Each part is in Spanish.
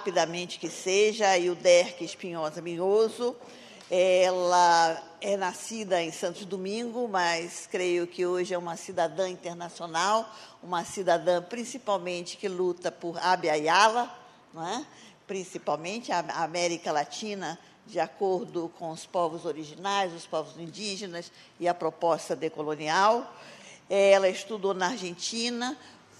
rapidamente que seja Ilderque Espinhosa Minhoso. Ela é nascida em Santos Domingo, mas creio que hoje é uma cidadã internacional, uma cidadã principalmente que luta por Abya Yala, não é? principalmente a América Latina, de acordo com os povos originais, os povos indígenas e a proposta decolonial. Ela estudou na Argentina,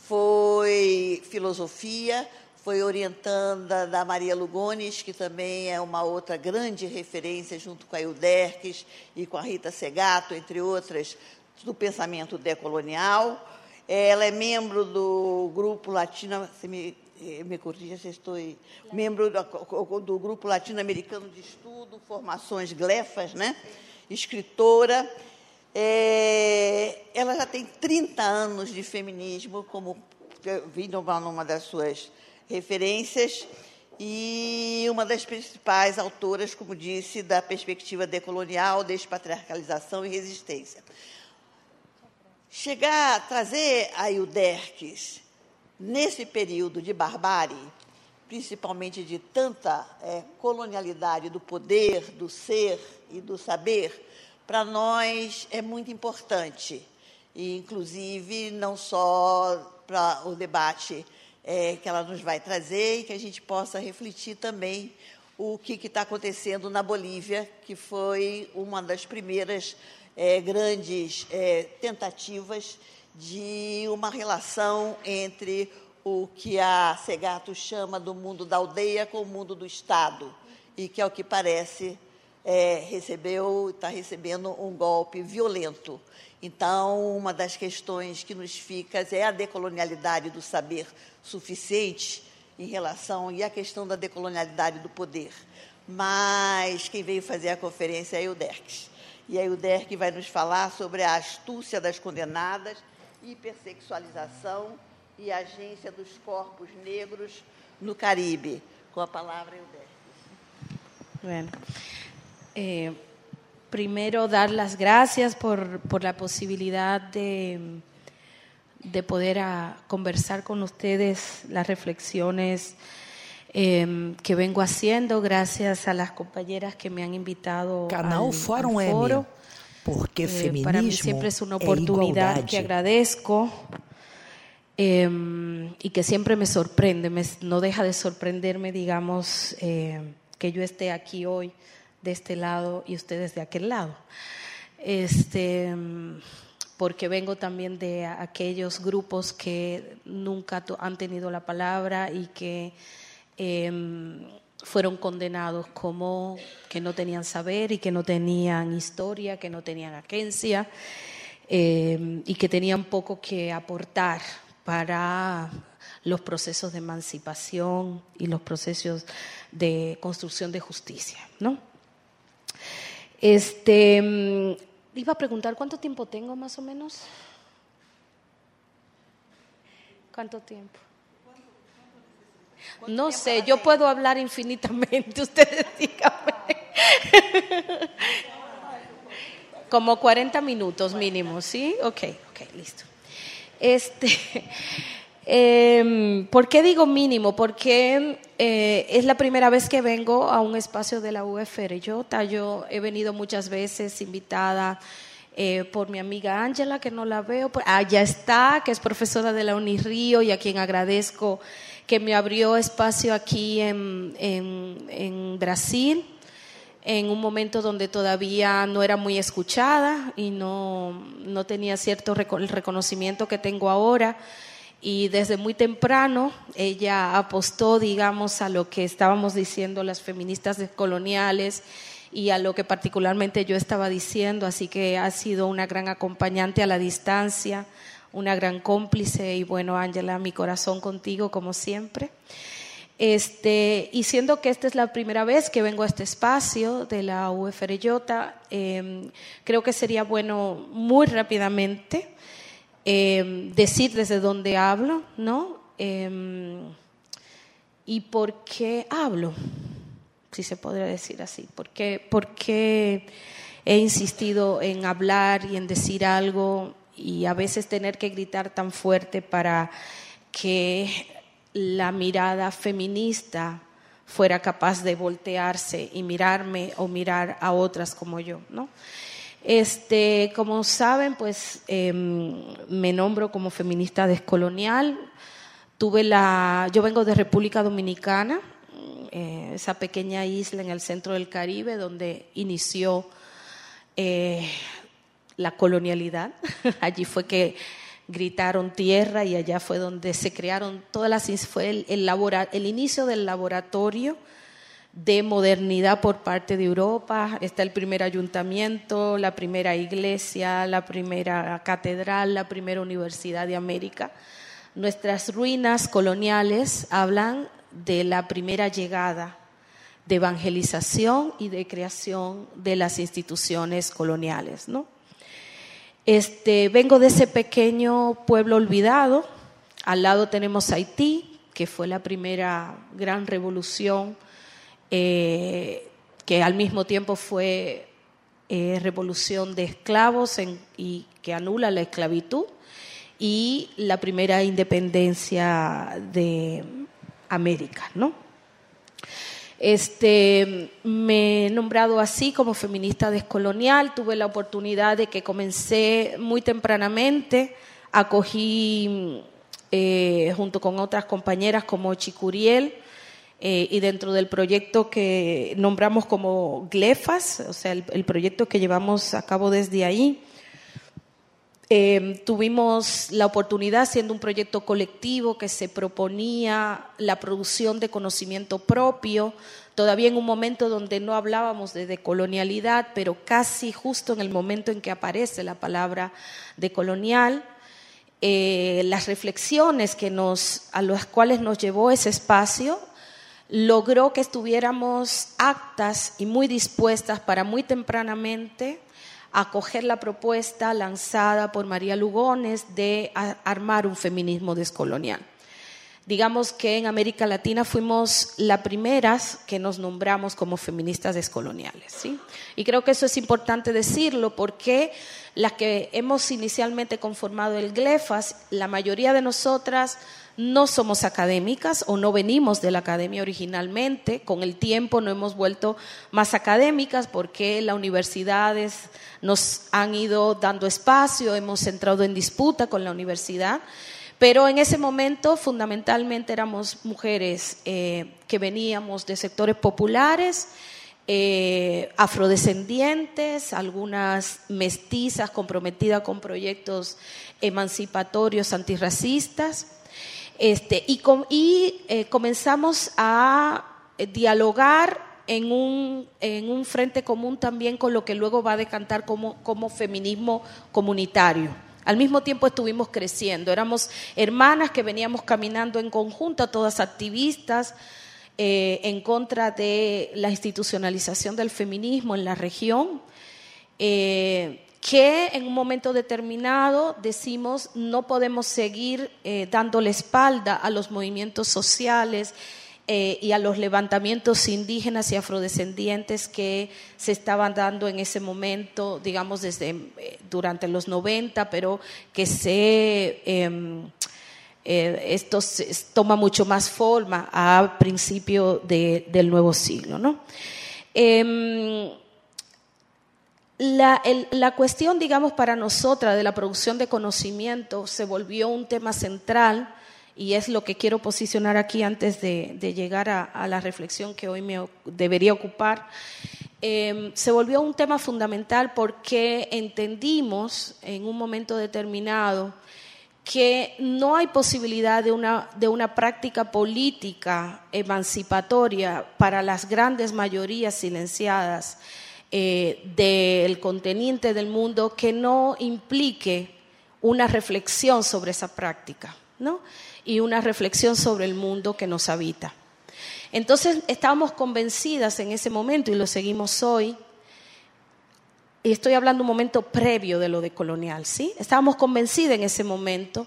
foi filosofia, foi orientanda da Maria Lugones, que também é uma outra grande referência, junto com a Ilderques e com a Rita Segato, entre outras, do pensamento decolonial. Ela é membro do grupo latino, você me, eh, me corrija se estou membro da- do grupo latino-americano de estudo, formações glefas, né? escritora. É, ela já tem 30 anos de feminismo, como eu vi numa das suas referências, e uma das principais autoras, como disse, da perspectiva decolonial, despatriarcalização e resistência. Chegar trazer a Ilderques nesse período de barbárie, principalmente de tanta eh, colonialidade do poder, do ser e do saber, para nós é muito importante. E, inclusive, não só para o debate eh, que ela nos vai trazer e que a gente possa refletir também o que está acontecendo na Bolívia, que foi uma das primeiras eh, grandes eh, tentativas de uma relação entre o que a Segato chama do mundo da aldeia com o mundo do Estado, e que, ao que parece, eh, recebeu, está recebendo um golpe violento. Então, uma das questões que nos fica é a decolonialidade do saber suficiente em relação e a questão da decolonialidade do poder. Mas quem veio fazer a conferência é a Ilderques. E a Ilderque vai nos falar sobre a astúcia das condenadas, hipersexualização e agência dos corpos negros no Caribe. Com a palavra, Ilderque. Bueno, eh, primero dar las gracias por, por la posibilidad de, de poder ah, conversar con ustedes las reflexiones eh, que vengo haciendo, gracias a las compañeras que me han invitado Canal al, Fórum al foro. porque Eh, feminismo para mí siempre es una é oportunidad que agradezco eh, y que siempre me sorprende, me- no deja de sorprenderme, digamos, eh, que yo esté aquí hoy de este lado y ustedes de aquel lado. Este, porque vengo también de aquellos grupos que nunca han tenido la palabra y que em, fueron condenados como que no tenían saber y que no tenían historia, que no tenían agencia eh, y que tenían poco que aportar para los procesos de emancipación y los procesos de construcción de justicia, ¿no? Este, mm, iba a preguntar cuánto tiempo tengo más o menos. ¿Cuánto tiempo? No sé, yo puedo hablar infinitamente, ustedes díganme. Como 40 minutos mínimo, ¿sí? Ok, ok, listo. Este, em, ¿Por qué digo mínimo? Porque eh, es la primera vez que vengo a un espacio de la UFR. Yo, yo he venido muchas veces invitada eh, por mi amiga Ángela, que no la veo. Por, ah, está, que es profesora de la Unirrío y a quien agradezco que me abrió espacio aquí en, Brasil en un momento donde todavía no era muy escuchada y no, no tenía cierto el reconocimiento que tengo ahora. Y desde muy temprano ella apostó, digamos, a lo que estábamos diciendo las feministas coloniales y a lo que particularmente yo estaba diciendo. Así que ha sido una gran acompañante a la distancia, una gran cómplice. Y bueno, Ángela, mi corazón contigo, como siempre. Este, y siendo que esta es la primera vez que vengo a este espacio de la UFRJ, em, creo que sería bueno muy rápidamente em, decir desde dónde hablo, ¿no? Em, y por qué hablo, si se podría decir así. ¿Por qué, por qué he insistido en hablar y en decir algo y a veces tener que gritar tan fuerte para que la mirada feminista fuera capaz de voltearse y mirarme o mirar a otras como yo, ¿no? Este, como saben, pues em, me nombro como feminista descolonial. Tuve la, yo vengo de República Dominicana, eh, esa pequeña isla en el centro del Caribe donde inició eh, la colonialidad. Allí fue que gritaron tierra y allá fue donde se crearon todas las fue el, el, inicio del laboratorio de modernidad por parte de Europa. Está el primer ayuntamiento, la primera iglesia, la primera catedral, la primera universidad de América. Nuestras ruinas coloniales hablan de la primera llegada de evangelización y de creación de las instituciones coloniales, ¿no? Este, vengo de ese pequeño pueblo olvidado. Al lado tenemos Haití, que fue la primera gran revolución, eh, que al mismo tiempo fue eh, revolución de esclavos y que anula la esclavitud, y la primera independencia de América, ¿no? Este, me he nombrado así como feminista descolonial, tuve la oportunidad de que comencé muy tempranamente, acogí eh, junto con otras compañeras como Chicuriel, eh, y dentro del proyecto que nombramos como GLEFAS, o sea, el, proyecto que llevamos a cabo desde ahí, Em, tuvimos la oportunidad, siendo un proyecto colectivo que se proponía la producción de conocimiento propio, todavía en un momento donde no hablábamos de decolonialidad, pero casi justo en el momento en que aparece la palabra decolonial, eh, las reflexiones que nos, a las cuales nos llevó ese espacio logró que estuviéramos actas y muy dispuestas para muy tempranamente acoger la propuesta lanzada por María Lugones de armar un feminismo descolonial. Digamos que en América Latina fuimos las primeras que nos nombramos como feministas descoloniales. ¿sí? Y creo que eso es importante decirlo porque las que hemos inicialmente conformado el GLEFAS, la mayoría de nosotras no somos académicas o no venimos de la academia originalmente. Con el tiempo no hemos vuelto más académicas porque las universidades nos han ido dando espacio, hemos entrado en disputa con la universidad. Pero en ese momento fundamentalmente éramos mujeres eh, que veníamos de sectores populares, eh, afrodescendientes, algunas mestizas comprometidas con proyectos emancipatorios antirracistas. Este, y, eh, comenzamos a dialogar en un, en un frente común también con lo que luego va a decantar como, como feminismo comunitario. Al mismo tiempo estuvimos creciendo, éramos hermanas que veníamos caminando en conjunto, todas activistas eh, en contra de la institucionalización del feminismo en la región, eh, que en un momento determinado decimos no podemos seguir eh, dándole espalda a los movimientos sociales eh, y a los levantamientos indígenas y afrodescendientes que se estaban dando en ese momento, digamos, desde eh, durante los 90, pero que se... Em, toma mucho más forma a principio del nuevo siglo. ¿no? Em, la, cuestión, digamos, para nosotras de la producción de conocimiento se volvió un tema central y es lo que quiero posicionar aquí antes de, llegar a, la reflexión que hoy me debería ocupar. Em, se volvió un tema fundamental porque entendimos en un momento determinado que no hay posibilidad de una, de una práctica política emancipatoria para las grandes mayorías silenciadas eh, del continente del mundo que no implique una reflexión sobre esa práctica. ¿no? y una reflexión sobre el mundo que nos habita. Entonces estábamos convencidas en ese momento y lo seguimos hoy. Y estoy hablando un momento previo de lo de colonial, ¿sí? Estábamos convencidas en ese momento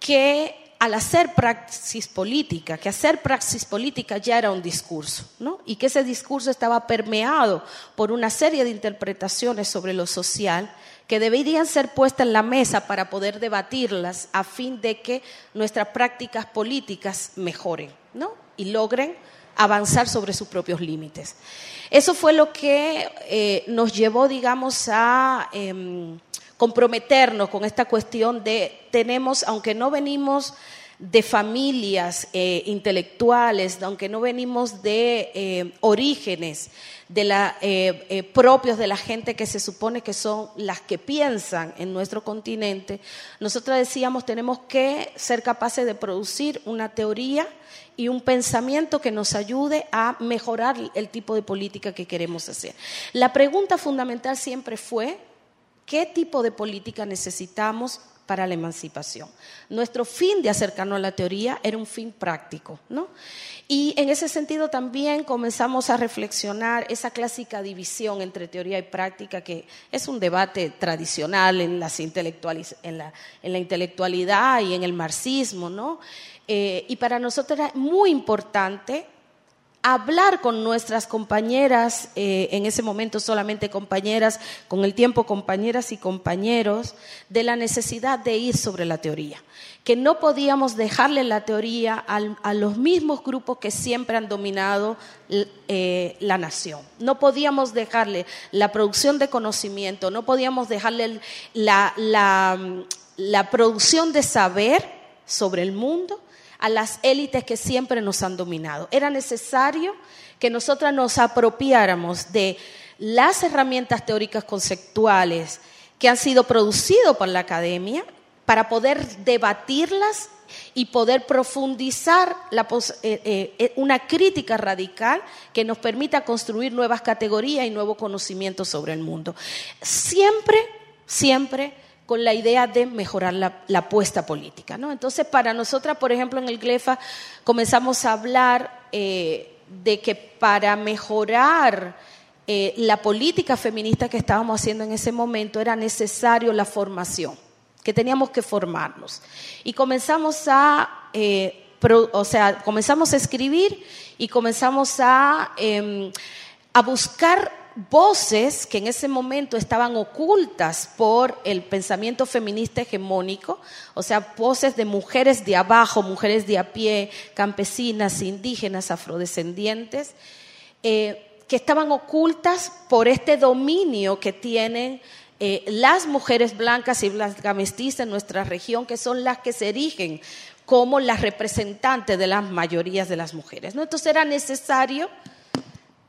que al hacer praxis política, que hacer praxis política ya era un discurso, ¿no? Y que ese discurso estaba permeado por una serie de interpretaciones sobre lo social que deberían ser puestas en la mesa para poder debatirlas a fin de que nuestras prácticas políticas mejoren, ¿no? Y logren avanzar sobre sus propios límites. Eso fue lo que eh, nos llevó, digamos, a em, comprometernos con esta cuestión de tenemos, aunque no venimos de familias eh, intelectuales, aunque no venimos de eh, orígenes de la, eh, propios de la gente que se supone que son las que piensan en nuestro continente, nosotros decíamos tenemos que ser capaces de producir una teoría y un pensamiento que nos ayude a mejorar el tipo de política que queremos hacer. La pregunta fundamental siempre fue, ¿Qué tipo de política necesitamos para la emancipación? Nuestro fin de acercarnos a la teoría era un fin práctico, ¿no? Y en ese sentido también comenzamos a reflexionar esa clásica división entre teoría y práctica, que es un debate tradicional en, la, intelectualidad y en el marxismo, ¿no? Eh, y para nosotros era muy importante hablar con nuestras compañeras, eh, en ese momento solamente compañeras, con el tiempo compañeras y compañeros, de la necesidad de ir sobre la teoría, que no podíamos dejarle la teoría a los mismos grupos que siempre han dominado eh, la nación. No podíamos dejarle la producción de conocimiento, no podíamos dejarle la, la producción de saber sobre el mundo a las élites que siempre nos han dominado. Era necesario que nosotras nos apropiáramos de las herramientas teóricas conceptuales que han sido producidas por la academia para poder debatirlas y poder profundizar eh, eh, una crítica radical que nos permita construir nuevas categorías y nuevo conocimiento sobre el mundo. Siempre, siempre con la idea de mejorar la, apuesta política. ¿no? Entonces, para nosotras, por ejemplo, en el GLEFA comenzamos a hablar eh, de que para mejorar eh, la política feminista que estábamos haciendo en ese momento era necesario la formación, que teníamos que formarnos. Y comenzamos a, eh, o sea, comenzamos a escribir y comenzamos a, em, a buscar voces que en ese momento estaban ocultas por el pensamiento feminista hegemónico, o sea, voces de mujeres de abajo, mujeres de a pie, campesinas, indígenas, afrodescendientes, eh, que estaban ocultas por este dominio que tienen eh, las mujeres blancas y blancas en nuestra región, que son las que se erigen como las representantes de las mayorías de las mujeres. ¿no? Entonces era necesario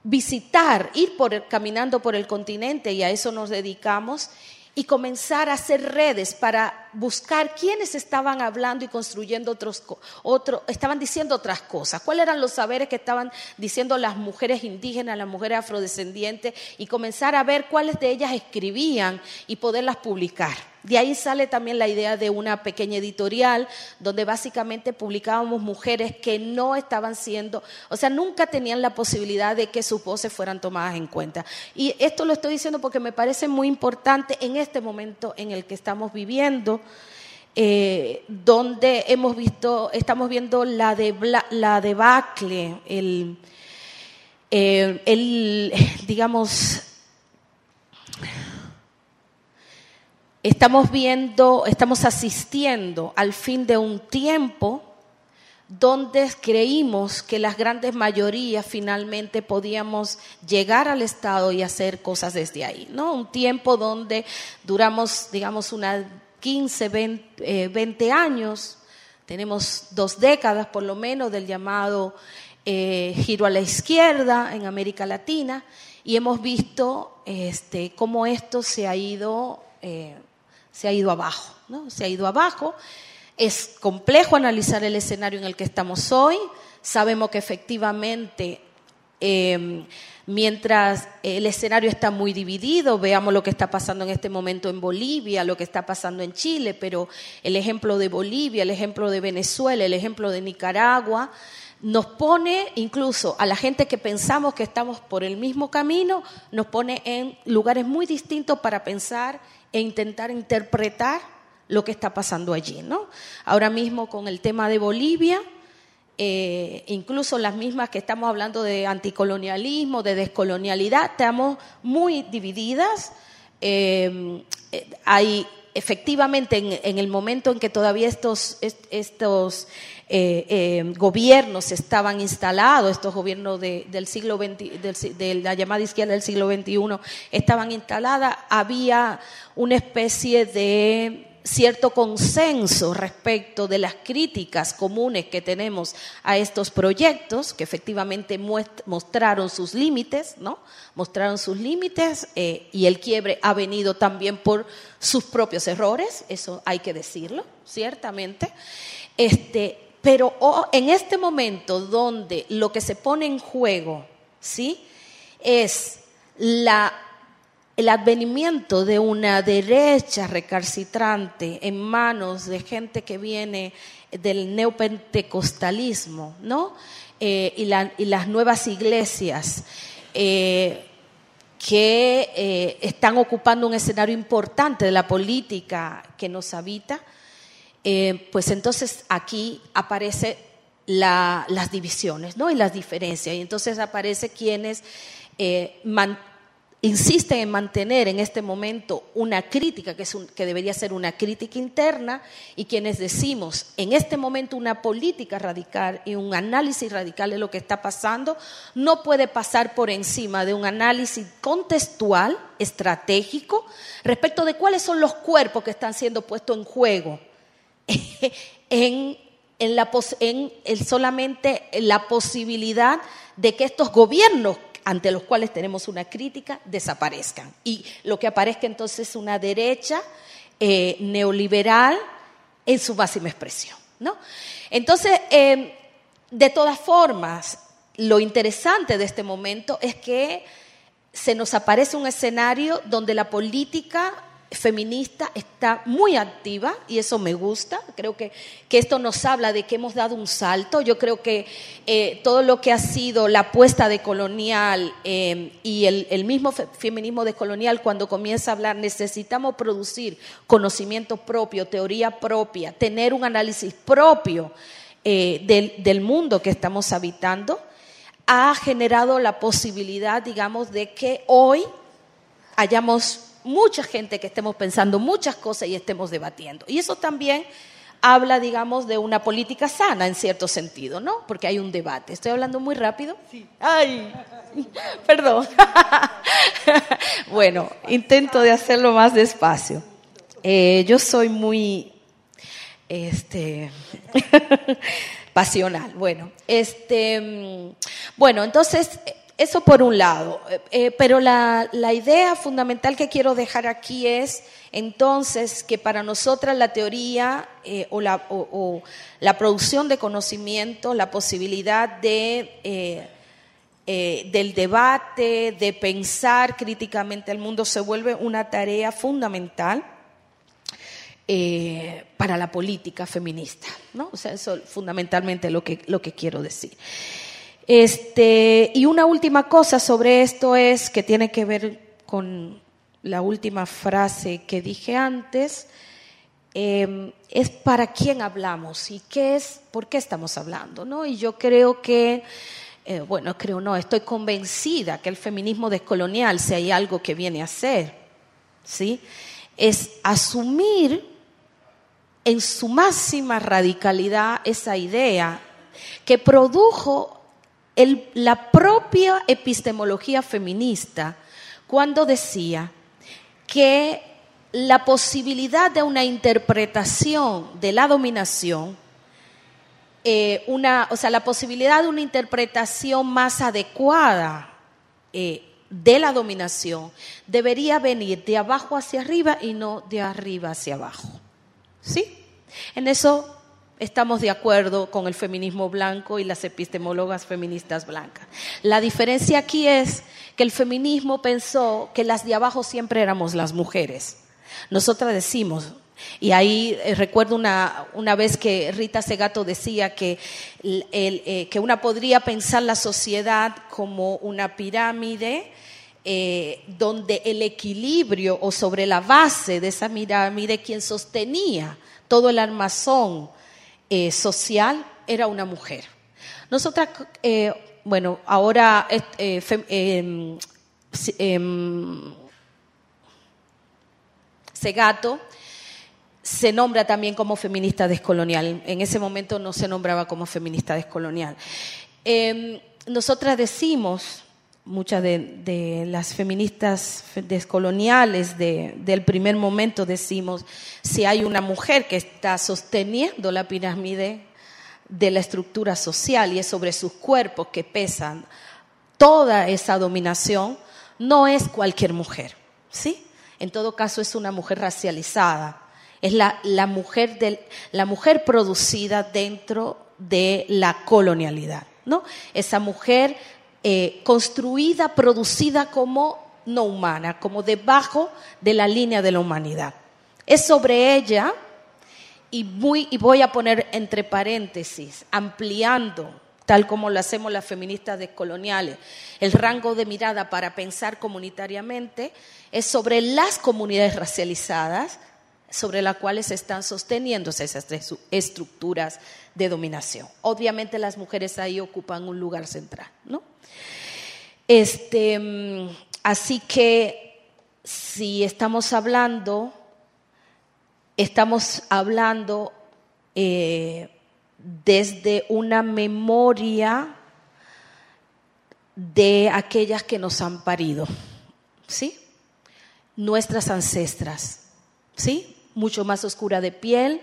visitar, ir por caminando por el continente y a eso nos dedicamos y comenzar a hacer redes para buscar quiénes estaban hablando y construyendo otros, otro, estaban diciendo otras cosas, cuáles eran los saberes que estaban diciendo las mujeres indígenas, las mujeres afrodescendientes y comenzar a ver cuáles de ellas escribían y poderlas publicar. De ahí sale también la idea de una pequeña editorial donde básicamente publicábamos mujeres que no estaban siendo, o sea, nunca tenían la posibilidad de que sus voces fueran tomadas en cuenta. Y esto lo estoy diciendo porque me parece muy importante en este momento en el que estamos viviendo. Eh, donde hemos visto, estamos viendo la, de, la debacle, el, eh, el digamos, Estamos viendo, estamos asistiendo al fin de un tiempo donde creímos que las grandes mayorías finalmente podíamos llegar al Estado y hacer cosas desde ahí, ¿no? Un tiempo donde duramos, digamos, unas 15, 20, años, tenemos dos décadas por lo menos del llamado eh, giro a la izquierda en América Latina y hemos visto este, cómo esto se ha ido eh, se ha ido abajo, ¿no? Se ha ido abajo. Es complejo analizar el escenario en el que estamos hoy. Sabemos que efectivamente, em, mientras el escenario está muy dividido, veamos lo que está pasando en este momento en Bolivia, lo que está pasando en Chile, pero el ejemplo de Bolivia, el ejemplo de Venezuela, el ejemplo de Nicaragua, nos pone, incluso a la gente que pensamos que estamos por el mismo camino, nos pone en lugares muy distintos para pensar e intentar interpretar lo que está pasando allí. ¿no? Ahora mismo con el tema de Bolivia, eh, incluso las mismas que estamos hablando de anticolonialismo, de descolonialidad, estamos muy divididas. Eh, eh, hay efectivamente en, el momento en que todavía estos, estos gobiernos estaban instalados, estos gobiernos del siglo XX, de la llamada izquierda del siglo XXI, estaban instaladas, había una especie de cierto consenso respecto de las críticas comunes que tenemos a estos proyectos, que efectivamente mostraron sus límites, ¿no? Mostraron sus límites eh, y el quiebre ha venido también por sus propios errores, eso hay que decirlo, ciertamente. Este, pero en este momento donde lo que se pone en juego, ¿sí? Es la el advenimiento de una derecha recalcitrante en manos de gente que viene del neopentecostalismo, ¿no? Eh, y, las nuevas iglesias eh, que eh, están ocupando un escenario importante de la política que nos habita, pues entonces aquí aparecen las divisiones, ¿no? Y las diferencias. Y entonces aparece quienes insisten en mantener en este momento una crítica que, es que debería ser una crítica interna y quienes decimos en este momento una política radical y un análisis radical de lo que está pasando no puede pasar por encima de un análisis contextual, estratégico, respecto de cuáles son los cuerpos que están siendo puestos en juego en, en, la, en solamente la posibilidad de que estos gobiernos ante los cuales tenemos una crítica desaparezcan. Y lo que aparezca entonces es una derecha eh, neoliberal en su máxima expresión. ¿no? Entonces, em, de todas formas, lo interesante de este momento es que se nos aparece un escenario donde la política feminista está muy activa y eso me gusta. Creo que, que, esto nos habla de que hemos dado un salto. Yo creo que eh, todo lo que ha sido la apuesta de colonial eh, y el, el, mismo feminismo de colonial, cuando comienza a hablar, necesitamos producir conocimiento propio, teoría propia, tener un análisis propio eh, del, del mundo que estamos habitando, ha generado la posibilidad, digamos, de que hoy hayamos mucha gente que estemos pensando muchas cosas y estemos debatiendo. Y eso también habla, digamos, de una política sana en cierto sentido, ¿no? Porque hay un debate. ¿Estoy hablando muy rápido? Sí. Ay, perdón. bueno, intento de hacerlo más despacio. Eh, yo soy muy, este, pasional. Bueno, este, mm, bueno, entonces eso por un lado, eh, eh, pero la, idea fundamental que quiero dejar aquí es entonces que para nosotras la teoría eh, o, la, la, producción de conocimiento, la posibilidad de, del debate, de pensar críticamente el mundo se vuelve una tarea fundamental. para la política feminista, ¿no? O sea, eso fundamentalmente lo que, lo que quiero decir. Este, y una última cosa sobre esto es que tiene que ver con la última frase que dije antes, em, es para quién hablamos y qué es, por qué estamos hablando, ¿no? Y yo creo que, eh, bueno, creo no, estoy convencida que el feminismo descolonial, si hay algo que viene a hacer, ¿sí? Es asumir en su máxima radicalidad esa idea que produjo la propia epistemología feminista cuando decía que la posibilidad de una interpretación de la dominación, eh, una, o sea, la posibilidad de una interpretación más adecuada eh, de la dominación debería venir de abajo hacia arriba y no de arriba hacia abajo. ¿Sí? En eso estamos de acuerdo con el feminismo blanco y las epistemólogas feministas blancas. La diferencia aquí es que el feminismo pensó que las de abajo siempre éramos las mujeres. Nosotras decimos, Y ahí eh, recuerdo una, una, vez que Rita Segato decía que, eh, que una podría pensar la sociedad como una pirámide eh, donde el equilibrio o sobre la base de esa pirámide quien sostenía todo el armazón social era una mujer. Nosotras, bueno, ahora em, em, Segato se nombra también como feminista descolonial. En ese momento no se nombraba como feminista descolonial. Em, nosotras decimos, muchas de, las feministas descoloniales del primer momento decimos, si hay una mujer que está sosteniendo la pirámide de la estructura social y es sobre sus cuerpos que pesan toda esa dominación, no es cualquier mujer, ¿sí? En todo caso es una mujer racializada, es la, la, mujer del, la mujer producida dentro de la colonialidad, ¿no? Esa mujer eh, construida, producida como no humana, como debajo de la línea de la humanidad. Es sobre ella, y, muy, y voy a poner entre paréntesis, ampliando, tal como lo hacemos las feministas descoloniales, el rango de mirada para pensar comunitariamente, es sobre las comunidades racializadas, sobre las cuales están sosteniéndose esas tres estructuras de dominación. Obviamente las mujeres ahí ocupan un lugar central, ¿no? Este, mm, así que si estamos hablando, estamos hablando eh, desde una memoria de aquellas que nos han parido, ¿sí? Nuestras ancestras, ¿sí? Mucho más oscura de piel,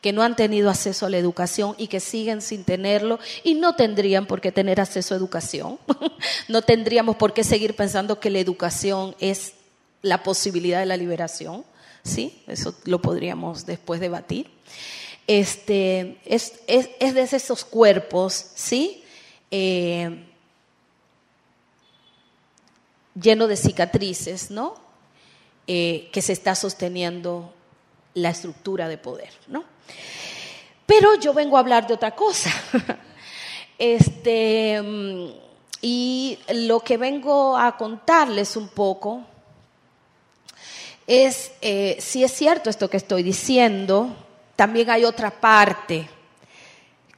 que no han tenido acceso a la educación y que siguen sin tenerlo y no tendrían por qué tener acceso a educación. no tendríamos por qué seguir pensando que la educación es la posibilidad de la liberación. ¿Sí? Eso lo podríamos después debatir. Este, es, es, de esos cuerpos, ¿sí? Eh, lleno de cicatrices, ¿no? Eh, que se está sosteniendo la estructura de poder, ¿no? Pero yo vengo a hablar de otra cosa. Este, mm, y lo que vengo a contarles un poco es, eh, si es cierto esto que estoy diciendo, también hay otra parte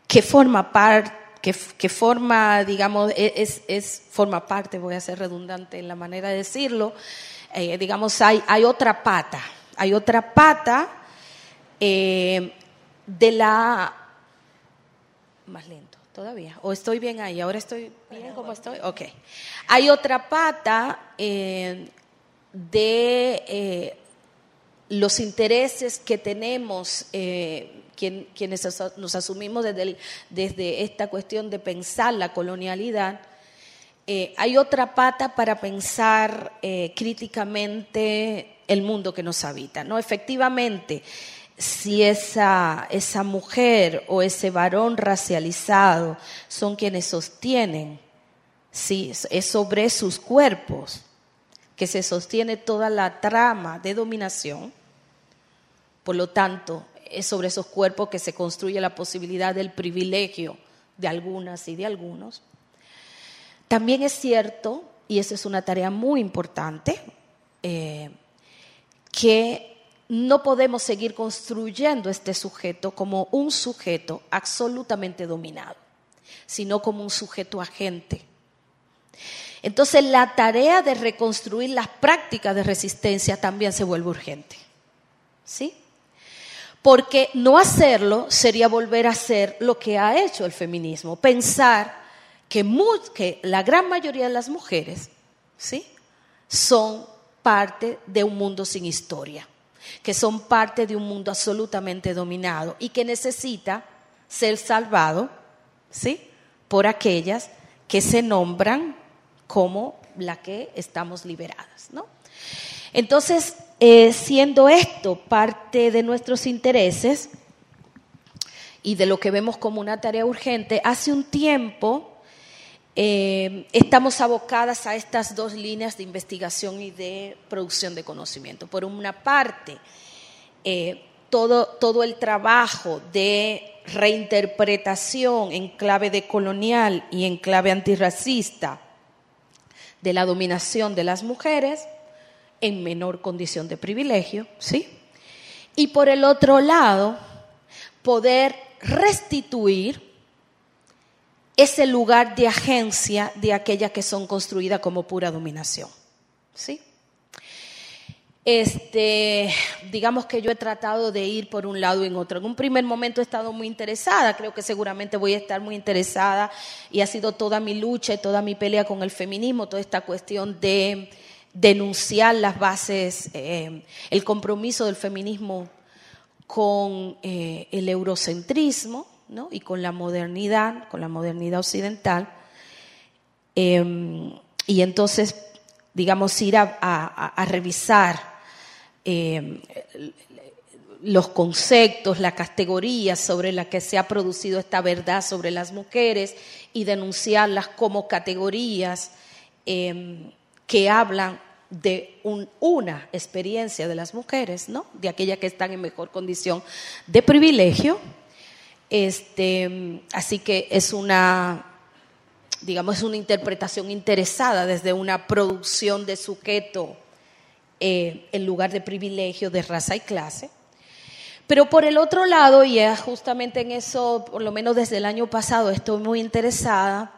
que forma parte que, forma, digamos, e, es, es, forma parte, voy a ser redundante en la manera de decirlo, eh, digamos, hay, hay otra pata, hay otra pata eh, de la... Más lento, todavía. ¿O estoy bien ahí? ¿Ahora estoy bien como estoy? Ok. Hay otra pata eh, de eh, los intereses que tenemos quienes nos asumimos desde, desde, esta cuestión de pensar la colonialidad, hay otra pata para pensar críticamente el mundo que nos habita. ¿no? Efectivamente, si esa, esa mujer o ese varón racializado son quienes sostienen, sí, es sobre sus cuerpos que se sostiene toda la trama de dominación, por lo tanto, es sobre esos cuerpos que se construye la posibilidad del privilegio de algunas y de algunos. También es cierto, y esa es una tarea muy importante, eh, que no podemos seguir construyendo este sujeto como un sujeto absolutamente dominado, sino como un sujeto agente. Entonces la tarea de reconstruir las prácticas de resistencia también se vuelve urgente. ¿Sí? Porque no hacerlo sería volver a hacer lo que ha hecho el feminismo, pensar que, que la gran mayoría de las mujeres ¿sí? son parte de un mundo sin historia, que son parte de un mundo absolutamente dominado y que necesita ser salvado, ¿sí? Por aquellas que se nombran como la que estamos liberadas, ¿no? Entonces, eh, siendo esto parte de nuestros intereses y de lo que vemos como una tarea urgente, hace un tiempo eh, estamos abocadas a estas dos líneas de investigación y de producción de conocimiento. Por una parte, eh, todo, todo el trabajo de reinterpretación en clave de colonial y en clave antirracista de la dominación de las mujeres en menor condición de privilegio, ¿sí? Y por el otro lado, poder restituir ese lugar de agencia de aquellas que son construidas como pura dominación, ¿sí? Este, digamos que yo he tratado de ir por un lado y en otro. En un primer momento he estado muy interesada, creo que seguramente voy a estar muy interesada y ha sido toda mi lucha y toda mi pelea con el feminismo, toda esta cuestión de denunciar las bases, eh, el compromiso del feminismo con eh, el eurocentrismo y con la modernidad, con la modernidad occidental. Em, y entonces, digamos, ir a revisar eh, los conceptos, las categorías sobre las que se ha producido esta verdad sobre las mujeres y denunciarlas como categorías em, que hablan de una experiencia de las mujeres, ¿no? De aquellas que están en mejor condición de privilegio. Este, así que es una, digamos, es una interpretación interesada desde una producción de sujeto eh, en lugar de privilegio de raza y clase. Pero por el otro lado, y justamente en eso, por lo menos desde el año pasado, estoy muy interesada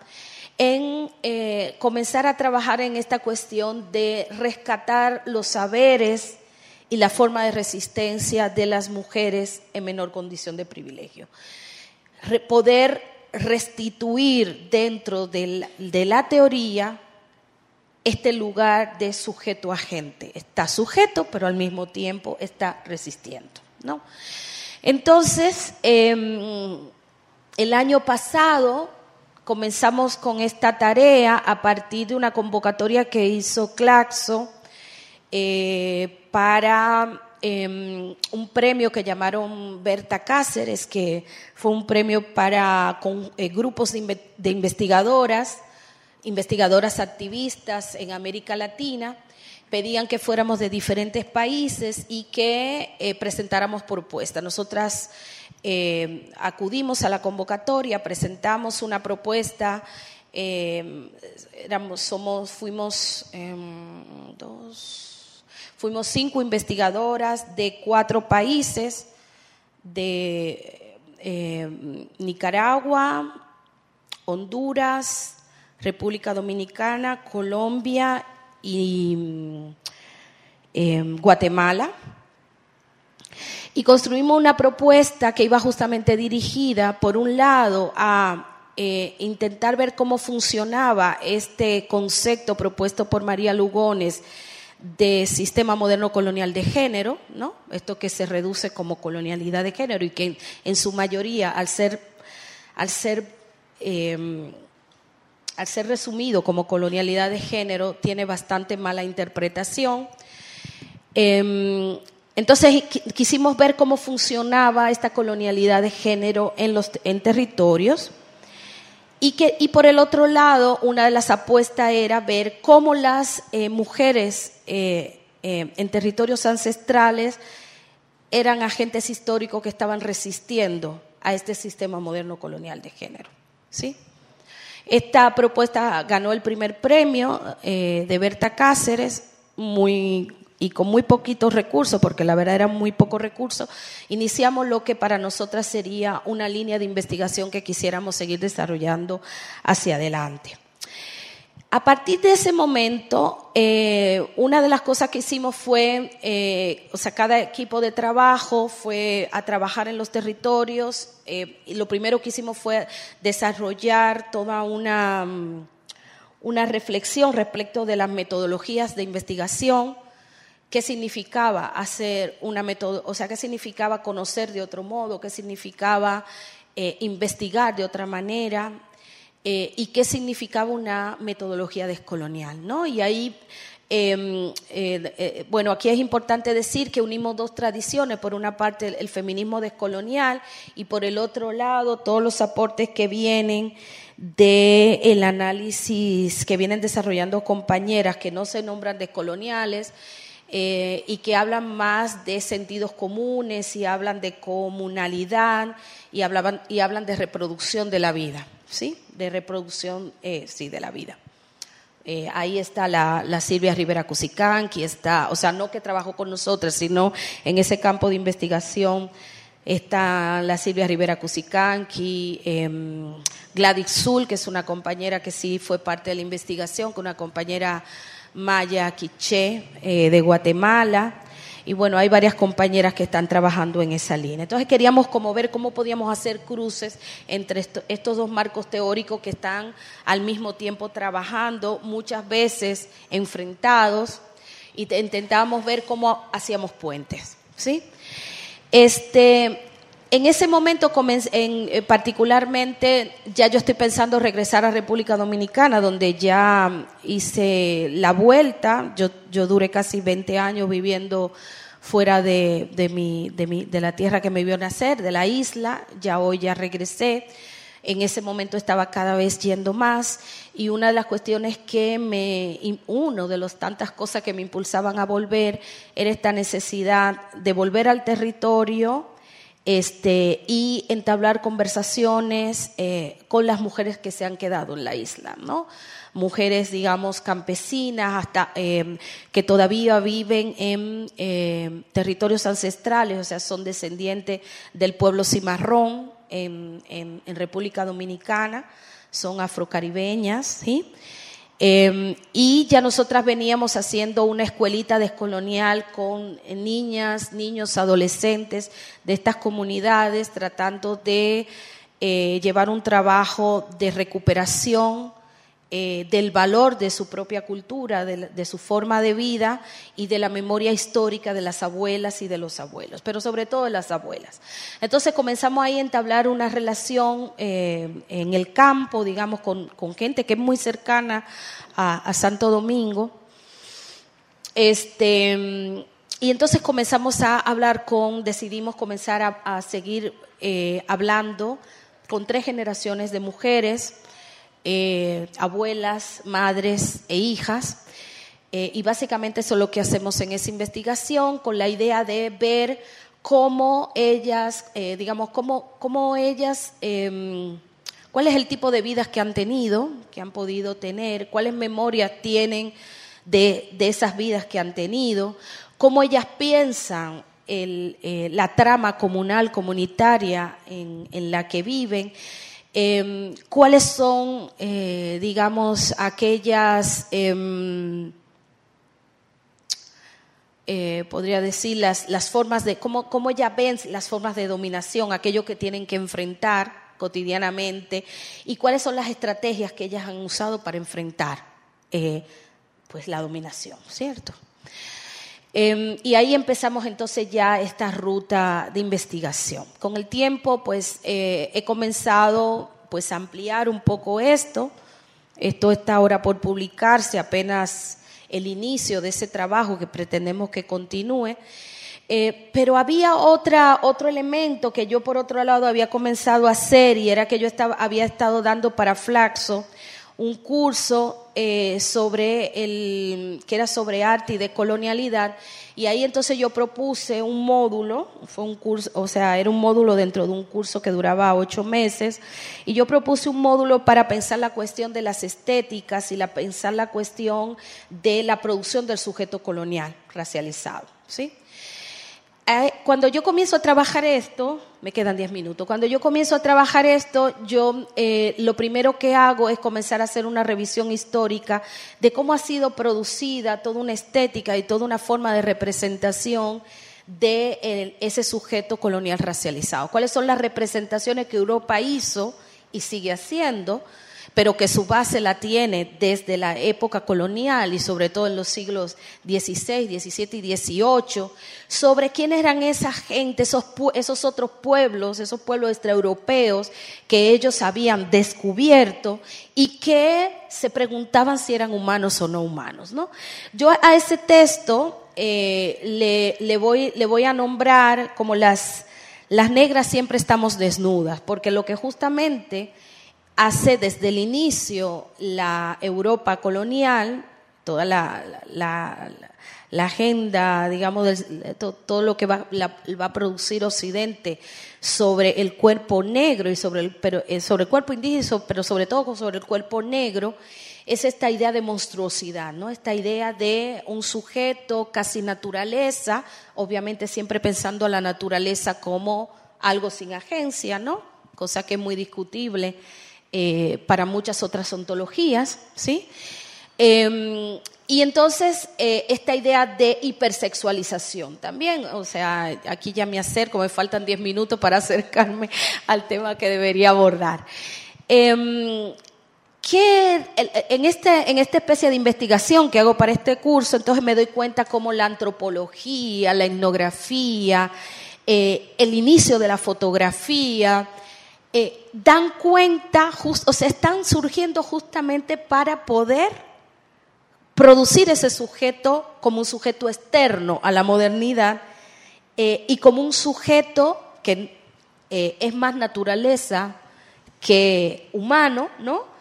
en eh, comenzar a trabajar en esta cuestión de rescatar los saberes y la forma de resistencia de las mujeres en menor condición de privilegio. Poder restituir dentro de la teoría este lugar de sujeto agente. Está sujeto, pero al mismo tiempo está resistiendo. ¿no? Entonces, em, el año pasado comenzamos con esta tarea a partir de una convocatoria que hizo Claxo eh, para em, un premio que llamaron Berta Cáceres, que fue un premio para eh, grupos de investigadoras investigadoras activistas en América Latina pedían que fuéramos de diferentes países y que eh, presentáramos propuestas. Nosotras eh, acudimos a la convocatoria, presentamos una propuesta, eh, éramos, somos, fuimos em, dos, fuimos cinco investigadoras de cuatro países, de Nicaragua, Honduras, República Dominicana, Colombia y em, Guatemala. Y construimos una propuesta que iba justamente dirigida, por un lado, a eh, intentar ver cómo funcionaba este concepto propuesto por María Lugones de sistema moderno colonial de género, ¿no? Esto que se reduce como colonialidad de género y que en, su mayoría, al ser, al ser em, al ser resumido como colonialidad de género, tiene bastante mala interpretación. Em, entonces quisimos ver cómo funcionaba esta colonialidad de género en los en territorios y que y por el otro lado una de las apuestas era ver cómo las eh, mujeres eh, eh, en territorios ancestrales eran agentes históricos que estaban resistiendo a este sistema moderno colonial de género, ¿sí? Esta propuesta ganó el primer premio de Berta Cáceres, muy y con muy poquitos recursos, porque la verdad eran muy pocos recursos, iniciamos lo que para nosotras sería una línea de investigación que quisiéramos seguir desarrollando hacia adelante. A partir de ese momento, eh, una de las cosas que hicimos fue, eh, o sea, cada equipo de trabajo fue a trabajar en los territorios. Eh, y lo primero que hicimos fue desarrollar toda una, mm, una reflexión respecto de las metodologías de investigación, qué significaba hacer una método, o sea, qué significaba conocer de otro modo, qué significaba investigar de otra manera, eh, y qué significaba una metodología descolonial. ¿no? Y ahí, em, eh, eh, bueno, aquí es importante decir que unimos dos tradiciones, por una parte el, feminismo descolonial y por el otro lado todos los aportes que vienen del análisis que vienen desarrollando compañeras que no se nombran descoloniales. Eh, y que hablan más de sentidos comunes y hablan de comunalidad y, hablaban, y hablan de reproducción de la vida, ¿sí? De reproducción, eh, sí, de la vida. Eh, ahí está la, la, Silvia Rivera Cusicanqui, está, o sea, no que trabajó con nosotros, sino en ese campo de investigación está la Silvia Rivera Cusicanqui, eh, Gladys Zul, que es una compañera que sí fue parte de la investigación, con una compañera Maya Quiché eh, de Guatemala. Y bueno, hay varias compañeras que están trabajando en esa línea. Entonces queríamos como ver cómo podíamos hacer cruces entre estos dos marcos teóricos que están al mismo tiempo trabajando, muchas veces enfrentados, y intentábamos ver cómo hacíamos puentes. ¿sí? Este, en ese momento, en, eh, particularmente, ya yo estoy pensando regresar a República Dominicana, donde ya hice la vuelta. Yo, yo duré casi 20 años viviendo fuera de, de, mi, de, mi, de la tierra que me vio nacer, de la isla. Ya hoy ya regresé. En ese momento estaba cada vez yendo más y una de las cuestiones que me, uno de las tantas cosas que me impulsaban a volver era esta necesidad de volver al territorio, este, y entablar conversaciones eh, con las mujeres que se han quedado en la isla, ¿no? Mujeres, digamos, campesinas, hasta em, que todavía viven en em, territorios ancestrales, o sea, son descendientes del pueblo cimarrón en, en, en República Dominicana, son afrocaribeñas, ¿sí? Eh, y ya nosotras veníamos haciendo una escuelita descolonial con niñas, niños, adolescentes de estas comunidades, tratando de eh, llevar un trabajo de recuperación eh, del valor de su propia cultura, de, su forma de vida y de la memoria histórica de las abuelas y de los abuelos, pero sobre todo de las abuelas. Entonces comenzamos ahí a entablar una relación eh, en el campo, digamos, con, gente que es muy cercana a, Santo Domingo. Este, y entonces comenzamos a hablar con, decidimos comenzar a, seguir eh, hablando con tres generaciones de mujeres eh, abuelas, madres e hijas. Eh, y básicamente eso es lo que hacemos en esa investigación con la idea de ver cómo ellas, eh, digamos, cómo, cómo ellas, em, cuál es el tipo de vidas que han tenido, que han podido tener, cuáles memorias tienen de, de esas vidas que han tenido, cómo ellas piensan la trama comunal, comunitaria en, en la que viven Em, cuáles son, eh, digamos, aquellas, em, eh, podría decir, las, las formas de, cómo, cómo ven las formas de dominación, aquello que tienen que enfrentar cotidianamente y cuáles son las estrategias que ellas han usado para enfrentar eh, pues la dominación, ¿cierto? Em, y ahí empezamos entonces ya esta ruta de investigación. Con el tiempo, pues eh, he comenzado pues a ampliar un poco esto. Esto está ahora por publicarse, apenas el inicio de ese trabajo que pretendemos que continúe. Eh, pero había otra, otro elemento que yo por otro lado había comenzado a hacer y era que yo estaba, había estado dando para Flaxo un curso eh, sobre el, que era sobre arte y de colonialidad. Y ahí entonces yo propuse un módulo, fue un curso, o sea, era un módulo dentro de un curso que duraba ocho meses, y yo propuse un módulo para pensar la cuestión de las estéticas y la, pensar la cuestión de la producción del sujeto colonial racializado, ¿sí? Eh, cuando yo comienzo a trabajar esto, me quedan 10 minutos, cuando yo comienzo a trabajar esto, yo eh, lo primero que hago es comenzar a hacer una revisión histórica de cómo ha sido producida toda una estética y toda una forma de representación de ese sujeto colonial racializado. ¿Cuáles son las representaciones que Europa hizo y sigue haciendo? Pero que su base la tiene desde la época colonial y sobre todo en los siglos XVI, XVII y XVIII, sobre quiénes eran esa gente, esos, esos otros pueblos, esos pueblos extraeuropeos que ellos habían descubierto y que se preguntaban si eran humanos o no humanos. ¿no? Yo a ese texto eh, le, le, voy, le voy a nombrar como las, las negras siempre estamos desnudas, porque lo que justamente hace desde el inicio la Europa colonial, toda la, la, agenda, digamos, todo, lo que va, va, a producir Occidente sobre el cuerpo negro y sobre el, pero, eh, sobre el cuerpo indígena, pero sobre todo sobre el cuerpo negro, es esta idea de monstruosidad, ¿no? Esta idea de un sujeto casi naturaleza, obviamente siempre pensando a la naturaleza como algo sin agencia, ¿no? Cosa que es muy discutible eh, para muchas otras ontologías, ¿sí? Em, y entonces eh, esta idea de hipersexualización también, o sea, aquí ya me acerco, me faltan 10 minutos para acercarme al tema que debería abordar. Em, en, este, en esta especie de investigación que hago para este curso, entonces me doy cuenta cómo la antropología, la etnografía, eh, el inicio de la fotografía, eh, dan cuenta, o sea, están surgiendo justamente para poder producir ese sujeto como un sujeto externo a la modernidad eh, y como un sujeto que es más naturaleza que humano, ¿no?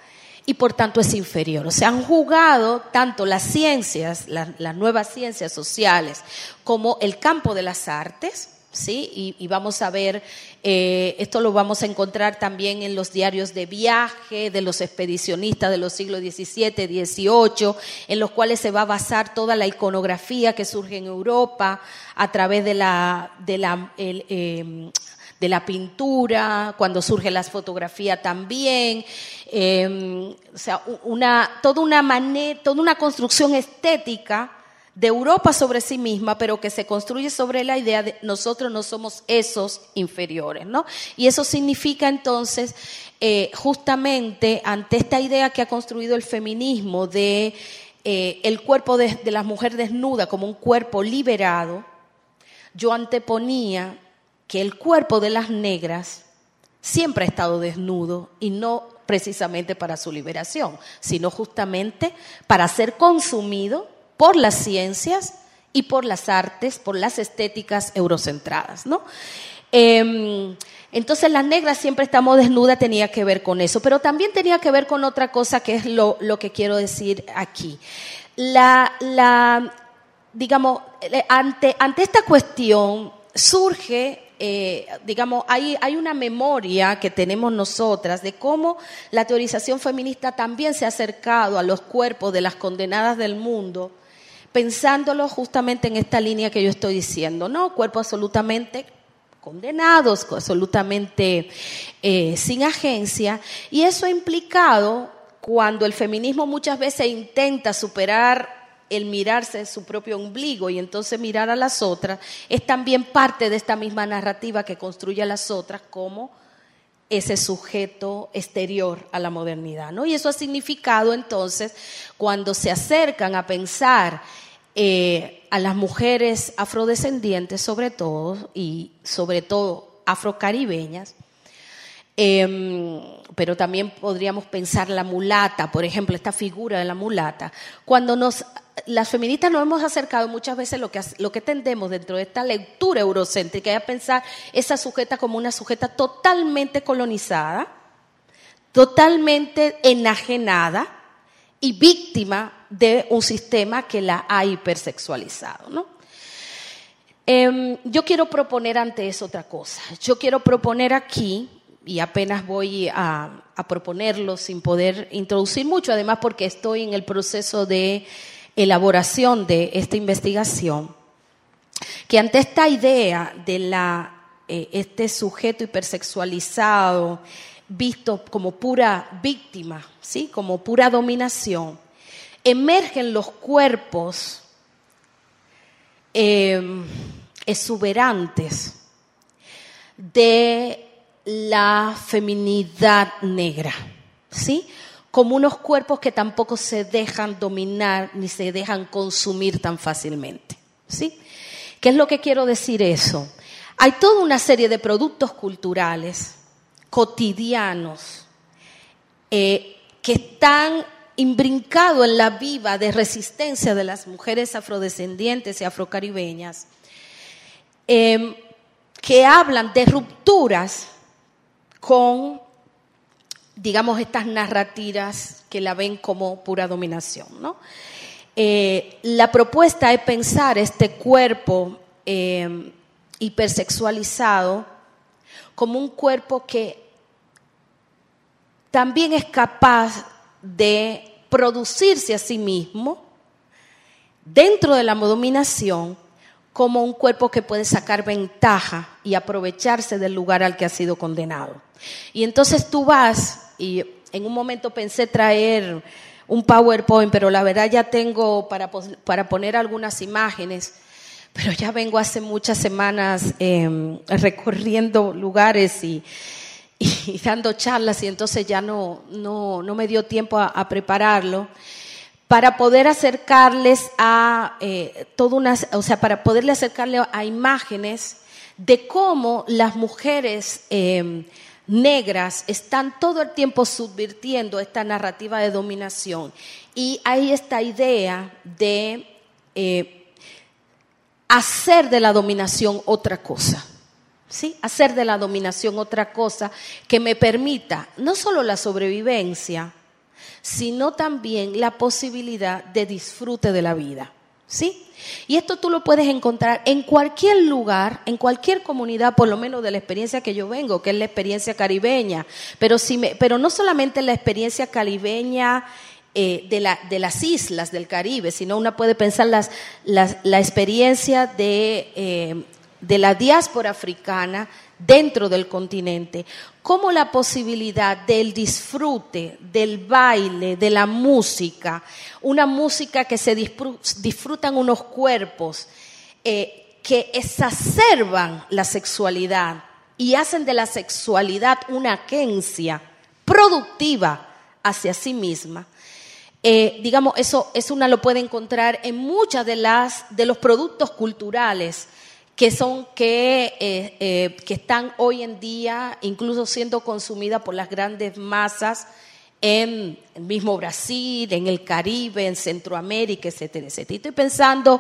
y por tanto es inferior. O sea, han jugado tanto las ciencias, las, nuevas ciencias sociales, como el campo de las artes, ¿sí? Y, vamos a ver, eh, esto lo vamos a encontrar también en los diarios de viaje de los expedicionistas de los siglos XVII, XVIII, en los cuales se va a basar toda la iconografía que surge en Europa a través de la, de la eh, de la pintura, cuando surge la fotografía también, em, o sea, una, toda, una manera, toda una construcción estética de Europa sobre sí misma, pero que se construye sobre la idea de nosotros no somos esos inferiores, ¿no? Y eso significa entonces, eh, justamente ante esta idea que ha construido el feminismo de eh, el cuerpo de, de la mujer desnuda como un cuerpo liberado, yo anteponía que el cuerpo de las negras siempre ha estado desnudo y no precisamente para su liberación, sino justamente para ser consumido por las ciencias y por las artes, por las estéticas eurocentradas, ¿no? Em, entonces las negras siempre estamos desnudas, tenía que ver con eso, pero también tenía que ver con otra cosa que es lo, que quiero decir aquí. La, digamos, ante, ante esta cuestión surge eh, digamos, hay, hay una memoria que tenemos nosotras de cómo la teorización feminista también se ha acercado a los cuerpos de las condenadas del mundo, pensándolo justamente en esta línea que yo estoy diciendo, ¿no? Cuerpos absolutamente condenados, absolutamente eh, sin agencia, y eso ha implicado cuando el feminismo muchas veces intenta superar el mirarse en su propio ombligo y entonces mirar a las otras, es también parte de esta misma narrativa que construye a las otras como ese sujeto exterior a la modernidad. ¿no? Y eso ha significado entonces, cuando se acercan a pensar eh, a las mujeres afrodescendientes sobre todo, y sobre todo afrocaribeñas, Em, pero también podríamos pensar la mulata, por ejemplo, esta figura de la mulata. Cuando nos, las feministas nos hemos acercado muchas veces lo que, lo que tendemos dentro de esta lectura eurocéntrica es pensar esa sujeta como una sujeta totalmente colonizada, totalmente enajenada y víctima de un sistema que la ha hipersexualizado. ¿no? Em, yo quiero proponer ante eso otra cosa. Yo quiero proponer aquí y apenas voy a, proponerlo sin poder introducir mucho, además porque estoy en el proceso de elaboración de esta investigación, que ante esta idea de la, eh, este sujeto hipersexualizado, visto como pura víctima, ¿sí? como pura dominación, emergen los cuerpos eh, exuberantes de la feminidad negra, ¿sí? Como unos cuerpos que tampoco se dejan dominar ni se dejan consumir tan fácilmente, ¿sí? ¿Qué es lo que quiero decir eso? Hay toda una serie de productos culturales cotidianos eh, que están imbrincados en la viva de resistencia de las mujeres afrodescendientes y afrocaribeñas, eh, que hablan de rupturas con, digamos, estas narrativas que la ven como pura dominación. ¿no? eh, la propuesta es pensar este cuerpo eh, hipersexualizado como un cuerpo que también es capaz de producirse a sí mismo dentro de la dominación como un cuerpo que puede sacar ventaja y aprovecharse del lugar al que ha sido condenado. Y entonces tú vas, y en un momento pensé traer un PowerPoint, pero la verdad ya tengo para, para poner algunas imágenes, pero ya vengo hace muchas semanas em, recorriendo lugares y, y, dando charlas y entonces ya no, no, no me dio tiempo a prepararlo para poder acercarles a eh, unas, o sea, para poderle acercarle a imágenes de cómo las mujeres em, negras están todo el tiempo subvirtiendo esta narrativa de dominación. Y hay esta idea de eh, hacer de la dominación otra cosa. ¿Sí? Hacer de la dominación otra cosa que me permita no solo la sobrevivencia, sino también la posibilidad de disfrute de la vida. ¿Sí? Y esto tú lo puedes encontrar en cualquier lugar, en cualquier comunidad, por lo menos de la experiencia que yo vengo, que es la experiencia caribeña. Pero, si pero no solamente la experiencia caribeña eh, de, la, de, las islas del Caribe, sino una puede pensar las, la experiencia de, eh, de la diáspora africana dentro del continente, como la posibilidad del disfrute, del baile, de la música, una música que se disfrutan unos cuerpos eh, que exacerban la sexualidad y hacen de la sexualidad una agencia productiva hacia sí misma. Eh, digamos, eso, eso una lo puede encontrar en muchas de las de los productos culturales que son que, eh, eh, que están hoy en día incluso siendo consumidas por las grandes masas en el mismo Brasil, en el Caribe, en Centroamérica, etcétera, etcétera. estoy pensando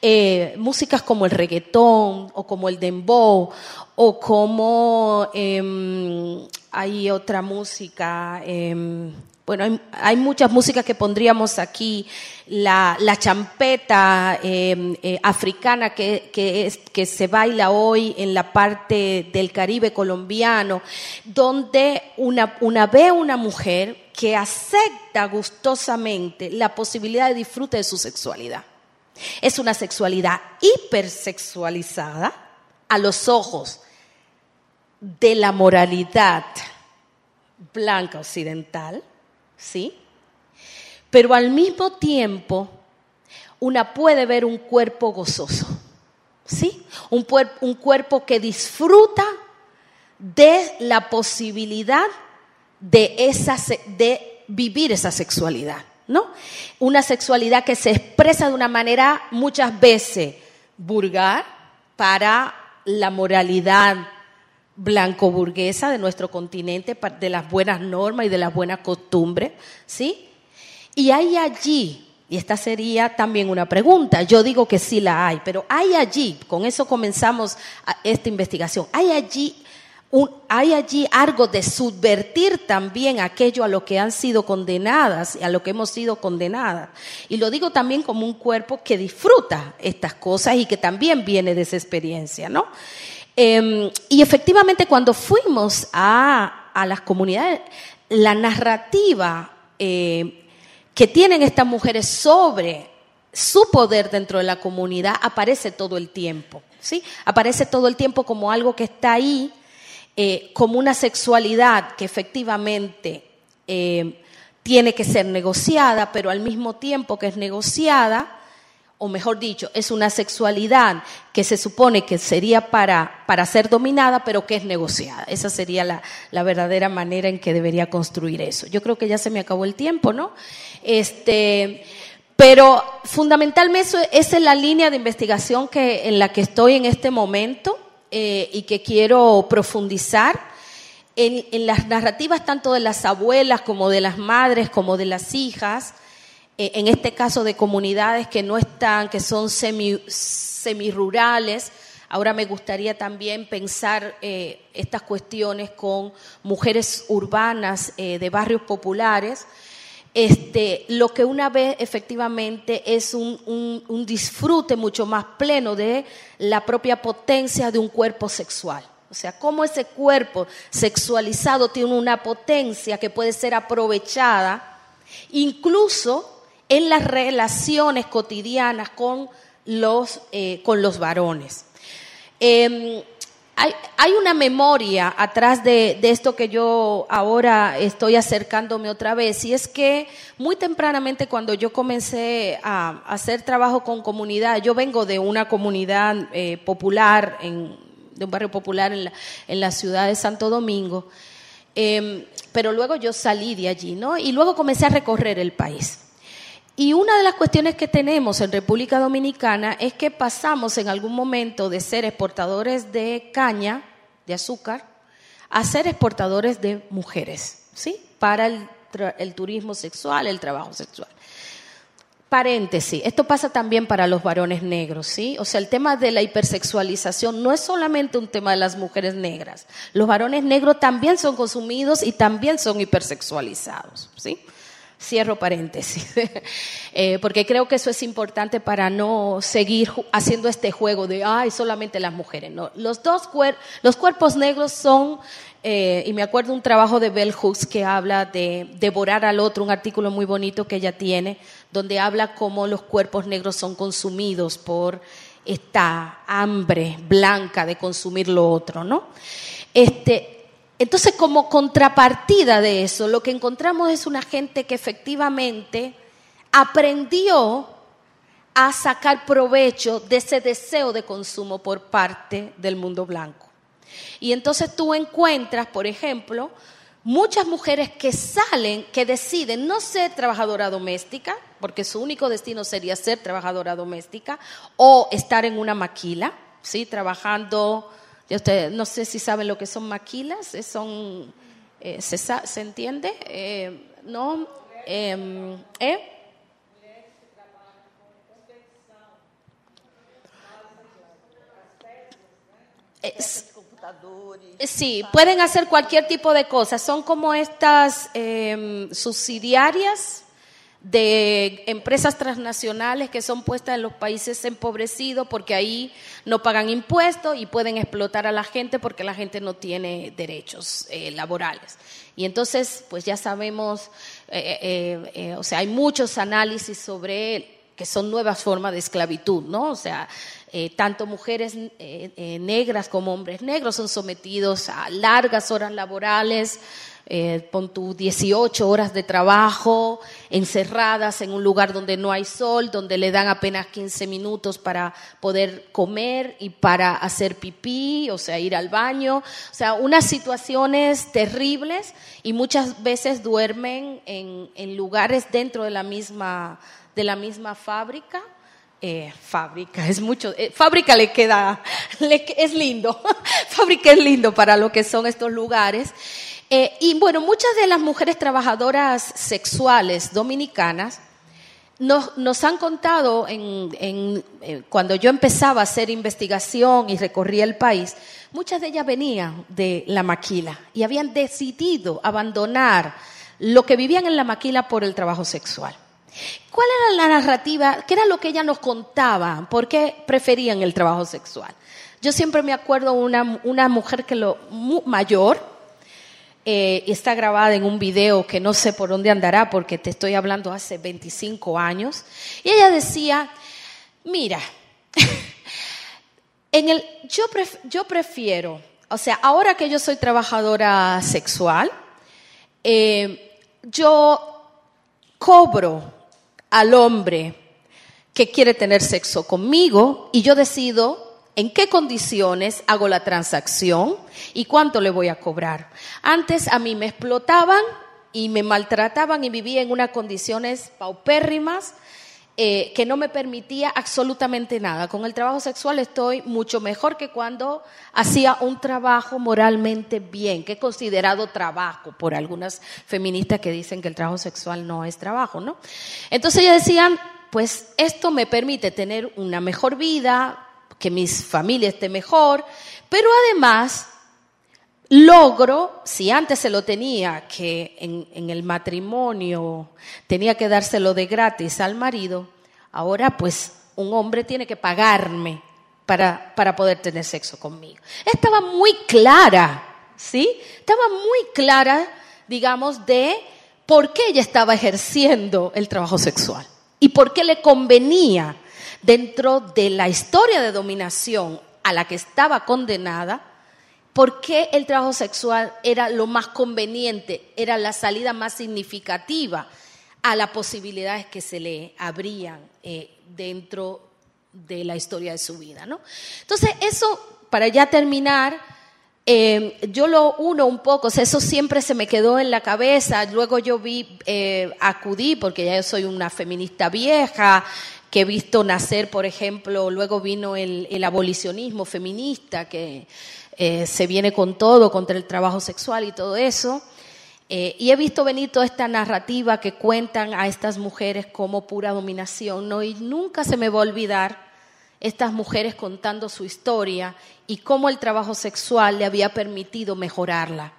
eh, músicas como el reggaetón o como el dembow o como em, hay otra música. Bueno, hay, muchas músicas que pondríamos aquí, la, champeta em, eh, africana que, que, se baila hoy en la parte del Caribe colombiano, donde una, una ve una mujer que acepta gustosamente la posibilidad de disfrute de su sexualidad. Es una sexualidad hipersexualizada a los ojos de la moralidad blanca occidental ¿sí? Pero al mismo tiempo, una puede ver un cuerpo gozoso, ¿sí? Un, un cuerpo que disfruta de la posibilidad de, esa, de vivir esa sexualidad, ¿no? Una sexualidad que se expresa de una manera muchas veces vulgar para la moralidad blanco-burguesa de nuestro continente, de las buenas normas y de las buenas costumbres, ¿sí? Y hay allí, y esta sería también una pregunta, yo digo que sí la hay, pero hay allí, con eso comenzamos esta investigación, hay allí hay allí algo de subvertir también aquello a lo que han sido condenadas y a lo que hemos sido condenadas. Y lo digo también como un cuerpo que disfruta estas cosas y que también viene de esa experiencia, ¿no? Em, y efectivamente cuando fuimos a, las comunidades, la narrativa eh, que tienen estas mujeres sobre su poder dentro de la comunidad aparece todo el tiempo, ¿sí? Aparece todo el tiempo como algo que está ahí, eh, como una sexualidad que efectivamente eh, tiene que ser negociada, pero al mismo tiempo que es negociada, o mejor dicho, es una sexualidad que se supone que sería para, para ser dominada, pero que es negociada. Esa sería la, la, verdadera manera en que debería construir eso. Yo creo que ya se me acabó el tiempo, ¿no? Este, pero fundamentalmente esa es la línea de investigación que, en la que estoy en este momento eh, y que quiero profundizar. En, en las narrativas tanto de las abuelas como de las madres como de las hijas, en este caso de comunidades que no están, que son semi, semirurales. Ahora me gustaría también pensar eh, estas cuestiones con mujeres urbanas eh, de barrios populares, este, lo que una vez efectivamente es un, un, un disfrute mucho más pleno de la propia potencia de un cuerpo sexual. O sea, cómo ese cuerpo sexualizado tiene una potencia que puede ser aprovechada incluso en las relaciones cotidianas con los, eh, con los varones. Eh, hay, hay, una memoria atrás de, de, esto que yo ahora estoy acercándome otra vez, y es que muy tempranamente cuando yo comencé a, hacer trabajo con comunidad, yo vengo de una comunidad eh, popular, en, de un barrio popular en la, en la ciudad de Santo Domingo, eh, pero luego yo salí de allí, ¿no? Y luego comencé a recorrer el país. Y una de las cuestiones que tenemos en República Dominicana es que pasamos en algún momento de ser exportadores de caña, de azúcar, a ser exportadores de mujeres, ¿sí? Para el, turismo sexual, el trabajo sexual. Paréntesis, esto pasa también para los varones negros, ¿sí? O sea, el tema de la hipersexualización no es solamente un tema de las mujeres negras. Los varones negros también son consumidos y también son hipersexualizados, ¿sí? Cierro paréntesis, eh, porque creo que eso es importante para no seguir haciendo este juego de, ay, solamente las mujeres. No, los dos cuer los cuerpos negros son, eh, y me acuerdo un trabajo de Bell Hooks que habla de devorar al otro, un artículo muy bonito que ella tiene, donde habla cómo los cuerpos negros son consumidos por esta hambre blanca de consumir lo otro, ¿no? Este, entonces, como contrapartida de eso, lo que encontramos es una gente que efectivamente aprendió a sacar provecho de ese deseo de consumo por parte del mundo blanco. Y entonces tú encuentras, por ejemplo, muchas mujeres que salen, que deciden no ser trabajadora doméstica, porque su único destino sería ser trabajadora doméstica, o estar en una maquila, ¿sí? trabajando Usted, no sé si saben lo que son maquilas, son, eh, ¿se, ¿se, entiende? Eh, ¿No? Em, ¿eh? Es, sí, pueden hacer cualquier tipo de cosas. Son como estas eh, subsidiarias de empresas transnacionales que son puestas en los países empobrecidos porque ahí no pagan impuestos y pueden explotar a la gente porque la gente no tiene derechos eh, laborales. Y entonces, pues ya sabemos, eh, eh, o sea, hay muchos análisis sobre que son nuevas formas de esclavitud, ¿no? O sea, tanto mujeres negras como hombres negros son sometidos a largas horas laborales, eh, pon tu 18 horas de trabajo, encerradas en un lugar donde no hay sol, donde le dan apenas 15 minutos para poder comer y para hacer pipí, o sea, ir al baño. O sea, unas situaciones terribles y muchas veces duermen en, en lugares dentro de la misma, de la misma fábrica. Eh, fábrica, es mucho, eh, fábrica le queda, le, es lindo, fábrica es lindo para lo que son estos lugares. Eh, y bueno, muchas de las mujeres trabajadoras sexuales dominicanas nos, han contado en, eh, cuando yo empezaba a hacer investigación y recorría el país, muchas de ellas venían de la maquila y habían decidido abandonar lo que vivían en la maquila por el trabajo sexual. ¿Cuál era la narrativa? ¿Qué era lo que ellas nos contaban? ¿Por qué preferían el trabajo sexual? Yo siempre me acuerdo una, una mujer que lo mayor, eh, está grabada en un video que no sé por dónde andará porque te estoy hablando hace 25 años. Y ella decía, mira, en el, yo, pref, yo prefiero, o sea, ahora que yo soy trabajadora sexual, eh, yo cobro al hombre que quiere tener sexo conmigo y yo decido en qué condiciones hago la transacción y cuánto le voy a cobrar. Antes a mí me explotaban y me maltrataban y vivía en unas condiciones paupérrimas eh, que no me permitía absolutamente nada. Con el trabajo sexual estoy mucho mejor que cuando hacía un trabajo moralmente bien, que es considerado trabajo por algunas feministas que dicen que el trabajo sexual no es trabajo, ¿no? Entonces ellas decían, pues esto me permite tener una mejor vida, que mi familia esté mejor, pero además logro, si antes se lo tenía, que en, en, el matrimonio tenía que dárselo de gratis al marido, ahora pues un hombre tiene que pagarme para, para poder tener sexo conmigo. Estaba muy clara, ¿sí? Estaba muy clara, digamos, de por qué ella estaba ejerciendo el trabajo sexual y por qué le convenía dentro de la historia de dominación a la que estaba condenada, por qué el trabajo sexual era lo más conveniente, era la salida más significativa a las posibilidades que se le abrían eh, dentro de la historia de su vida. ¿no? Entonces, eso, para ya terminar, eh, yo lo uno un poco, eso siempre se me quedó en la cabeza, luego yo vi, eh, acudí, porque ya yo soy una feminista vieja, que he visto nacer, por ejemplo, luego vino el, abolicionismo feminista, que eh, se viene con todo, contra el trabajo sexual y todo eso. y he visto venir toda esta narrativa que cuentan a estas mujeres como pura dominación, ¿no? Y nunca se me va a olvidar estas mujeres contando su historia y cómo el trabajo sexual le había permitido mejorarla.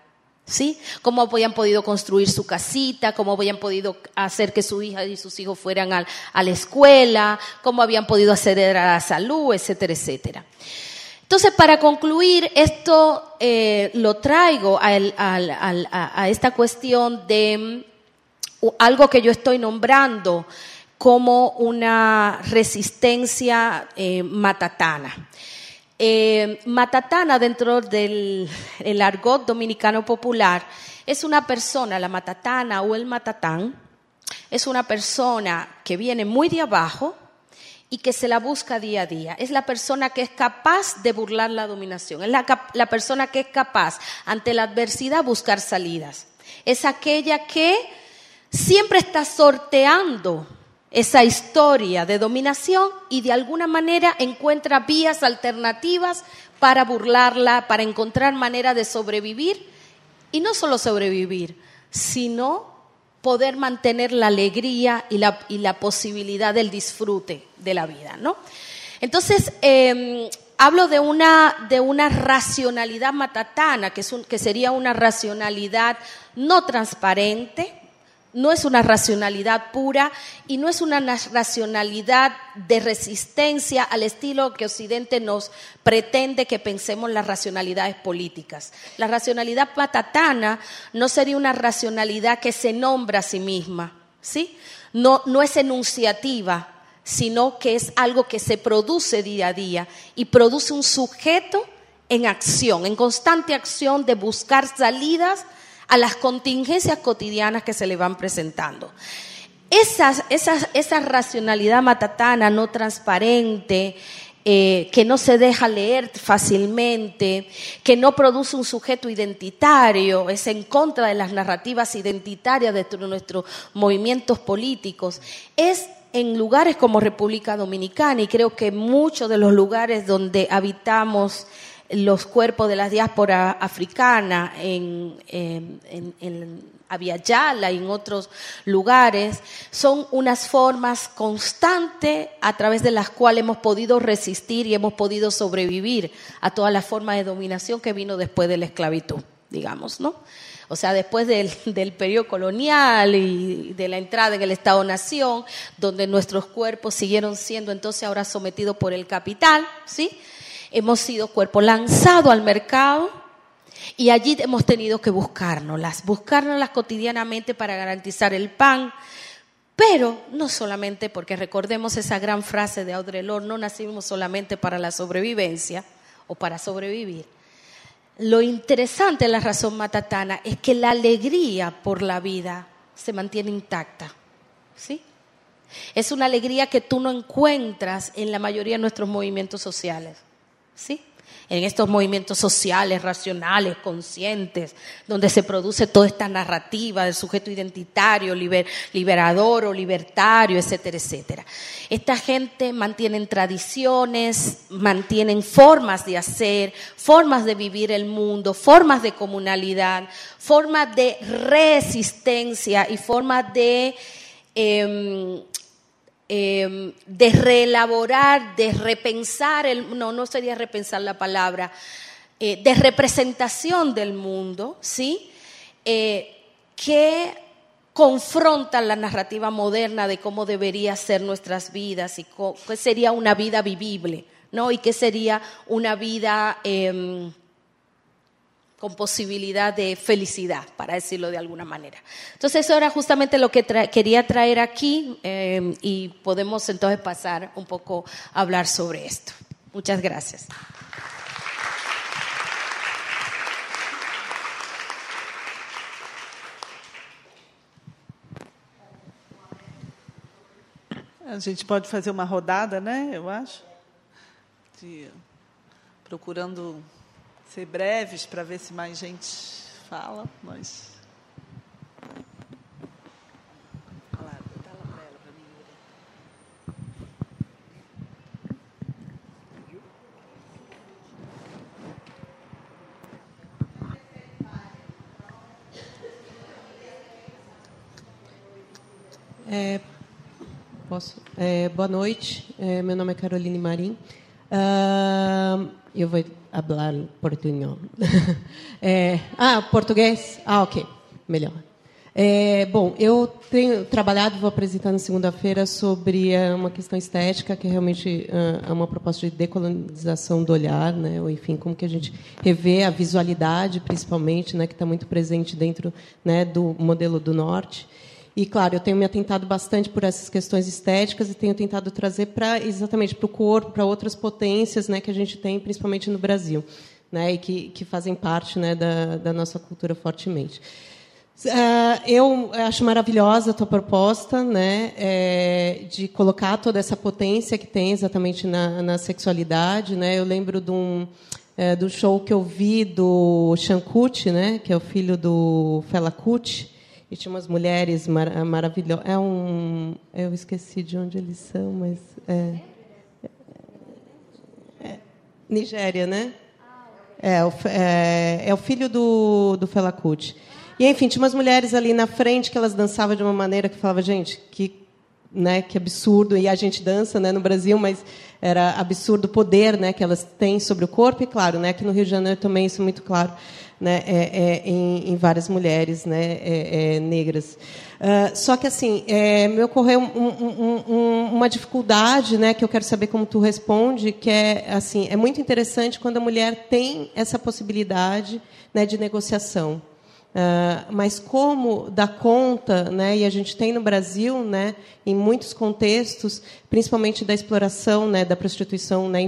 ¿Sí? Cómo habían podido construir su casita, cómo habían podido hacer que su hija y sus hijos fueran a, la escuela, cómo habían podido acceder a la salud, etcétera, etcétera. Entonces, para concluir, esto eh, lo traigo a, esta cuestión de algo que yo estoy nombrando como una resistencia eh, matatana. Eh, matatana dentro del argot dominicano popular es una persona, la matatana o el matatán, es una persona que viene muy de abajo y que se la busca día a día. Es la persona que es capaz de burlar la dominación, es la, la persona que es capaz ante la adversidad buscar salidas. Es aquella que siempre está sorteando esa historia de dominación y de alguna manera encuentra vías alternativas para burlarla, para encontrar manera de sobrevivir y no solo sobrevivir, sino poder mantener la alegría y la, y la posibilidad del disfrute de la vida, ¿no? Entonces, em, hablo de una, de una racionalidad matatana, que, es que sería una racionalidad no transparente, no es una racionalidad pura y no es una racionalidad de resistencia al estilo que Occidente nos pretende que pensemos las racionalidades políticas. La racionalidad patatana no sería una racionalidad que se nombra a sí misma, ¿sí? No, no es enunciativa, sino que es algo que se produce día a día y produce un sujeto en acción, en constante acción de buscar salidas a las contingencias cotidianas que se le van presentando. esa racionalidad matatana, no transparente, eh, que no se deja leer fácilmente, que no produce un sujeto identitario, es en contra de las narrativas identitarias de nuestros movimientos políticos, es en lugares como República Dominicana y creo que muchos de los lugares donde habitamos los cuerpos de la diáspora africana en, en, en, y en otros lugares, son unas formas constantes a través de las cuales hemos podido resistir y hemos podido sobrevivir a todas las formas de dominación que vino después de la esclavitud, digamos, ¿no? O sea, después del, del periodo colonial y de la entrada en el Estado-Nación, donde nuestros cuerpos siguieron siendo entonces ahora sometidos por el capital, ¿sí? Hemos sido cuerpo lanzado al mercado y allí hemos tenido que buscárnoslas, buscárnoslas cotidianamente para garantizar el pan. Pero no solamente porque recordemos esa gran frase de Audre Lorde, no nacimos solamente para la sobrevivencia o para sobrevivir. Lo interesante de la razón matatana es que la alegría por la vida se mantiene intacta. ¿Sí? Es una alegría que tú no encuentras en la mayoría de nuestros movimientos sociales. ¿Sí? En estos movimientos sociales, racionales, conscientes, donde se produce toda esta narrativa del sujeto identitario, liberador o libertario, etcétera, etcétera. Esta gente mantiene tradiciones, mantienen formas de hacer, formas de vivir el mundo, formas de comunalidad, formas de resistencia y formas de em, Em, de reelaborar, de repensar, el, no, no sería repensar la palabra, eh, de representación del mundo, ¿sí? Eh, que confrontan la narrativa moderna de cómo debería ser nuestras vidas y qué sería una vida vivible, ¿no? Y qué sería una vida em, con posibilidad de felicidad, para decirlo de alguna manera. Entonces, eso era justamente lo que quería traer aquí em, y podemos entonces pasar un poco a hablar sobre esto. Muchas gracias. A gente pode fazer uma rodada, né? Eu acho. De, procurando ser breves para ver se mais gente fala. Mas É, posso? É, boa noite. É, meu nome é Caroline Marim. Uh, eu vou falar. É, ah, português? Ah, ok. Melhor. É, bom, eu tenho trabalhado, vou apresentar na segunda-feira, sobre é, uma questão estética, que realmente é uma proposta de decolonização do olhar, né? ou enfim, como que a gente revê a visualidade, principalmente, né? que está muito presente dentro né? do modelo do Norte. E, claro, eu tenho me atentado bastante por essas questões estéticas e tenho tentado trazer para exatamente para o corpo, para outras potências né, que a gente tem, principalmente no Brasil, né, e que, que fazem parte né, da, da nossa cultura fortemente. Uh, eu acho maravilhosa a tua proposta né, é, de colocar toda essa potência que tem exatamente na, na sexualidade. Né? Eu lembro de um, é, do show que eu vi do Shankut, né, que é o filho do Fela Kuti, e tinha umas mulheres mar maravilhosas. É um. Eu esqueci de onde eles são, mas. É, é, Nigéria, né? É, é, é, o filho do, do Fela Kuti. E, enfim, tinha umas mulheres ali na frente que elas dançavam de uma maneira que falava, gente, que, né, que absurdo. E a gente dança né, no Brasil, mas era absurdo o poder né, que elas têm sobre o corpo. E, claro, né, aqui no Rio de Janeiro também isso é muito claro né, é, é, em, em, várias mulheres né, é, é negras. Uh, só que assim é, me ocorreu um, um, um, uma dificuldade, né, que eu quero saber como tu responde, que é assim é muito interessante quando a mulher tem essa possibilidade né, de negociação. Uh, mas como dar conta, né, e a gente tem no Brasil, né, em muitos contextos, principalmente da exploração, né, da prostituição né,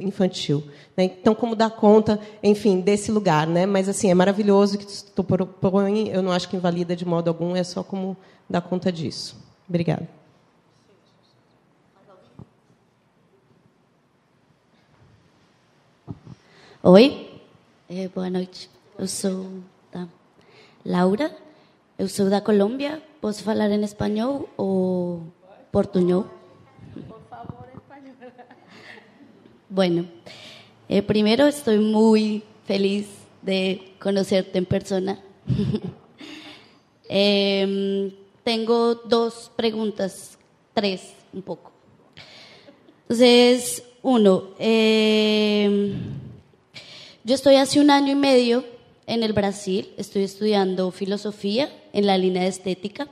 infantil. Né? Então, como dar conta, enfim, desse lugar. Né? Mas, assim, é maravilhoso que tu propõe, eu não acho que invalida de modo algum, é só como dar conta disso. Obrigada. Oi, é, boa noite. Eu sou Laura, eu sou da Colômbia. Posso falar em espanhol ou portuñol? Por favor, espanhol. Bueno, eh, primero estoy muy feliz de conocerte en persona. eh, tengo dos preguntas, tres un poco. Entonces, uno, eh, yo estoy hace un año y medio en el Brasil, estoy estudiando filosofía en la línea de estética.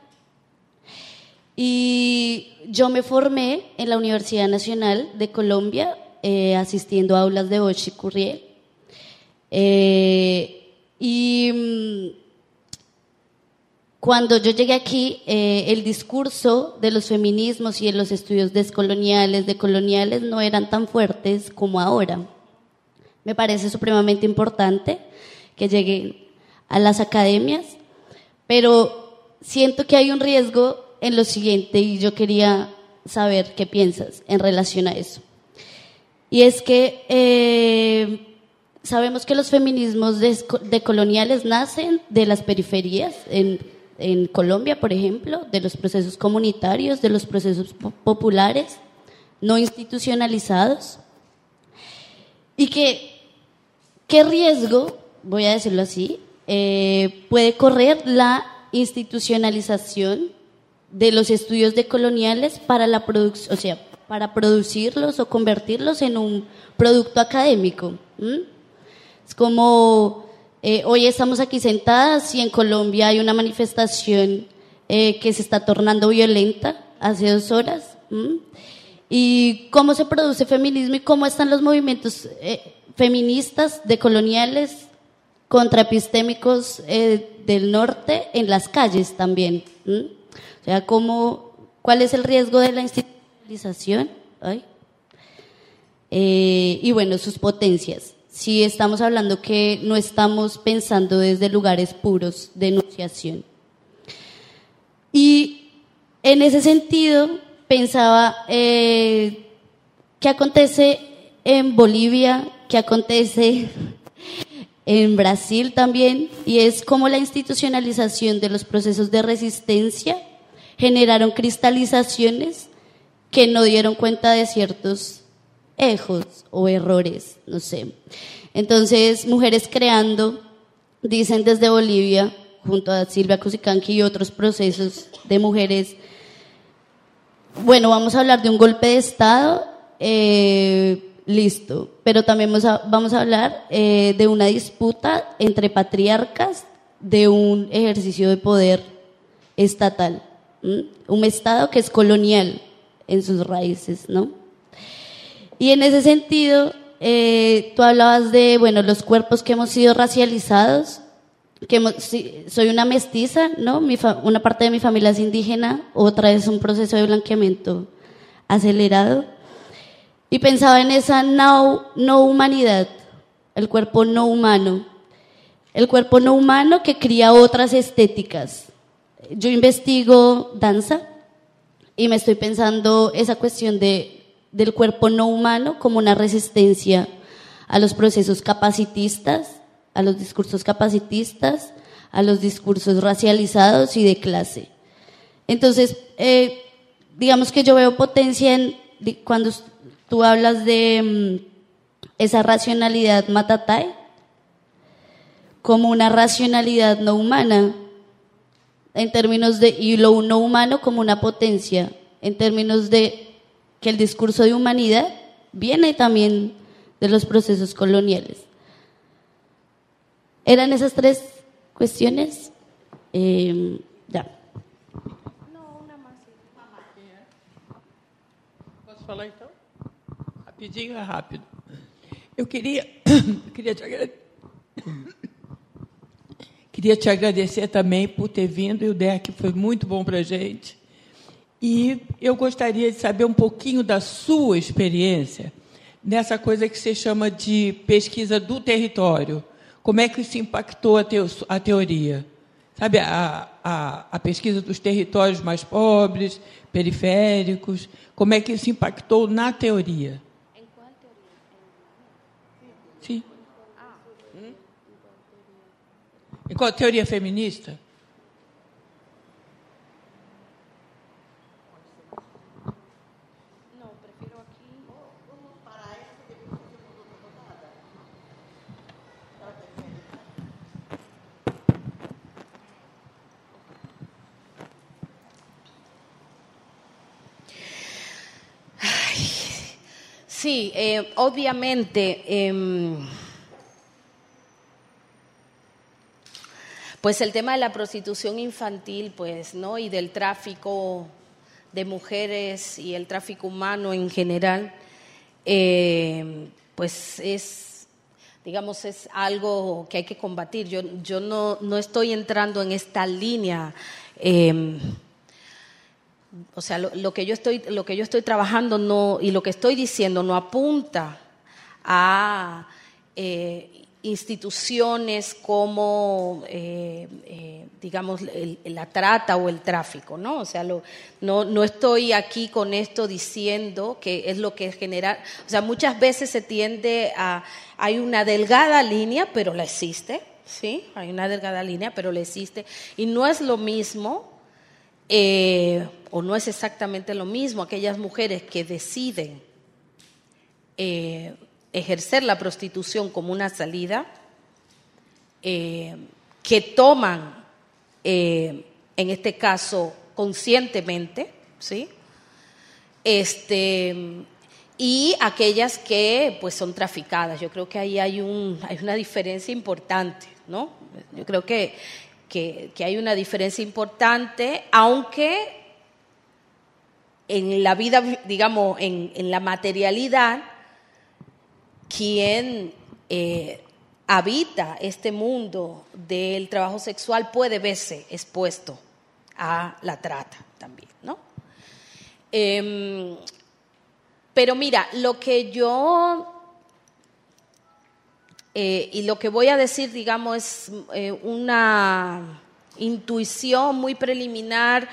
Y yo me formé en la Universidad Nacional de Colombia eh, asistiendo a aulas de Ochi Curriel. Eh, y mm, cuando yo llegué aquí, eh, el discurso de los feminismos y de los estudios descoloniales, decoloniales, no eran tan fuertes como ahora. Me parece supremamente importante que lleguen a las academias, pero siento que hay un riesgo en lo siguiente y yo quería saber qué piensas en relación a eso. Y es que eh, sabemos que los feminismos decoloniales nacen de las periferias, en, Colombia, por ejemplo, de los procesos comunitarios, de los procesos populares, no institucionalizados. Y que, ¿qué riesgo voy a decirlo así, eh, puede correr la institucionalización de los estudios decoloniales para la producción, o sea, para producirlos o convertirlos en un producto académico. Es como eh, hoy estamos aquí sentadas y en Colombia hay una manifestación eh, que se está tornando violenta hace dos horas. Y cómo se produce feminismo y cómo están los movimientos eh, feministas decoloniales contraepistémicos eh, del norte en las calles también. O sea, cómo, ¿cuál es el riesgo de la institucionalización? Eh, y bueno, sus potencias. Si estamos hablando que no estamos pensando desde lugares puros de enunciación. Y en ese sentido, pensaba, eh, ¿qué acontece en Bolivia? ¿Qué acontece en Brasil también? Y es cómo la institucionalización de los procesos de resistencia generaron cristalizaciones que no dieron cuenta de ciertos ejos o errores, no sé. Entonces, mujeres creando, dicen desde Bolivia, junto a Silvia Cusicanqui y otros procesos de mujeres, bueno, vamos a hablar de un golpe de Estado, eh, listo, pero también vamos a, vamos a hablar eh, de una disputa entre patriarcas de un ejercicio de poder estatal, un Estado que es colonial en sus raíces, ¿no? Y en ese sentido, eh, tú hablabas de, bueno, los cuerpos que hemos sido racializados, que soy una mestiza, ¿no? Una parte de mi familia es indígena, otra es un proceso de blanqueamiento acelerado. Y pensaba en esa no, humanidad, el cuerpo no humano, el cuerpo no humano que cría otras estéticas. Yo investigo danza y me estoy pensando esa cuestión de, del cuerpo no humano como una resistencia a los procesos capacitistas, a los discursos capacitistas, a los discursos racializados y de clase. Entonces, eh, digamos que yo veo potencia en cuando tú hablas de mm, esa racionalidad matatay como una racionalidad no humana en términos de y lo no humano como una potencia en términos de que el discurso de humanidad viene también de los procesos coloniales. ¿Eran esas tres cuestiones? Eh, ya. Posso falar então? Rapidinho é rápido. Eu queria, queria, te agrade- queria te agradecer também por ter vindo, e o DEC foi muito bom para a gente. E eu gostaria de saber um pouquinho da sua experiência nessa coisa que você chama de pesquisa do território. Como é que isso impactou a, teo, a teoria? Sabe, a, a, a pesquisa dos territórios mais pobres, periféricos, como é que isso impactou na teoria? Em qual teoria feminista? Sí, eh, obviamente, em, pues el tema de la prostitución infantil, pues, ¿no? Y del tráfico de mujeres y el tráfico humano en general, eh, pues es, digamos, es algo que hay que combatir. Yo, yo no, no estoy entrando en esta línea. em, o sea, lo, que yo estoy, lo que yo estoy trabajando no, y lo que estoy diciendo no apunta a eh, instituciones como, eh, eh, digamos, el- la trata o el tráfico, ¿no? O sea, no, no estoy aquí con esto diciendo que es lo que genera, o sea, muchas veces se tiende a, hay una delgada línea, pero la existe, ¿sí? Hay una delgada línea, pero la existe, y no es lo mismo eh, o no es exactamente lo mismo aquellas mujeres que deciden ejercer la prostitución como una salida, eh, que toman, eh, en este caso, conscientemente, ¿sí? Este, y aquellas que pues son traficadas. Yo creo que ahí hay, un, hay una diferencia importante, ¿no? Yo creo que, que, que hay una diferencia importante, aunque en la vida, digamos, en, en la materialidad, quien eh, habita este mundo del trabajo sexual puede verse expuesto a la trata también, ¿no? Em, pero mira, lo que yo eh, y lo que voy a decir, digamos, es eh, una intuición muy preliminar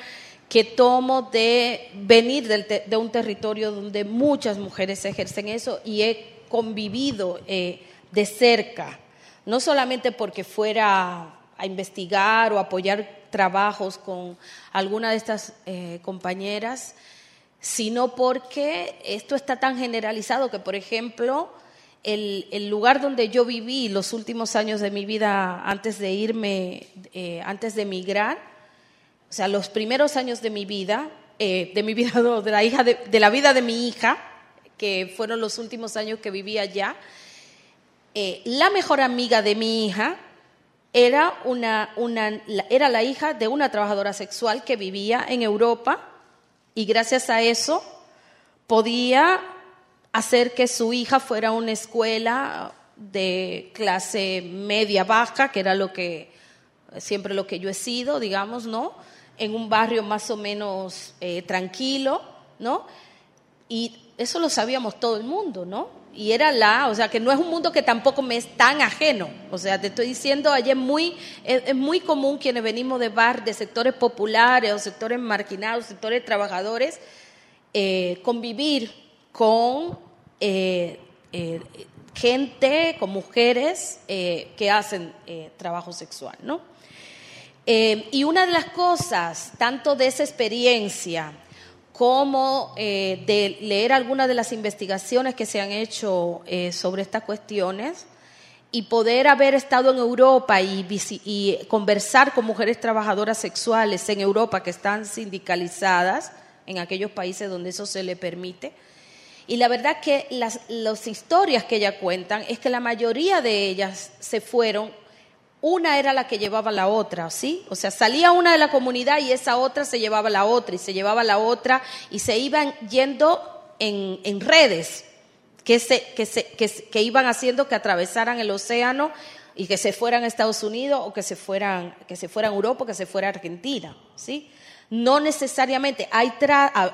que tomo de venir de un territorio donde muchas mujeres ejercen eso y he convivido eh, de cerca, no solamente porque fuera a investigar o apoyar trabajos con alguna de estas eh, compañeras, sino porque esto está tan generalizado que, por ejemplo, el, lugar donde yo viví los últimos años de mi vida antes de irme, eh, antes de emigrar, o sea, los primeros años de mi vida, de mi vida, de la, hija de la vida de mi hija, que fueron los últimos años que vivía allá, eh, la mejor amiga de mi hija era, una, era la hija de una trabajadora sexual que vivía en Europa y gracias a eso podía hacer que su hija fuera a una escuela de clase media baja, que era lo que siempre lo que yo he sido, digamos, ¿no? En un barrio más o menos eh, tranquilo, ¿no? Y eso lo sabíamos todo el mundo, ¿no? Y era la, o sea, que no es un mundo que tampoco me es tan ajeno. O sea, te estoy diciendo, es muy, es, muy común quienes venimos de bar, de sectores populares o sectores marginados, sectores trabajadores, eh, convivir con eh, eh, gente, con mujeres que hacen trabajo sexual, ¿no? y una de las cosas, tanto de esa experiencia, como eh, de leer algunas de las investigaciones que se han hecho eh, sobre estas cuestiones y poder haber estado en Europa y, conversar con mujeres trabajadoras sexuales en Europa que están sindicalizadas en aquellos países donde eso se le permite. Y la verdad que las, las historias que ellas cuentan es que la mayoría de ellas se fueron una era la que llevaba la otra, ¿sí? O sea, salía una de la comunidad y esa otra se llevaba la otra y se llevaba la otra y se iban yendo en, redes que, se, que, se, que, iban haciendo que atravesaran el océano y que se fueran a Estados Unidos o que se fueran, que se fueran a Europa o que se fuera a Argentina, ¿sí? No necesariamente, hay,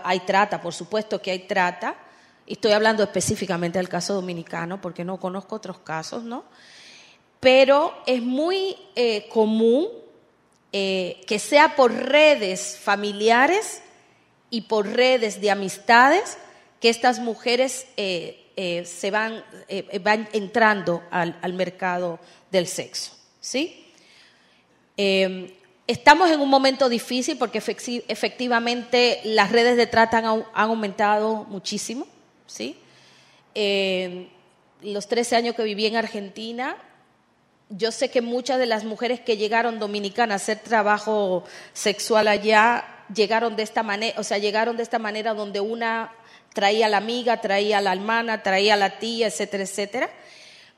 hay trata, por supuesto que hay trata, y estoy hablando específicamente del caso dominicano porque no conozco otros casos, ¿no? Pero es muy eh, común eh, que sea por redes familiares y por redes de amistades que estas mujeres eh, se van, van entrando al, mercado del sexo. ¿sí? Em, estamos en un momento difícil porque efectivamente las redes de trata han, han aumentado muchísimo. ¿sí? Em, los 13 años que viví en Argentina, yo sé que muchas de las mujeres que llegaron dominicanas a hacer trabajo sexual allá llegaron de esta manera, o sea, llegaron de esta manera donde una traía la amiga, traía a la hermana, traía a la tía, etcétera, etcétera.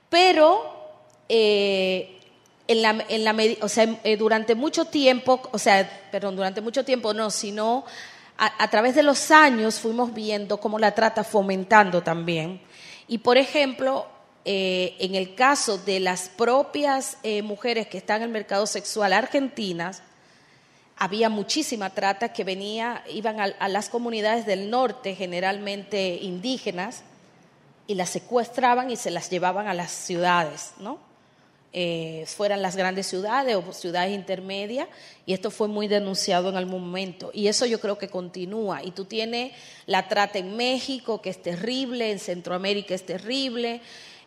Pero eh, en la, en la, o sea, eh, durante mucho tiempo, o sea, perdón, durante mucho tiempo no, sino a través de los años fuimos viendo cómo la trata fomentando también. Y por ejemplo, eh, en el caso de las propias eh, mujeres que están en el mercado sexual argentinas, había muchísima trata que venía, iban a, las comunidades del norte, generalmente indígenas, y las secuestraban y se las llevaban a las ciudades, ¿no? Eh, fueran las grandes ciudades o ciudades intermedias, y esto fue muy denunciado en algún momento. Y eso yo creo que continúa. Y tú tienes la trata en México, que es terrible, en Centroamérica es terrible,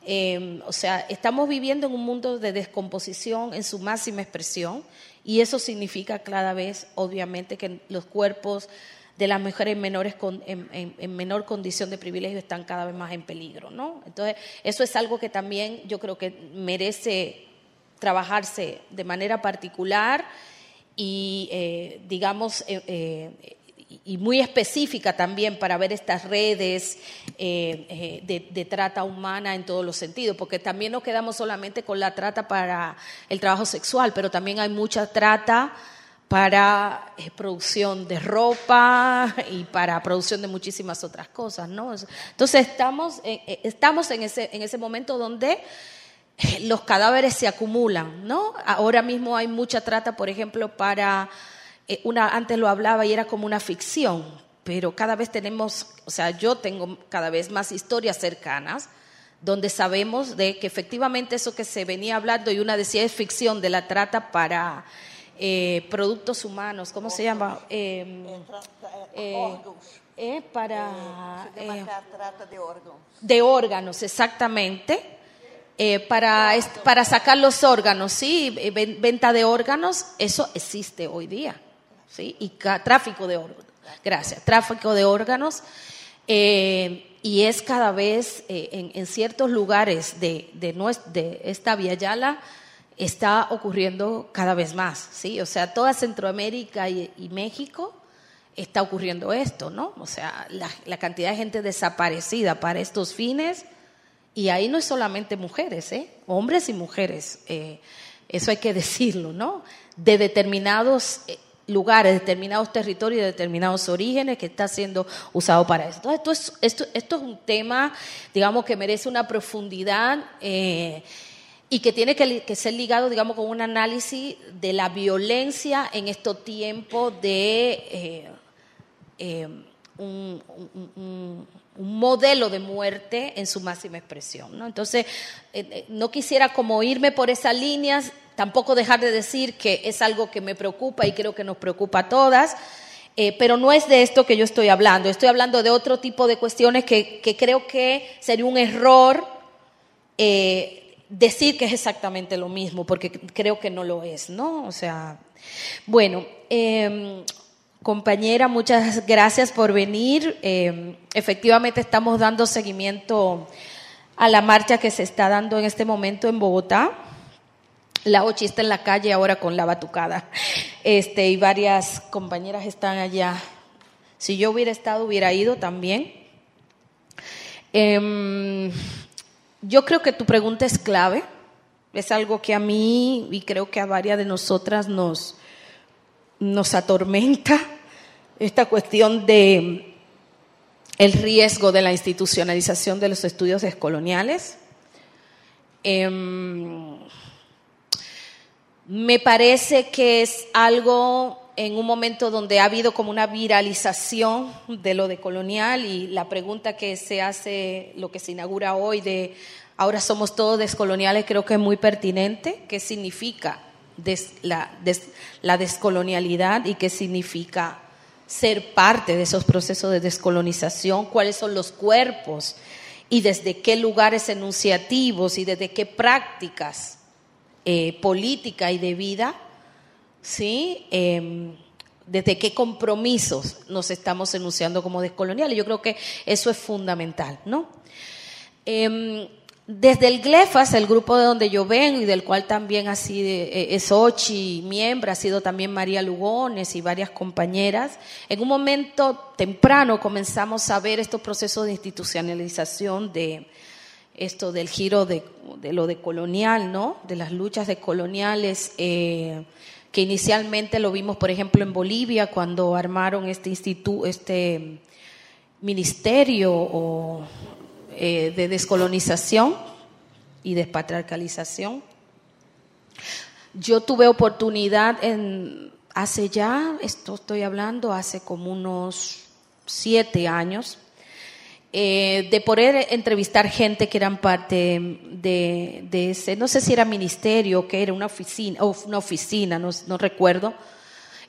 Em, o sea, estamos viviendo en un mundo de descomposición en su máxima expresión y eso significa cada vez, obviamente, que los cuerpos de las mujeres menores en, menor condición de privilegio están cada vez más en peligro, ¿no? Entonces, eso es algo que también yo creo que merece trabajarse de manera particular y, eh, digamos, eh, eh, y muy específica también para ver estas redes eh, eh, de, trata humana en todos los sentidos, porque también no quedamos solamente con la trata para el trabajo sexual, pero también hay mucha trata para eh, producción de ropa y para producción de muchísimas otras cosas, ¿no? Entonces estamos, estamos en, ese, en ese momento donde los cadáveres se acumulan, ¿no? Ahora mismo hay mucha trata, por ejemplo, para una antes lo hablaba y era como una ficción, pero cada vez tenemos, o sea, yo tengo cada vez más historias cercanas donde sabemos de que efectivamente eso que se venía hablando y una decía es ficción de la trata para eh, productos humanos, ¿cómo se llama? Eh, eh, eh, para Se llama eh, cá trata de órgãos. de órganos, exactamente, eh, para, para sacar los órganos, ¿sí? Eh, ven- Venta de órganos, eso existe hoy día, ¿sí? Y tráfico de órganos, gracias, tráfico de órganos, eh, y es cada vez eh, en, en ciertos lugares de, de, nues- de esta Via Yala, está ocurriendo cada vez más, ¿sí? O sea, toda Centroamérica y, México está ocurriendo esto, ¿no? O sea, la, cantidad de gente desaparecida para estos fines, y ahí no es solamente mujeres, ¿eh? Hombres y mujeres, eh, eso hay que decirlo, ¿no? De determinados lugares, determinados territorios, de determinados orígenes que está siendo usado para esto. Entonces, esto es, esto, esto es un tema, digamos, que merece una profundidad eh, y que tiene que, ser ligado, digamos, con un análisis de la violencia en estos tiempos de eh, eh, un, modelo de muerte en su máxima expresión. ¿no? Entonces, no quisiera como irme por esas líneas, tampoco dejar de decir que es algo que me preocupa y creo que nos preocupa a todas. eh, pero no es de esto que yo estoy hablando, estoy hablando de otro tipo de cuestiones que, que creo que sería un error eh, decir que es exactamente lo mismo, porque creo que no lo es, ¿no? O sea, bueno, eh, compañera, muchas gracias por venir. Eh, efectivamente estamos dando seguimiento a la marcha que se está dando en este momento en Bogotá. La Ochi está en la calle ahora con la batucada. Este, y varias compañeras están allá. Si yo hubiera estado, hubiera ido también. Em, yo creo que tu pregunta es clave. Es algo que a mí y creo que a varias de nosotras nos, nos atormenta esta cuestión de el riesgo de la institucionalización de los estudios descoloniales. Em, me parece que es algo en un momento donde ha habido como una viralización de lo de colonial y la pregunta que se hace, lo que se inaugura hoy de ahora somos todos descoloniales, creo que es muy pertinente. ¿Qué significa la, la descolonialidad y qué significa ser parte de esos procesos de descolonización? ¿Cuáles son los cuerpos? ¿Y desde qué lugares enunciativos y desde qué prácticas? Eh, política y de vida, ¿sí? Eh, desde qué compromisos nos estamos enunciando como descoloniales. Yo creo que eso es fundamental, ¿no? Eh, desde el GLEFAS, el grupo de donde yo vengo y del cual también ha sido, eh, es Ochi, miembro, ha sido también María Lugones y varias compañeras, en un momento temprano comenzamos a ver estos procesos de institucionalización de esto del giro de, lo de colonial, ¿no? De las luchas de coloniales, eh, que inicialmente lo vimos, por ejemplo, en Bolivia, cuando armaron este instituto, este ministerio eh, de descolonización y despatriarcalización. Yo tuve oportunidad hace ya, esto estoy hablando, hace como unos siete años, eh, de poder entrevistar gente que eran parte de, de ese, no sé si era ministerio, que era una oficina, o una oficina, no, no recuerdo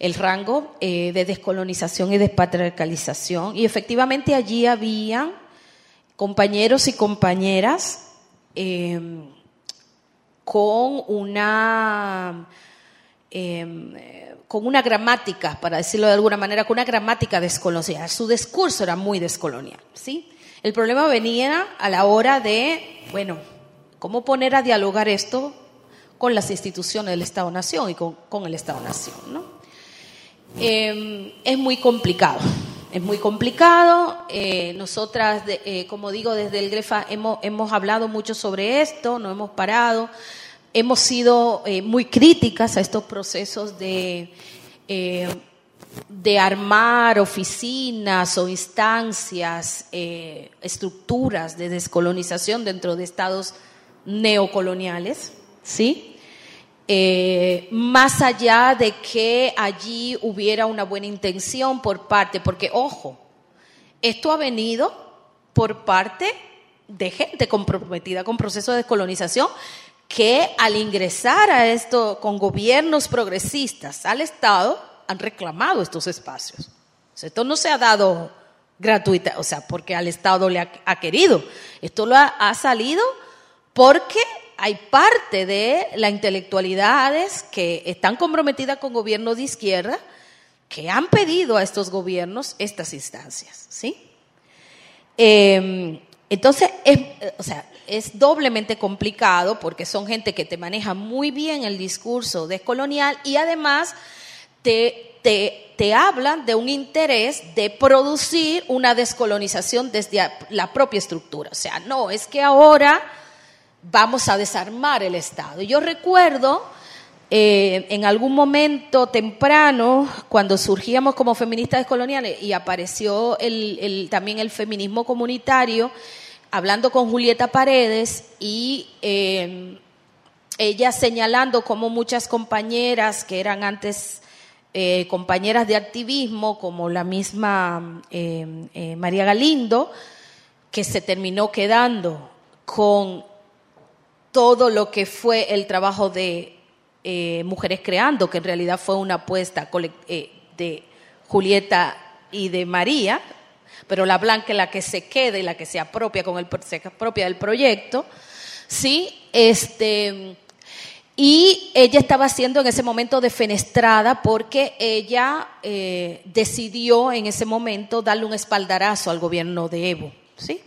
el rango eh, de descolonización y despatriarcalización. Y efectivamente allí había compañeros y compañeras eh, con una eh, con una gramática, para decirlo de alguna manera, con una gramática descolonial. Su discurso era muy descolonial, ¿sí? El problema venía a la hora de, bueno, cómo poner a dialogar esto con las instituciones del Estado-Nación y con, con el Estado-Nación, ¿no? Eh, es muy complicado. Es muy complicado. Eh, nosotras, eh, como digo, desde el GREFA hemos, hemos hablado mucho sobre esto, no hemos parado. Hemos sido eh, muy críticas a estos procesos de, eh, de armar oficinas o instancias, eh, estructuras de descolonización dentro de estados neocoloniales, ¿sí? Más allá de que allí hubiera una buena intención por parte, porque ojo, esto ha venido por parte de gente comprometida con procesos de descolonización que al ingresar a esto con gobiernos progresistas al Estado han reclamado estos espacios. Esto no se ha dado gratuita, o sea, porque al Estado le ha, querido. Esto lo ha, salido porque hay parte de las intelectualidades que están comprometidas con gobiernos de izquierda que han pedido a estos gobiernos estas instancias, ¿sí? Eh, entonces, es, o sea, es doblemente complicado porque son gente que te maneja muy bien el discurso descolonial y además te, te, te hablan de un interés de producir una descolonización desde la propia estructura. O sea, no, es que ahora vamos a desarmar el Estado. Yo recuerdo eh, en algún momento temprano, cuando surgíamos como feministas descoloniales y apareció también el feminismo comunitario, hablando con Julieta Paredes y eh, ella señalando como muchas compañeras que eran antes eh, compañeras de activismo, como la misma María Galindo, que se terminó quedando con todo lo que fue el trabajo de eh, Mujeres Creando, que en realidad fue una apuesta eh, de Julieta y de María, pero la blanca es la que se queda y la que se apropia con el apropia del proyecto, sí, este y ella estaba siendo en ese momento defenestrada porque ella eh, decidió en ese momento darle un espaldarazo al gobierno de Evo. ¿sí?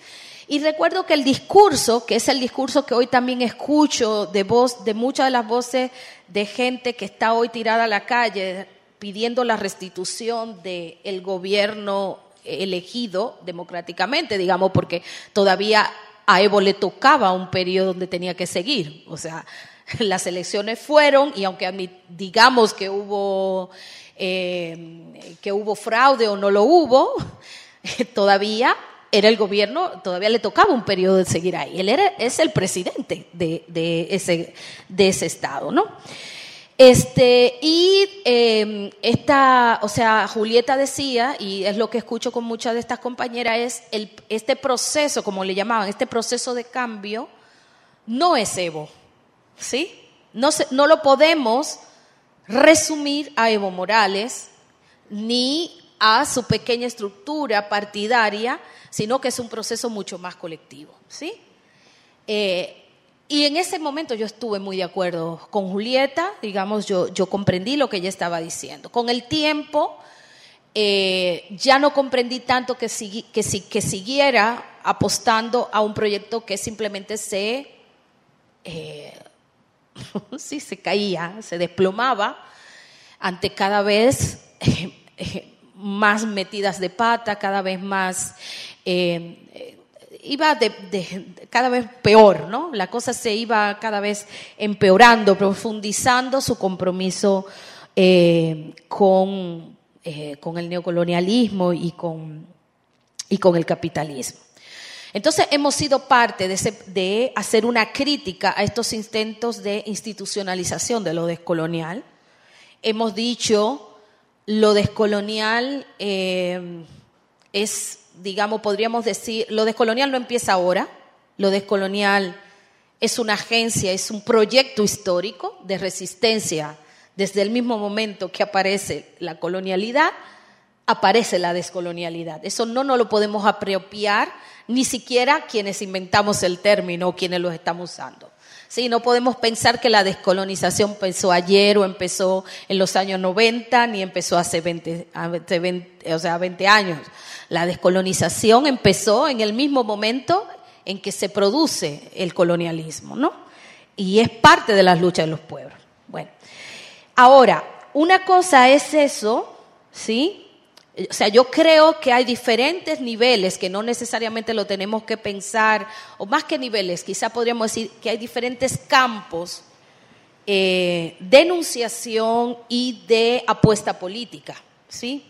Y recuerdo que el discurso, que es el discurso que hoy también escucho de voz, de muchas de las voces de gente que está hoy tirada a la calle pidiendo la restitución del gobierno elegido democráticamente, digamos, porque todavía a Evo le tocaba un periodo donde tenía que seguir. O sea, las elecciones fueron, y aunque digamos que hubo, eh, que hubo fraude o no lo hubo, todavía era el gobierno, todavía le tocaba un periodo de seguir ahí. Él es el presidente de, ese, estado, ¿no? Este, y eh, esta, o sea, Julieta decía, y es lo que escucho con muchas de estas compañeras, es este proceso, como le llamaban, este proceso de cambio, no es Evo, ¿sí? No, no lo podemos resumir a Evo Morales ni a su pequeña estructura partidaria, sino que es un proceso mucho más colectivo, ¿sí? Eh, y en ese momento yo estuve muy de acuerdo con Julieta, digamos, yo, yo comprendí lo que ella estaba diciendo. Con el tiempo, eh, ya no comprendí tanto que, sigui- que, si- que siguiera apostando a un proyecto que simplemente se, eh, sí, se caía, se desplomaba ante cada vez más metidas de pata, cada vez más, eh, eh, iba de, cada vez peor, ¿no? La cosa se iba cada vez empeorando, profundizando su compromiso eh, con, con el neocolonialismo y con, y con el capitalismo. Entonces hemos sido parte de, de hacer una crítica a estos intentos de institucionalización de lo descolonial. Hemos dicho lo descolonial eh, es, digamos, podríamos decir, lo descolonial no empieza ahora, lo descolonial es una agencia, es un proyecto histórico de resistencia desde el mismo momento que aparece la colonialidad, aparece la descolonialidad. Eso no nos lo podemos apropiar ni siquiera quienes inventamos el término o quienes lo estamos usando. Sí, no podemos pensar que la descolonización empezó ayer o empezó en los años 90 ni empezó hace 20, hace 20, o sea, 20 años. La descolonización empezó en el mismo momento en que se produce el colonialismo, ¿no? Y es parte de las luchas de los pueblos. Bueno, ahora, una cosa es eso ¿sí? O sea, yo creo que hay diferentes niveles que no necesariamente lo tenemos que pensar, o más que niveles, quizá podríamos decir que hay diferentes campos eh, de enunciación y de apuesta política, ¿sí?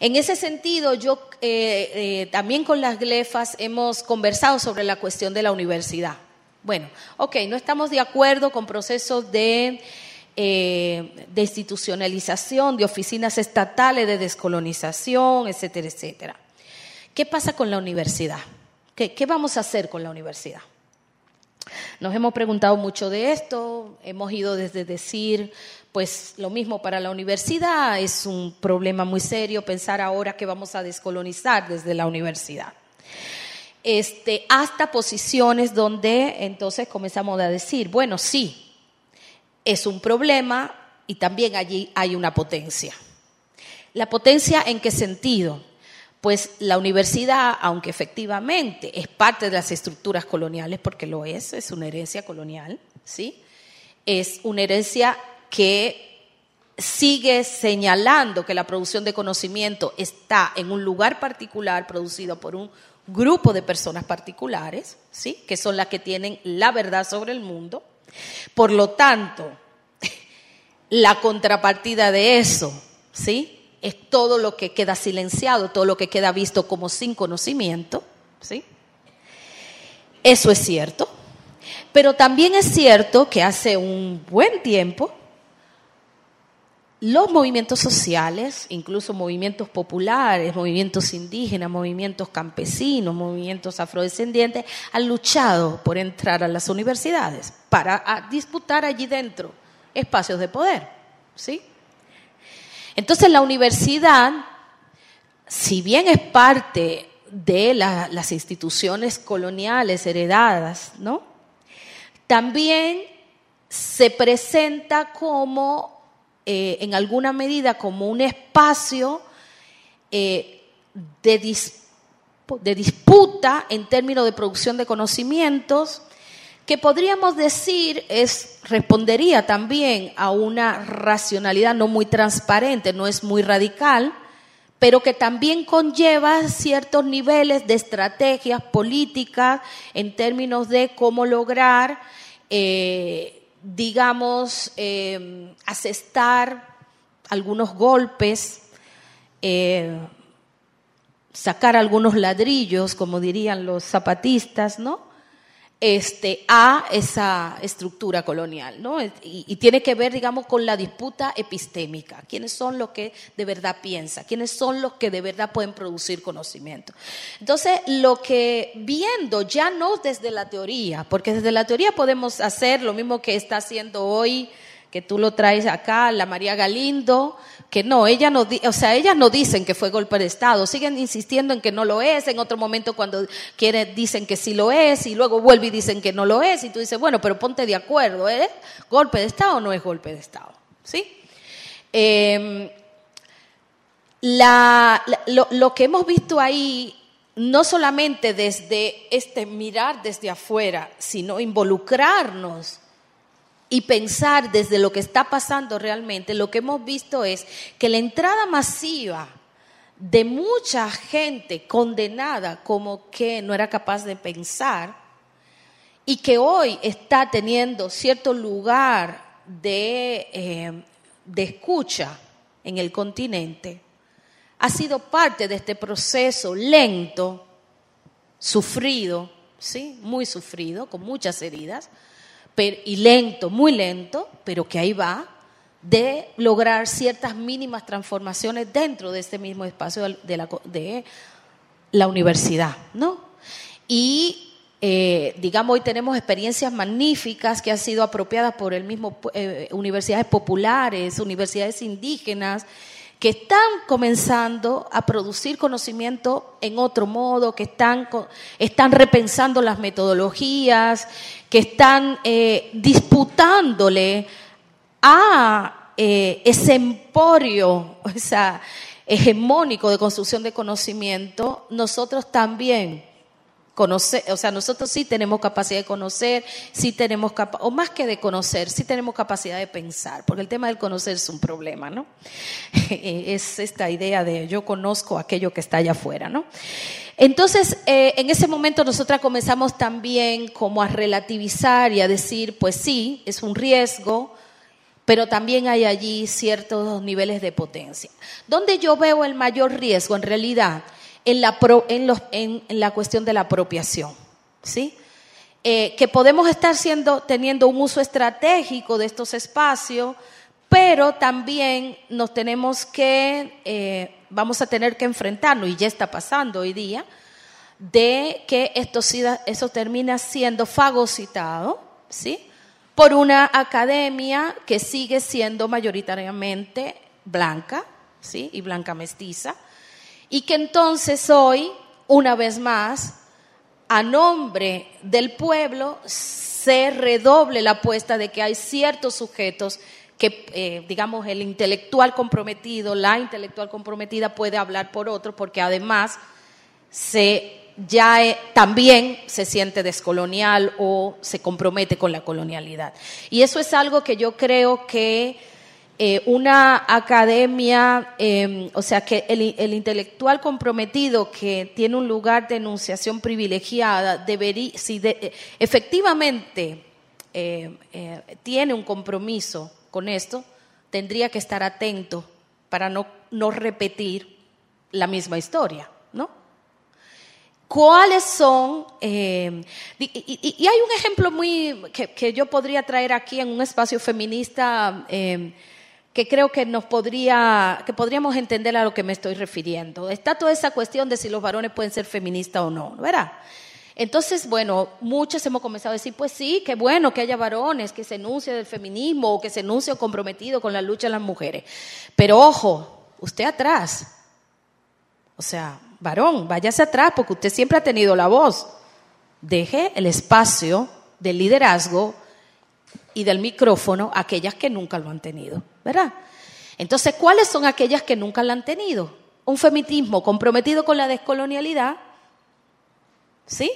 En ese sentido, yo eh, eh, también con las glefas hemos conversado sobre la cuestión de la universidad. Bueno, ok, no estamos de acuerdo con procesos de, eh, de institucionalización, de oficinas estatales, de descolonización, etcétera, etcétera. ¿Qué pasa con la universidad? ¿Qué, qué vamos a hacer con la universidad? Nos hemos preguntado mucho de esto, hemos ido desde decir, pues lo mismo para la universidad, es un problema muy serio pensar ahora que vamos a descolonizar desde la universidad. Este, hasta posiciones donde entonces comenzamos a decir, bueno, sí, es un problema y también allí hay una potencia. ¿La potencia en qué sentido? Pues la universidad, aunque efectivamente es parte de las estructuras coloniales, porque lo es, es una herencia colonial, ¿sí? Es una herencia que sigue señalando que la producción de conocimiento está en un lugar particular producido por un grupo de personas particulares, ¿sí? que son las que tienen la verdad sobre el mundo. Por lo tanto, la contrapartida de eso, ¿sí? Es todo lo que queda silenciado, todo lo que queda visto como sin conocimiento, ¿sí? Eso es cierto. Pero también es cierto que hace un buen tiempo los movimientos sociales, incluso movimientos populares, movimientos indígenas, movimientos campesinos, movimientos afrodescendientes, han luchado por entrar a las universidades para disputar allí dentro espacios de poder. ¿sí? Entonces la universidad, si bien es parte de la, las instituciones coloniales heredadas, ¿no? también se presenta como eh, en alguna medida como un espacio eh, de, de disputa en términos de producción de conocimientos, que podríamos decir es, respondería también a una racionalidad no muy transparente, no es muy radical, pero que también conlleva ciertos niveles de estrategias políticas en términos de cómo lograr eh, digamos, eh, asestar algunos golpes, eh, sacar algunos ladrillos, como dirían los zapatistas, ¿no? Este, a esa estructura colonial, ¿no? Y, y, tiene que ver, digamos, con la disputa epistémica. ¿Quiénes son los que de verdad piensan? ¿Quiénes son los que de verdad pueden producir conocimiento? Entonces, lo que viendo ya no desde la teoría, porque desde la teoría podemos hacer lo mismo que está haciendo hoy que tú lo traes acá, la María Galindo, que no, ella no, o sea, ellas no dicen que fue golpe de Estado, siguen insistiendo en que no lo es, en otro momento cuando quieren dicen que sí lo es, y luego vuelve y dicen que no lo es, y tú dices, bueno, pero ponte de acuerdo, ¿es golpe de Estado o no es golpe de Estado? ¿Sí? Eh, la, lo que hemos visto ahí no solamente desde este mirar desde afuera, sino involucrarnos y pensar desde lo que está pasando realmente, lo que hemos visto es que la entrada masiva de mucha gente condenada como que no era capaz de pensar y que hoy está teniendo cierto lugar de, eh, de escucha en el continente, ha sido parte de este proceso lento, sufrido, ¿sí? muy sufrido, con muchas heridas, y lento, muy lento, pero que ahí va, de lograr ciertas mínimas transformaciones dentro de este mismo espacio de la, universidad, ¿no? Y eh, digamos, hoy tenemos experiencias magníficas que han sido apropiadas por el mismo eh, universidades populares, universidades indígenas, que están comenzando a producir conocimiento en otro modo, que están, están repensando las metodologías, que están eh, disputándole a eh, ese emporio, o hegemónico de construcción de conocimiento, nosotros también O sea, nosotros sí tenemos capacidad de conocer, sí tenemos o más que de conocer, sí tenemos capacidad de pensar, porque el tema del conocer es un problema, ¿no? es esta idea de yo conozco aquello que está allá afuera, ¿no? Entonces, eh, en ese momento nosotras comenzamos también como a relativizar y a decir, pues sí, es un riesgo, pero también hay allí ciertos niveles de potencia. Donde yo veo el mayor riesgo, en realidad, en la, en la cuestión de la apropiación, ¿sí? Eh, que podemos estar siendo, teniendo un uso estratégico de estos espacios, pero también nos tenemos que, eh, vamos a tener que enfrentarnos, y ya está pasando hoy día, de que esto, eso termina siendo fagocitado, ¿sí? Por una academia que sigue siendo mayoritariamente blanca, ¿sí? Y blanca mestiza, y que entonces hoy, una vez más, a nombre del pueblo, se redoble la apuesta de que hay ciertos sujetos que, eh, digamos, el intelectual comprometido, la intelectual comprometida puede hablar por otro, porque además se ya eh, también se siente descolonial o se compromete con la colonialidad. Y eso es algo que yo creo que eh, una academia, em, o sea, que el, intelectual comprometido que tiene un lugar de enunciación privilegiada, debería, si efectivamente eh, eh, tiene un compromiso con esto, tendría que estar atento para no, no repetir la misma historia, ¿no? ¿Cuáles son? Em, y, hay un ejemplo muy que, yo podría traer aquí en un espacio feminista em, que creo que nos podría, que podríamos entender a lo que me estoy refiriendo. Está toda esa cuestión de si los varones pueden ser feministas o no, ¿verdad? Entonces, bueno, muchos hemos comenzado a decir, pues sí, qué bueno que haya varones que se enuncien del feminismo o que se enuncien comprometidos con la lucha de las mujeres. Pero ojo, usted atrás. O sea, varón, váyase atrás porque usted siempre ha tenido la voz. Deje el espacio del liderazgo y del micrófono aquellas que nunca lo han tenido. ¿verdad? Entonces, ¿cuáles son aquellas que nunca la han tenido? Un feminismo comprometido con la descolonialidad, ¿sí?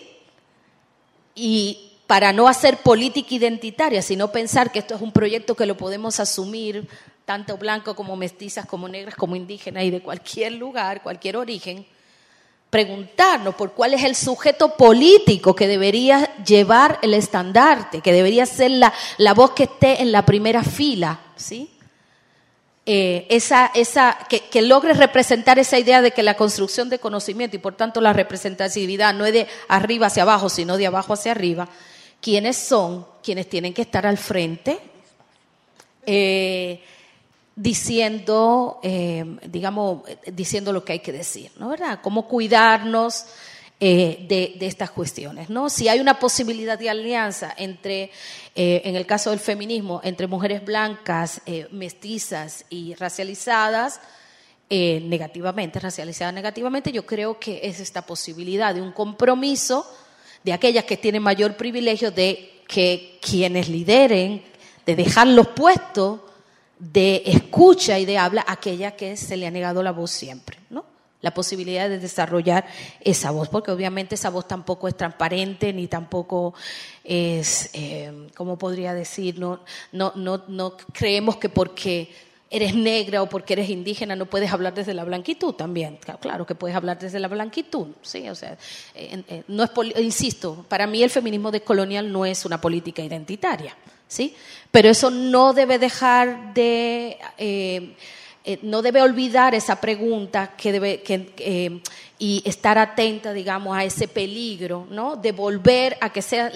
Y para no hacer política identitaria, sino pensar que esto es un proyecto que lo podemos asumir tanto blanco como mestizas, como negras, como indígenas y de cualquier lugar, cualquier origen, preguntarnos por cuál es el sujeto político que debería llevar el estandarte, que debería ser la, la voz que esté en la primera fila, ¿sí? Eh, esa, esa, que, logre representar esa idea de que la construcción de conocimiento y por tanto la representatividad no es de arriba hacia abajo, sino de abajo hacia arriba, quienes son quienes tienen que estar al frente eh, diciendo, eh, digamos, diciendo lo que hay que decir, ¿no verdad? Cómo cuidarnos eh, de, estas cuestiones. ¿no? Si hay una posibilidad de alianza entre, eh, en el caso del feminismo, entre mujeres blancas, mestizas y racializadas, negativamente, racializadas negativamente, yo creo que es esta posibilidad de un compromiso de aquellas que tienen mayor privilegio de que quienes lideren, de dejar los puestos de escucha y de habla aquella que se le ha negado la voz siempre, ¿no? la posibilidad de desarrollar esa voz, porque obviamente esa voz tampoco es transparente ni tampoco es, eh, ¿cómo podría decir? No, no, no, no creemos que porque eres negra o porque eres indígena no puedes hablar desde la blanquitud también. Claro que puedes hablar desde la blanquitud, sí, o sea, no es insisto, para mí el feminismo descolonial no es una política identitaria, sí, pero eso no debe dejar de eh, eh, no debe olvidar esa pregunta que debe, eh, y estar atenta, digamos, a ese peligro, ¿no? De volver a que sean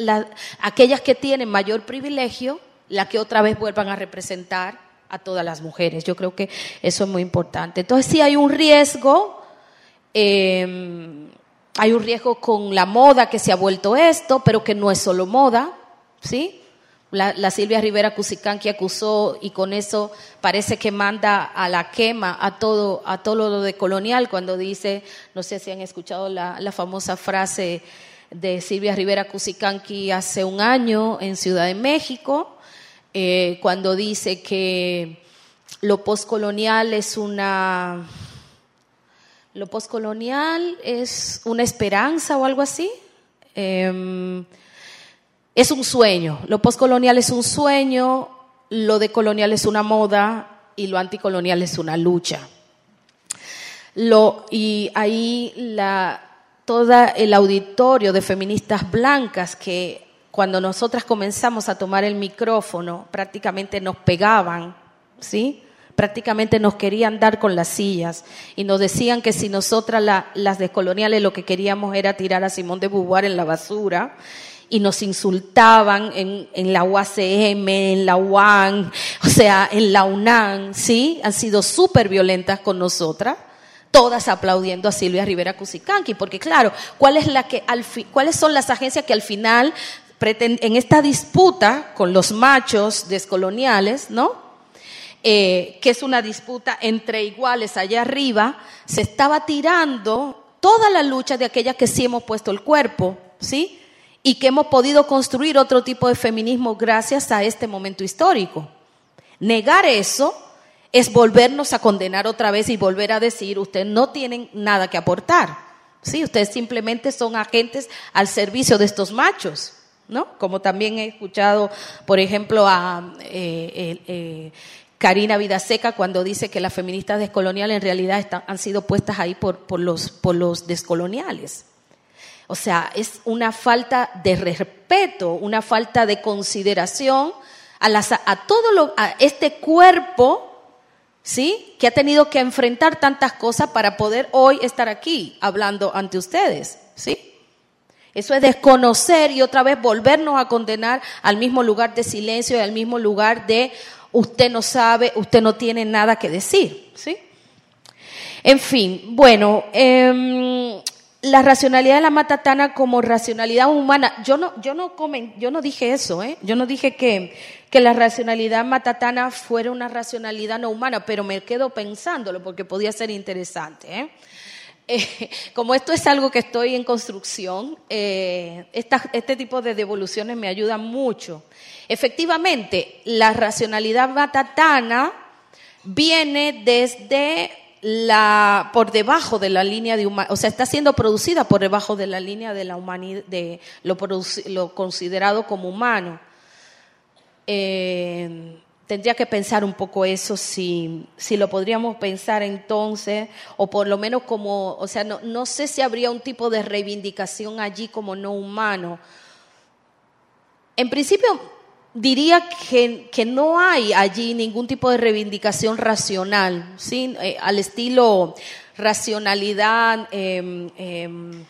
aquellas que tienen mayor privilegio las que otra vez vuelvan a representar a todas las mujeres. Yo creo que eso es muy importante. Entonces, sí hay un riesgo, em, hay un riesgo con la moda que se ha vuelto esto, pero que no es solo moda, ¿sí? La, Silvia Rivera Cusicán que acusó y con eso parece que manda a la quema a todo, a todo lo de colonial cuando dice, no sé si han escuchado la, famosa frase de Silvia Rivera Cusicanqui hace un año en Ciudad de México, eh, cuando dice que lo postcolonial es una lo postcolonial es una esperanza o algo así. Em, es un sueño. Lo postcolonial es un sueño, lo decolonial es una moda y lo anticolonial es una lucha. Y ahí la, todo el auditorio de feministas blancas que cuando nosotras comenzamos a tomar el micrófono prácticamente nos pegaban, ¿sí? Prácticamente nos querían dar con las sillas y nos decían que si nosotras las descoloniales lo que queríamos era tirar a Simón de Beauvoir en la basura y nos insultaban en, en, la UACM, en la UAN, o sea, en la UNAM, ¿sí? Han sido súper violentas con nosotras, todas aplaudiendo a Silvia Rivera Cusicanqui, porque claro, ¿cuál es la que al ¿cuáles son las agencias que al final en esta disputa con los machos descoloniales, ¿no? Eh, que es una disputa entre iguales allá arriba, se estaba tirando toda la lucha de aquella que sí hemos puesto el cuerpo, ¿sí? Y que hemos podido construir otro tipo de feminismo gracias a este momento histórico. Negar eso es volvernos a condenar otra vez y volver a decir, ustedes no tienen nada que aportar. Sí, ustedes simplemente son agentes al servicio de estos machos, ¿no? Como también he escuchado, por ejemplo, a eh, eh, Karina Vidaseca cuando dice que las feministas descoloniales en realidad han sido puestas ahí por, por, los, por los descoloniales. O sea, es una falta de respeto, una falta de consideración a, todo lo, este cuerpo, ¿sí? Que ha tenido que enfrentar tantas cosas para poder hoy estar aquí hablando ante ustedes, ¿sí? Eso es desconocer y otra vez volvernos a condenar al mismo lugar de silencio y al mismo lugar de usted no sabe, usted no tiene nada que decir, ¿sí? En fin, bueno, eh, la racionalidad de la matatana como racionalidad humana. Yo no, yo no, dije eso, ¿eh? Yo no dije que, que la racionalidad matatana fuera una racionalidad no humana, pero me quedo pensándolo porque podía ser interesante, ¿eh? eh como esto es algo que estoy en construcción, eh, este tipo de devoluciones me ayudan mucho. Efectivamente, la racionalidad matatana viene desde la, por debajo de la línea de o sea, está siendo producida por debajo de la línea de la humanidad, de lo, lo considerado como humano. Eh, tendría que pensar un poco eso, si, si lo podríamos pensar entonces, o por lo menos como, o sea, no, no sé si habría un tipo de reivindicación allí como no humano. En principio, diría que, que, no hay allí ningún tipo de reivindicación racional, ¿sí? Eh, al estilo racionalidad em, em,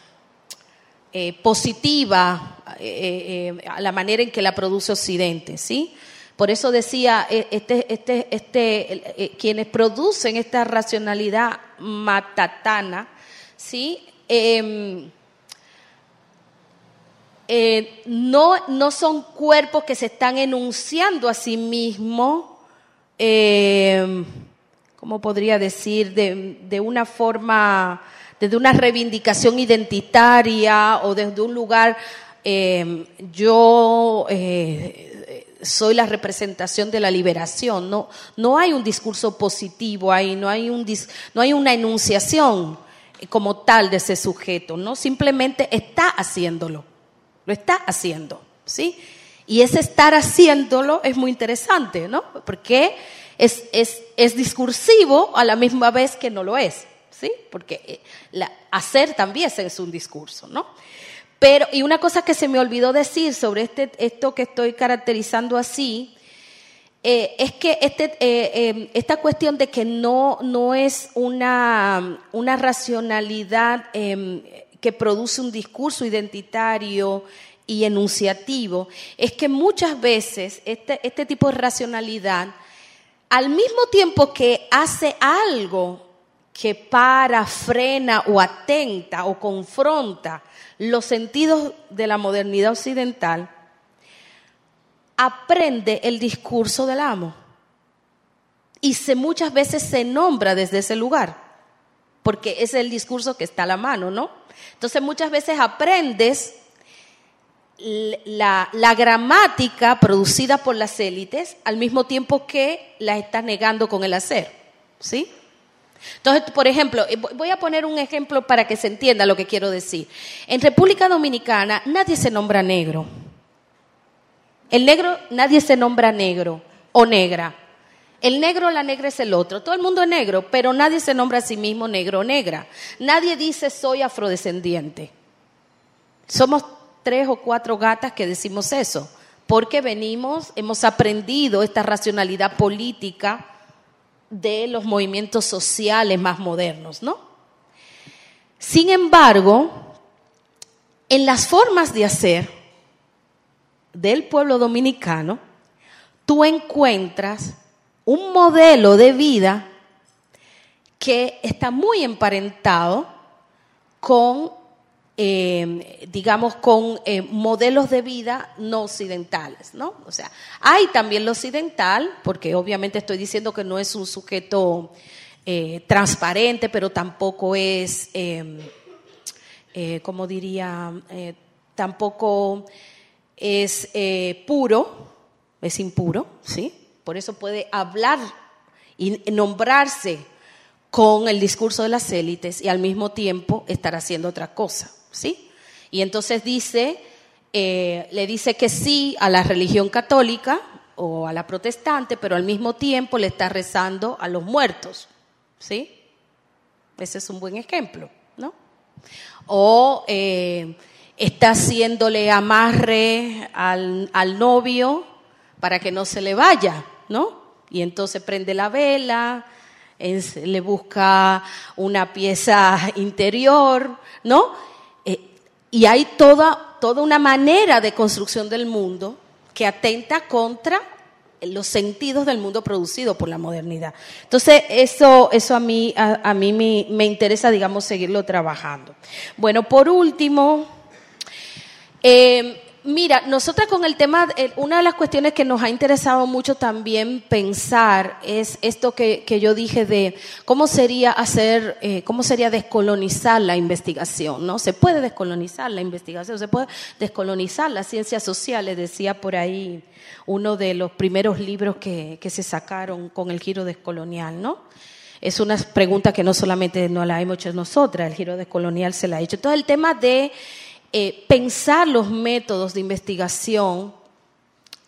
eh, positiva eh, a la manera en que la produce Occidente. ¿sí? Por eso decía, este, este, este, quienes producen esta racionalidad matatana, ¿sí? Em, eh, no, no son cuerpos que se están enunciando a sí mismos, eh, ¿cómo podría decir? De, una forma, desde una reivindicación identitaria o desde un lugar, eh, yo eh, soy la representación de la liberación. No, no hay un discurso positivo ahí, no hay, un, no hay una enunciación como tal de ese sujeto, ¿no? Simplemente está haciéndolo. Lo está haciendo, ¿sí? Y ese estar haciéndolo es muy interesante, ¿no? Porque es, es, es discursivo a la misma vez que no lo es, ¿sí? Porque eh, hacer también es un discurso, ¿no? Pero, y una cosa que se me olvidó decir sobre este, esto que estoy caracterizando así, eh, es que este, eh, esta cuestión de que no, no es una, una racionalidad em, que produce un discurso identitario y enunciativo, es que muchas veces este, este tipo de racionalidad, al mismo tiempo que hace algo que para, frena o atenta o confronta los sentidos de la modernidad occidental, aprende el discurso del amo. Y se, muchas veces se nombra desde ese lugar, porque es el discurso que está a la mano, ¿no? Entonces muchas veces aprendes la, gramática producida por las élites al mismo tiempo que la estás negando con el hacer. ¿Sí? Entonces, por ejemplo, eh, vo- voy a poner un ejemplo para que se entienda lo que quiero decir. En República Dominicana nadie se nombra negro. El negro, nadie se nombra negro o negra. El negro o la negra es el otro. Todo el mundo es negro, pero nadie se nombra a sí mismo negro o negra. Nadie dice soy afrodescendiente. Somos tres o cuatro gatas que decimos eso, porque venimos, hemos aprendido esta racionalidad política de los movimientos sociales más modernos, ¿no? Sin embargo, en las formas de hacer del pueblo dominicano, tú encuentras un modelo de vida que está muy emparentado con, eh, digamos, con eh, modelos de vida no occidentales, ¿no? O sea, hay también lo occidental, porque obviamente estoy diciendo que no es un sujeto eh, transparente, pero tampoco es, eh, como diría, tampoco es puro, es impuro, ¿sí? Por eso puede hablar y nombrarse con el discurso de las élites y al mismo tiempo estar haciendo otra cosa, ¿sí? Y entonces dice, eh, le dice que sí a la religión católica o a la protestante, pero al mismo tiempo le está rezando a los muertos, ¿sí? Ese es un buen ejemplo, ¿no? O eh, está haciéndole amarre al, al novio para que no se le vaya, ¿no? Y entonces prende la vela, le busca una pieza interior, ¿no? Eh, y hay toda, toda una manera de construcción del mundo que atenta contra los sentidos del mundo producido por la modernidad. Entonces, eso, eso a mí, a mí me, me interesa, digamos, seguirlo trabajando. Bueno, por último, eh, mira, nosotras con el tema, eh, una de las cuestiones que nos ha interesado mucho también pensar es esto que, que yo dije de cómo sería hacer, eh, cómo sería descolonizar la investigación, ¿no? Se puede descolonizar la investigación, se puede descolonizar las ciencias sociales, decía por ahí uno de los primeros libros que, que se sacaron con el giro descolonial, ¿no? Es una pregunta que no solamente nos la hemos hecho nosotras, el giro descolonial se la ha hecho. Todo el tema de eh, pensar los métodos de investigación,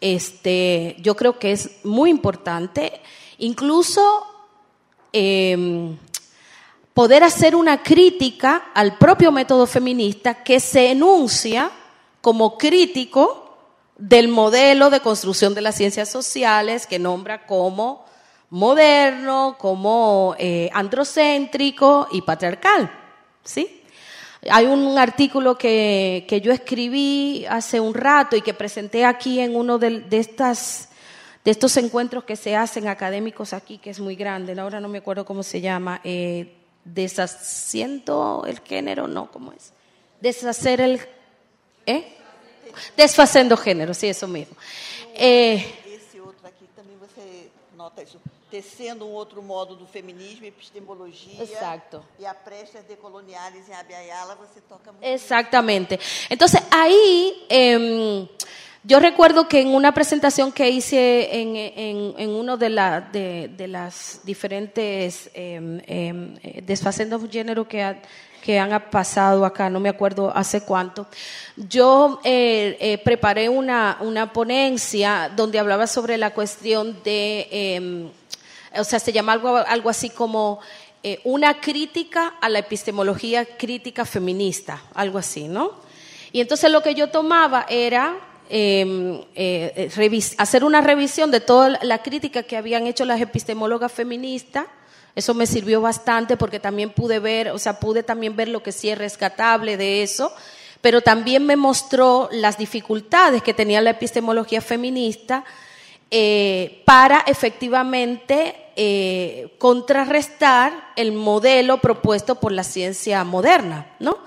este, yo creo que es muy importante, incluso eh, poder hacer una crítica al propio método feminista que se enuncia como crítico del modelo de construcción de las ciencias sociales que nombra como moderno, como eh, androcéntrico y patriarcal, ¿sí? Hay un artículo que, que yo escribí hace un rato y que presenté aquí en uno de, de estas, de estos encuentros que se hacen académicos aquí, que es muy grande, ahora no me acuerdo cómo se llama, eh, deshaciendo el género, no, ¿cómo es? Deshacer el... ¿Eh? Desfazendo género, sí, eso mismo. Eh, Tecendo um outro modo do feminismo, epistemologia. Exacto. E a Prestes Decoloniales em Abiayala, você toca muito. Exactamente. Entonces ahí em, yo recuerdo que en una presentación que hice en, en- en uno de, la- de, de las diferentes em, eh, desfacendos género que, ha- que han pasado acá, no me acuerdo hace cuánto, yo eh, eh, preparé una, una ponencia donde hablaba sobre la cuestión de, o sea, se llama algo, así como eh, una crítica a la epistemología crítica feminista, algo así, ¿no? Y entonces lo que yo tomaba era eh, eh, eh, hacer una revisión de toda la- crítica que habían hecho las epistemólogas feministas. Eso me sirvió bastante porque también pude ver, o sea, pude también ver lo que sí es rescatable de eso, pero también me mostró las dificultades que tenía la epistemología feminista para efectivamente eh, contrarrestar el modelo propuesto por la ciencia moderna, ¿no?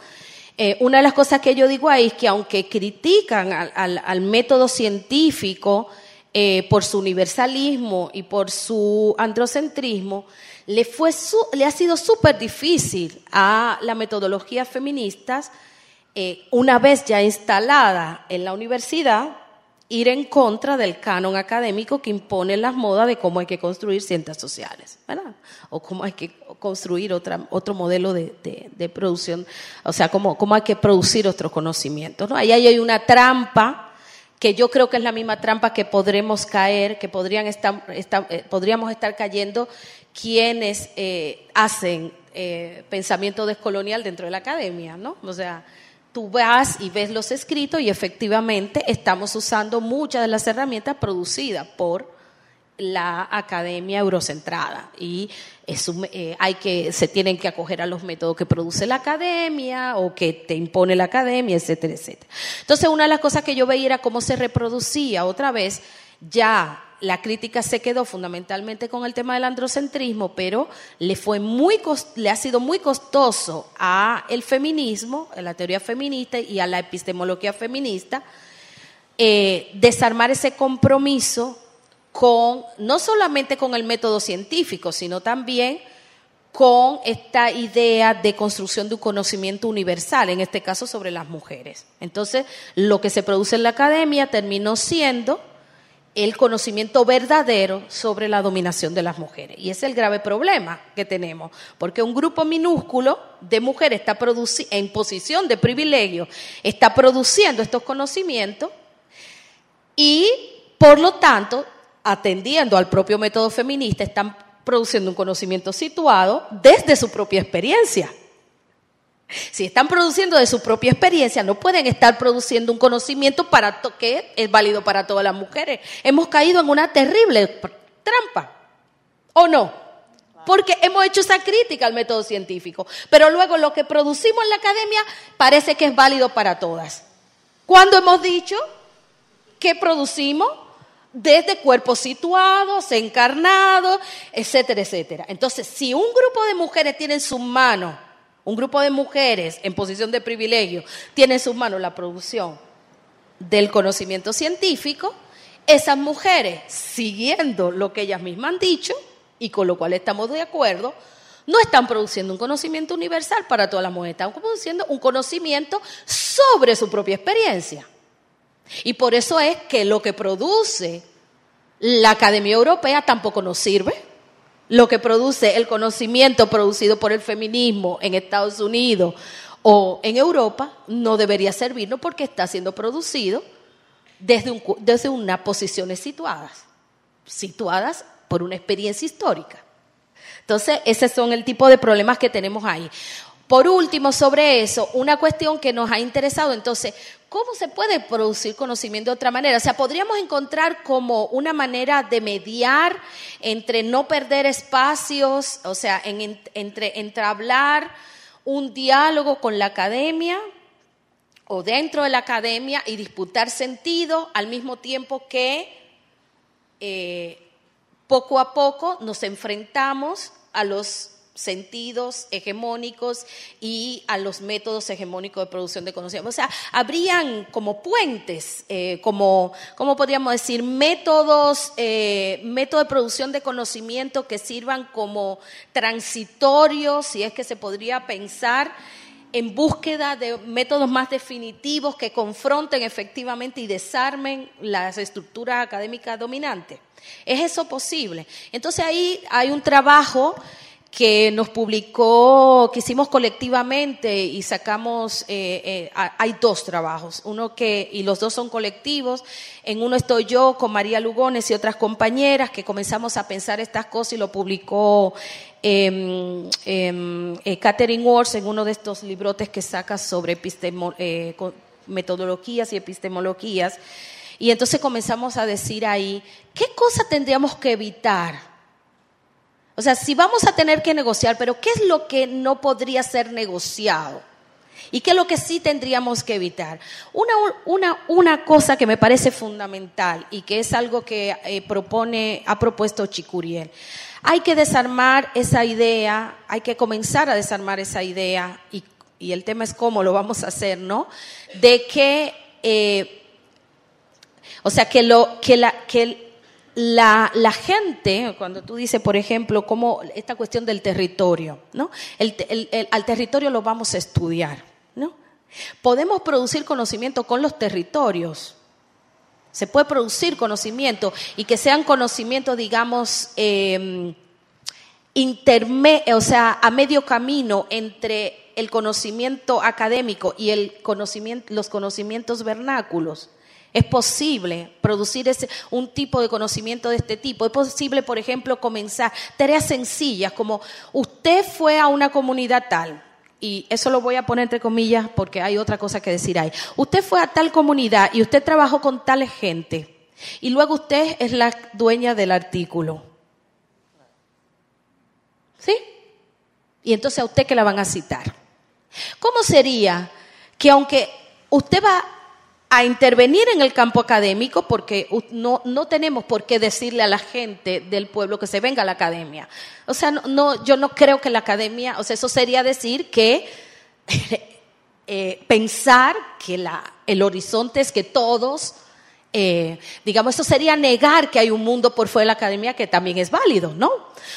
Eh, una de las cosas que yo digo ahí es que aunque critican al, método científico eh, por su universalismo y por su androcentrismo, le, fue le ha sido súper difícil a la metodología feministas, eh, una vez ya instalada en la universidad, ir en contra del canon académico que impone las modas de cómo hay que construir ciencias sociales, ¿verdad? O cómo hay que construir otra, otro modelo de, de- producción, o sea, cómo, cómo hay que producir otros conocimientos, ¿no? Ahí hay una trampa que yo creo que es la misma trampa que podremos caer, que podrían estar, estar- eh, podríamos estar cayendo quienes eh, hacen eh, pensamiento descolonial dentro de la academia, ¿no? O sea, tú vas y ves los escritos y efectivamente estamos usando muchas de las herramientas producidas por la academia eurocentrada y eh, hay que se tienen que acoger a los métodos que produce la academia o que te impone la academia, etcétera, etcétera. Entonces, una de las cosas que yo veía era cómo se reproducía otra vez ya la crítica se quedó fundamentalmente con el tema del androcentrismo, pero le fue muy cos- le ha sido muy costoso a el feminismo, a la teoría feminista y a la epistemología feminista eh, desarmar ese compromiso con no solamente con el método científico, sino también con esta idea de construcción de un conocimiento universal, en este caso sobre las mujeres. Entonces, lo que se produce en la academia terminó siendo el conocimiento verdadero sobre la dominación de las mujeres. Y ese es el grave problema que tenemos, porque un grupo minúsculo de mujeres está en posición de privilegio, está produciendo estos conocimientos y, por lo tanto, atendiendo al propio método feminista, están produciendo un conocimiento situado desde su propia experiencia. Si están produciendo de su propia experiencia, no pueden estar produciendo un conocimiento para que es válido para todas las mujeres. Hemos caído en una terrible trampa, ¿o no? Porque hemos hecho esa crítica al método científico, pero luego lo que producimos en la academia parece que es válido para todas. ¿Cuándo hemos dicho que producimos? Desde cuerpos situados, encarnados, etcétera, etcétera. Entonces, si un grupo de mujeres tiene en sus manos, un grupo de mujeres en posición de privilegio, tiene en sus manos la producción del conocimiento científico, esas mujeres, siguiendo lo que ellas mismas han dicho, y con lo cual estamos de acuerdo, no están produciendo un conocimiento universal para todas las mujeres, están produciendo un conocimiento sobre su propia experiencia. Y por eso es que lo que produce la Academia Europea tampoco nos sirve. Lo que produce el conocimiento producido por el feminismo en Estados Unidos o en Europa no debería servirnos porque está siendo producido desde, desde unas posiciones situadas, situadas por una experiencia histórica. Entonces, ese son el tipo de problemas que tenemos ahí. Por último, sobre eso, una cuestión que nos ha interesado, entonces, ¿cómo se puede producir conocimiento de otra manera? O sea, podríamos encontrar como una manera de mediar entre no perder espacios, o sea, en- en- entre entablar un diálogo con la academia o dentro de la academia y disputar sentido al mismo tiempo que eh, poco a poco nos enfrentamos a los sentidos hegemónicos y a los métodos hegemónicos de producción de conocimiento. O sea, habrían como puentes, eh, como, ¿cómo podríamos decir? Métodos, eh, métodos de producción de conocimiento que sirvan como transitorios, si es que se podría pensar, en búsqueda de métodos más definitivos que confronten efectivamente y desarmen las estructuras académicas dominantes. ¿Es eso posible? Entonces ahí hay un trabajo que nos publicó, que hicimos colectivamente y sacamos, eh, eh, ha- hay dos trabajos, uno que, y los dos son colectivos, en uno estoy yo con María Lugones y otras compañeras que comenzamos a pensar estas cosas y lo publicó em, em, eh, Catherine Wars en uno de estos librotes que saca sobre eh, metodologías y epistemologías. Y entonces comenzamos a decir ahí, ¿qué cosa tendríamos que evitar? O sea, si vamos a tener que negociar, pero ¿qué es lo que no podría ser negociado? ¿Y qué es lo que sí tendríamos que evitar? Una, una, una cosa que me parece fundamental y que es algo que eh, propone, ha propuesto Chicuriel. Hay que desarmar esa idea, hay que comenzar a desarmar esa idea, y, y el tema es cómo lo vamos a hacer, ¿no? De que, eh, o sea, que, lo, que, la, que la, la gente, cuando tú dices, por ejemplo, como esta cuestión del territorio, ¿no? El el- el- al territorio lo vamos a estudiar, ¿no? Podemos producir conocimiento con los territorios. Se puede producir conocimiento y que sean conocimientos, digamos, eh, interme- o sea, a medio camino entre el conocimiento académico y el conocimiento, los conocimientos vernáculos. Es posible producir ese, un tipo de conocimiento de este tipo. Es posible, por ejemplo, comenzar tareas sencillas como usted fue a una comunidad tal. Y eso lo voy a poner entre comillas porque hay otra cosa que decir ahí. Usted fue a tal comunidad y usted trabajó con tal gente. Y luego usted es la dueña del artículo. ¿Sí? Y entonces a usted que la van a citar. ¿Cómo sería que aunque usted va a intervenir en el campo académico, porque no, no tenemos por qué decirle a la gente del pueblo que se venga a la academia. O sea, no, no, yo no creo que la academia, o sea, eso sería decir que eh, pensar que la, el horizonte es que todos, eh, digamos, eso sería negar que hay un mundo por fuera de la academia que también es válido, ¿no?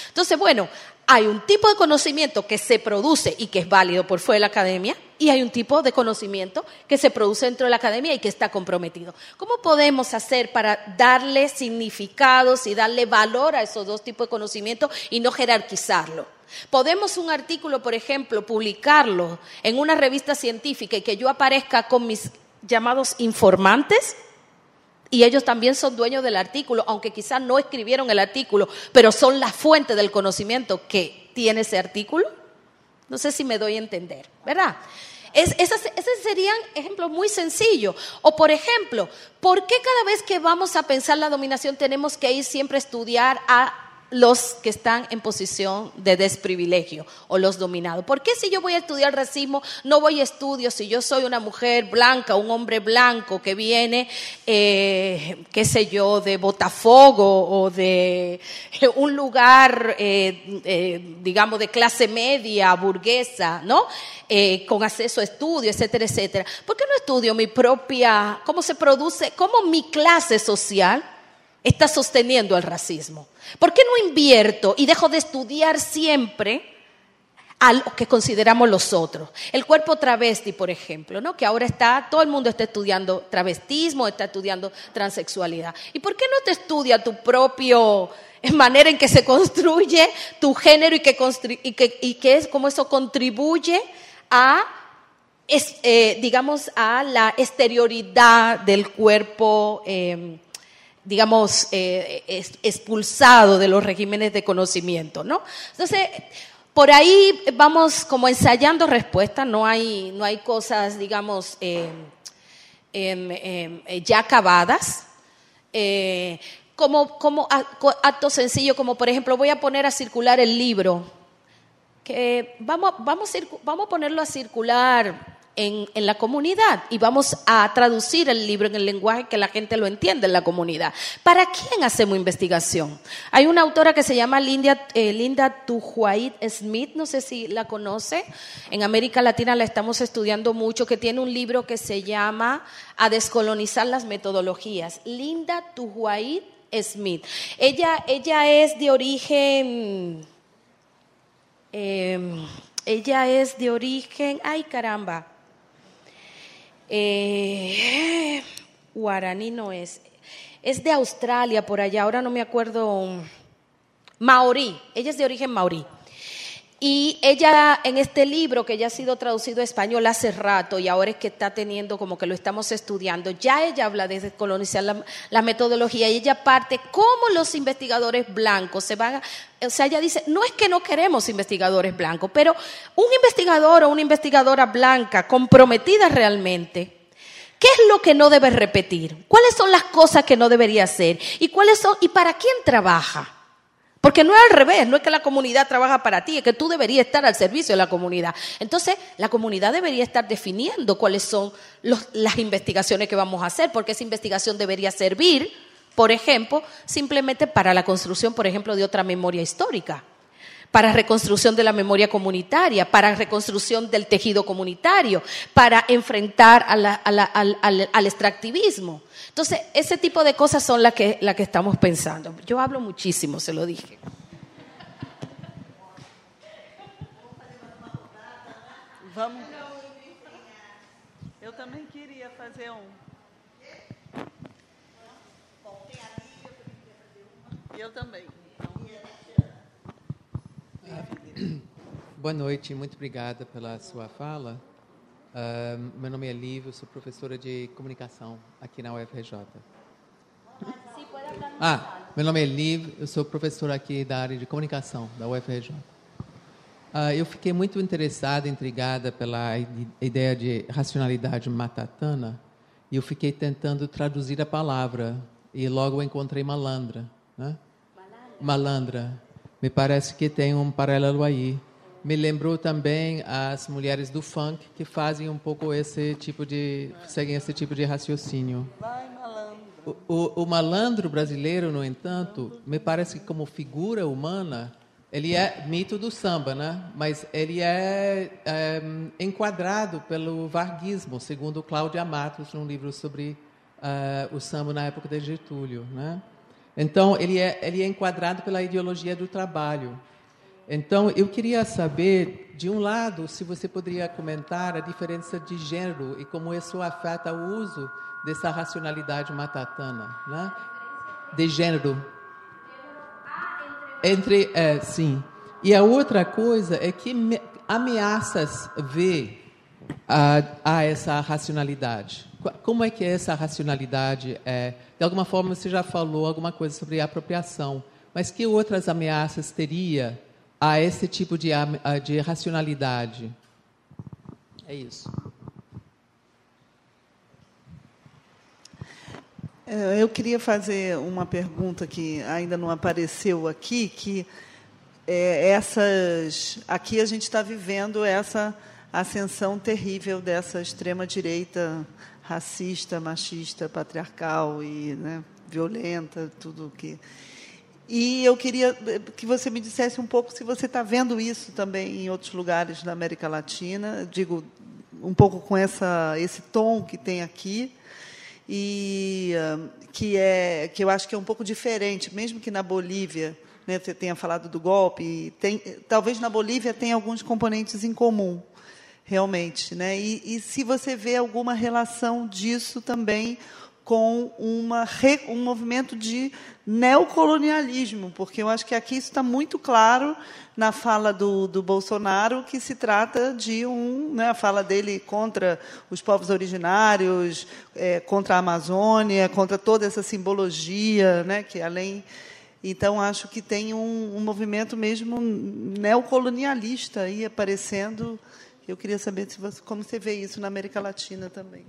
Entonces, bueno, hay un tipo de conocimiento que se produce y que es válido por fuera de la academia, y hay un tipo de conocimiento que se produce dentro de la academia y que está comprometido. ¿Cómo podemos hacer para darle significados y darle valor a esos dos tipos de conocimiento y no jerarquizarlo? Podemos un artículo, por ejemplo, publicarlo en una revista científica y que yo aparezca con mis llamados informantes y ellos también son dueños del artículo, aunque quizás no escribieron el artículo, pero son la fuente del conocimiento que tiene ese artículo. No sé si me doy a entender, ¿verdad? Es, esas, esos serían ejemplos muy sencillos. O por ejemplo, ¿por qué cada vez que vamos a pensar la dominación tenemos que ir siempre a estudiar a los que están en posición de desprivilegio o los dominados. ¿Por qué si yo voy a estudiar racismo no voy a estudio si yo soy una mujer blanca, un hombre blanco que viene, eh, qué sé yo, de Botafogo o de un lugar, eh, eh, digamos, de clase media, burguesa, ¿no? Con acceso a estudio, etcétera, etcétera. ¿Por qué no estudio mi propia, cómo se produce, cómo mi clase social está sosteniendo el racismo? ¿Por qué no invierto y dejo de estudiar siempre a lo que consideramos los otros? El cuerpo travesti, por ejemplo, ¿no? que ahora está, todo el mundo está estudiando travestismo, está estudiando transexualidad. ¿Y por qué no te estudia tu propio manera en que se construye tu género y que, y y que es cómo eso contribuye a eh, digamos, a la exterioridad del cuerpo, eh, digamos, eh, expulsado de los regímenes de conocimiento, ¿no? Entonces, por ahí vamos como ensayando respuestas, no hay, no hay cosas, digamos, eh, em, em, eh, ya acabadas. Eh, como, como acto sencillo, como por ejemplo, voy a poner a circular el libro que vamos, vamos, vamos a ponerlo a circular en, la comunidad y vamos a traducir el libro en el lenguaje que la gente lo entiende en la comunidad. ¿Para quién hacemos investigación? Hay una autora que se llama Linda, eh, Linda Smith, no sé si la conoce, en América Latina la estamos estudiando mucho, que tiene un libro que se llama A descolonizar las metodologías. Linda Tujuait Smith. Ella, ella es de origen... Eh, ella es de origen, ay caramba, eh, guaraní no es, es de Australia por allá, ahora no me acuerdo, maorí, ella es de origen maorí. Y ella en este libro que ya ha sido traducido a español hace rato y ahora es que está teniendo como que lo estamos estudiando, ya ella habla de descolonizar la, metodología y ella parte cómo los investigadores blancos se van a, o sea, ella dice, no es que no queremos investigadores blancos, pero un investigador o una investigadora blanca comprometida realmente, ¿Qué es lo que no debe repetir? ¿Cuáles son las cosas que no debería hacer? ¿Y cuáles son y para quién trabaja? Porque no es al revés, no es que la comunidad trabaja para ti, es que tú deberías estar al servicio de la comunidad. Entonces, la comunidad debería estar definiendo cuáles son los- las investigaciones que vamos a hacer, porque esa investigación debería servir, por ejemplo, simplemente para la construcción, por ejemplo, de otra memoria histórica, para reconstrucción de la memoria comunitaria, para reconstrucción del tejido comunitario, para enfrentar a la- al- al extractivismo. Entonces, ese tipo de cosas son las que, las que estamos pensando. Yo hablo muchísimo, se lo dije. Vamos. Eu também queria fazer um. Eu também. Boa noite, muito obrigada pela sua fala. Uh, meu nome é Lívia, sou professora de comunicação aqui na UFRJ. Ah, meu nome é Liv, eu sou professora aqui da área de comunicação da UFRJ. Uh, eu fiquei muito interessada, intrigada pela ideia de racionalidade matatana e eu fiquei tentando traduzir a palavra e logo encontrei malandra, né? Malandra. Me parece que tem um paralelo aí. Me lembrou também as mulheres do funk que fazem um pouco esse tipo de seguem esse tipo de raciocínio. Vai, malandro. O, o, o malandro brasileiro, no entanto, me parece que como figura humana ele é mito do samba, né? Mas ele é, é enquadrado pelo varguismo, segundo Cláudia Matos, num livro sobre uh, o samba na época de Getúlio, né? Então ele é ele é enquadrado pela ideologia do trabalho. Então eu queria saber, de um lado, se você poderia comentar a diferença de gênero e como isso afeta o uso dessa racionalidade matatana, né? De gênero entre, é, sim. E a outra coisa é que ameaças vê a, a essa racionalidade. Como é que essa racionalidade é? De alguma forma você já falou alguma coisa sobre apropriação, mas que outras ameaças teria a esse tipo de, de racionalidade? É isso. É, eu queria fazer uma pergunta que ainda não apareceu aqui, que é, essas aqui a gente está vivendo essa ascensão terrível dessa extrema direita racista, machista, patriarcal e né, violenta, tudo que e eu queria que você me dissesse um pouco se você está vendo isso também em outros lugares da América Latina, digo um pouco com essa esse tom que tem aqui e que é que eu acho que é um pouco diferente, mesmo que na Bolívia, né, você tenha falado do golpe, tem, talvez na Bolívia tenha alguns componentes em comum, realmente, né? E, e se você vê alguma relação disso também com uma, um movimento de neocolonialismo, porque eu acho que aqui isso está muito claro na fala do, do Bolsonaro, que se trata de um, né, a fala dele contra os povos originários, é, contra a Amazônia, contra toda essa simbologia, né, que além então, acho que tem um, um, movimento mesmo neocolonialista aí aparecendo. Eu queria saber se você, como você vê isso na América Latina também.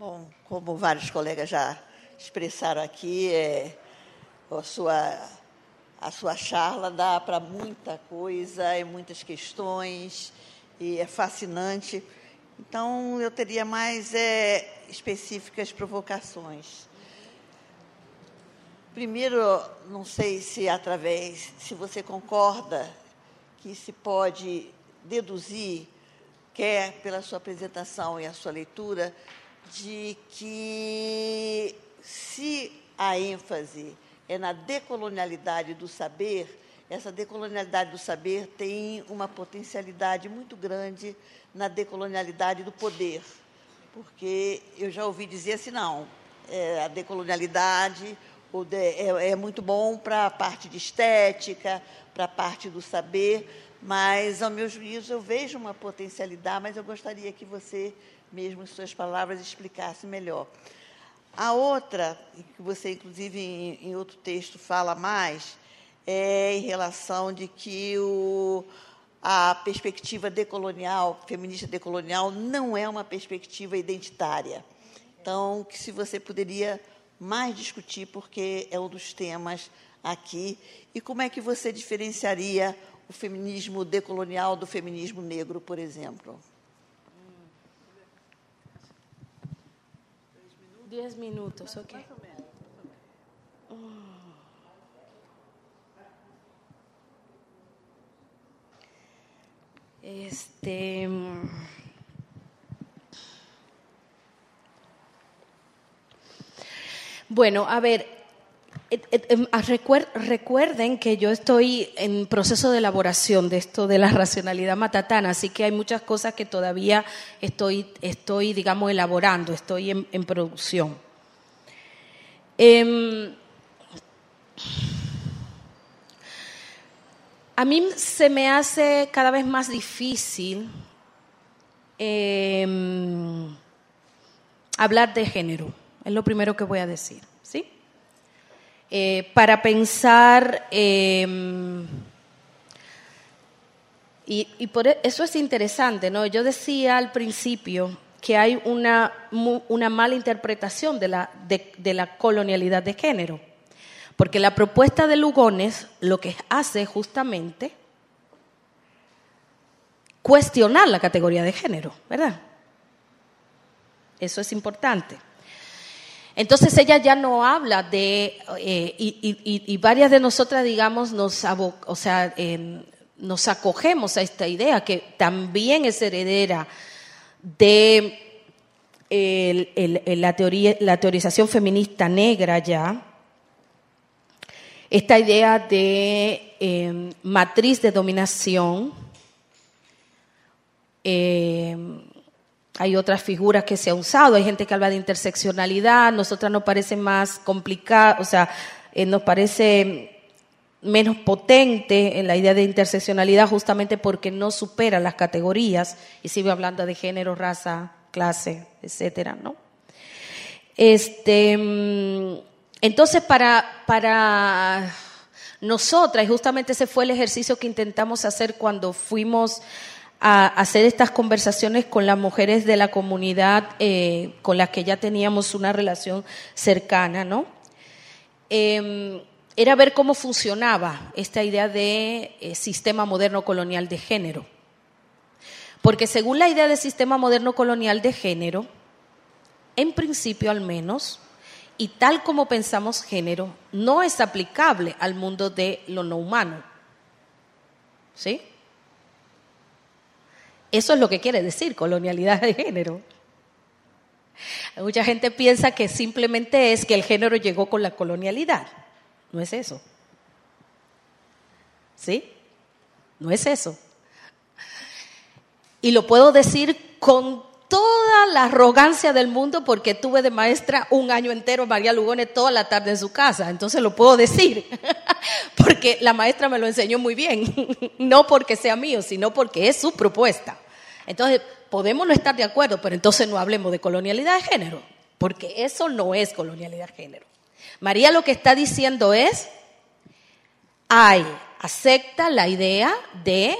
Bom, como vários colegas já expressaram aqui, é, a, sua, a sua charla dá para muita coisa e muitas questões, e é fascinante. Então, eu teria mais é, específicas provocações. Primeiro, não sei se através, se você concorda que se pode deduzir, quer pela sua apresentação e a sua leitura, de que se a ênfase é na decolonialidade do saber, essa decolonialidade do saber tem uma potencialidade muito grande na decolonialidade do poder, porque eu já ouvi dizer assim, não, é, a decolonialidade de, é, é muito bom para a parte de estética, para a parte do saber, mas, ao meu juízo, eu vejo uma potencialidade, mas eu gostaria que você mesmo em suas palavras, explicasse melhor. A outra, que você, inclusive, em, em outro texto fala mais, é em relação de que o, a perspectiva decolonial, feminista decolonial, não é uma perspectiva identitária. Então, que se você poderia mais discutir, porque é um dos temas aqui, e como é que você diferenciaria o feminismo decolonial do feminismo negro, por exemplo? Diez minutos, ok. Este. Bueno, a ver, recuerden que yo estoy en proceso de elaboración de esto de la racionalidad matatana, así que hay muchas cosas que todavía estoy, estoy digamos, elaborando, estoy en, producción. Em, a mí se me hace cada vez más difícil em, hablar de género, es lo primero que voy a decir. Eh, para pensar, em, y, y por e- eso es interesante, ¿no? Yo decía al principio que hay una, una mala interpretación de la, de la colonialidad de género, porque la propuesta de Lugones lo que hace justamente cuestionar la categoría de género, ¿verdad? Eso es importante. Entonces ella ya no habla de, eh, y, varias de nosotras, digamos, nos, o sea, em, nos acogemos a esta idea que también es heredera de la, teoría, la teorización feminista negra ya, esta idea de em, matriz de dominación, em, hay otras figuras que se han usado, hay gente que habla de interseccionalidad, nosotras nos parece más complicado, o sea, eh, nos parece menos potente en la idea de interseccionalidad justamente porque no supera las categorías. Y sigue hablando de género, raza, clase, etcétera, ¿no? Este, mm, entonces, para, para nosotras, y justamente ese fue el ejercicio que intentamos hacer cuando fuimos a hacer estas conversaciones con las mujeres de la comunidad eh, con las que ya teníamos una relación cercana, ¿no? Eh, era ver cómo funcionaba esta idea de eh, sistema moderno colonial de género. Porque según la idea de sistema moderno colonial de género, en principio al menos, y tal como pensamos género, no es aplicable al mundo de lo no humano. ¿Sí? Eso es lo que quiere decir colonialidad de género. Mucha gente piensa que simplemente es que el género llegó con la colonialidad. No es eso. ¿Sí? No es eso. Y lo puedo decir con toda la arrogancia del mundo porque tuve de maestra un año entero María Lugones toda la tarde en su casa. Entonces lo puedo decir porque la maestra me lo enseñó muy bien. No porque sea mío, sino porque es su propuesta. Entonces, podemos no estar de acuerdo, pero entonces no hablemos de colonialidad de género, porque eso no es colonialidad de género. María lo que está diciendo es, hay, acepta la idea de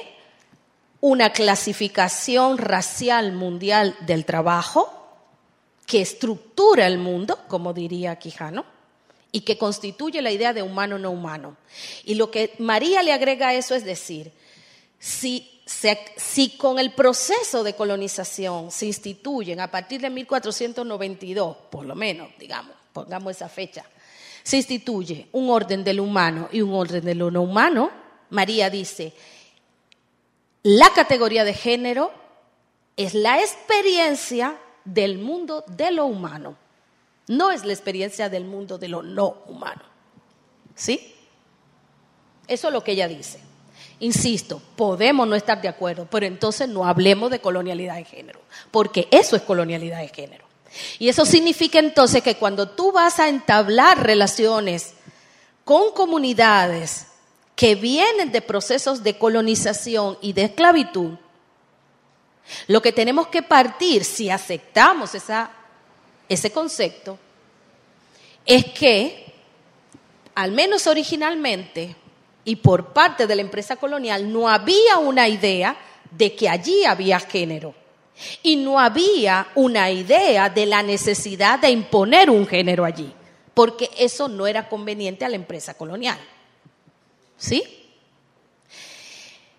una clasificación racial mundial del trabajo que estructura el mundo, como diría Quijano, y que constituye la idea de humano no humano. Y lo que María le agrega a eso es decir, si, con el proceso de colonización se instituyen a partir de 1492, por lo menos, digamos, pongamos esa fecha, se instituye un orden del humano y un orden de lo no humano, María dice, la categoría de género es la experiencia del mundo de lo humano, no es la experiencia del mundo de lo no humano. ¿Sí? Eso es lo que ella dice. Insisto, podemos no estar de acuerdo, pero entonces no hablemos de colonialidad de género, porque eso es colonialidad de género. Y eso significa entonces que cuando tú vas a entablar relaciones con comunidades que vienen de procesos de colonización y de esclavitud, lo que tenemos que partir, si aceptamos ese concepto, es que, al menos originalmente, y por parte de la empresa colonial, no había una idea de que allí había género. Y no había una idea de la necesidad de imponer un género allí, porque eso no era conveniente a la empresa colonial. ¿Sí?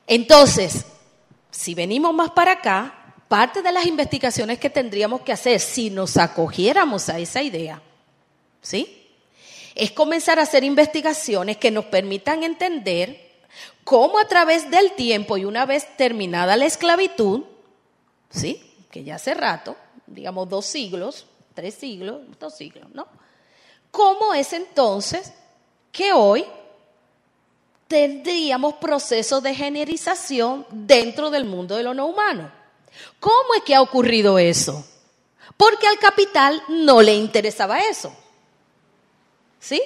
Entonces, si venimos más para acá, parte de las investigaciones que tendríamos que hacer si nos acogiéramos a esa idea, ¿sí? Es comenzar a hacer investigaciones que nos permitan entender cómo a través del tiempo y una vez terminada la esclavitud, ¿sí? Que ya hace rato, digamos dos siglos, tres siglos, dos siglos, ¿no? ¿Cómo es entonces que hoy tendríamos procesos de generización dentro del mundo de lo no humano. ¿Cómo es que ha ocurrido eso? Porque al capital no le interesaba eso. ¿Sí?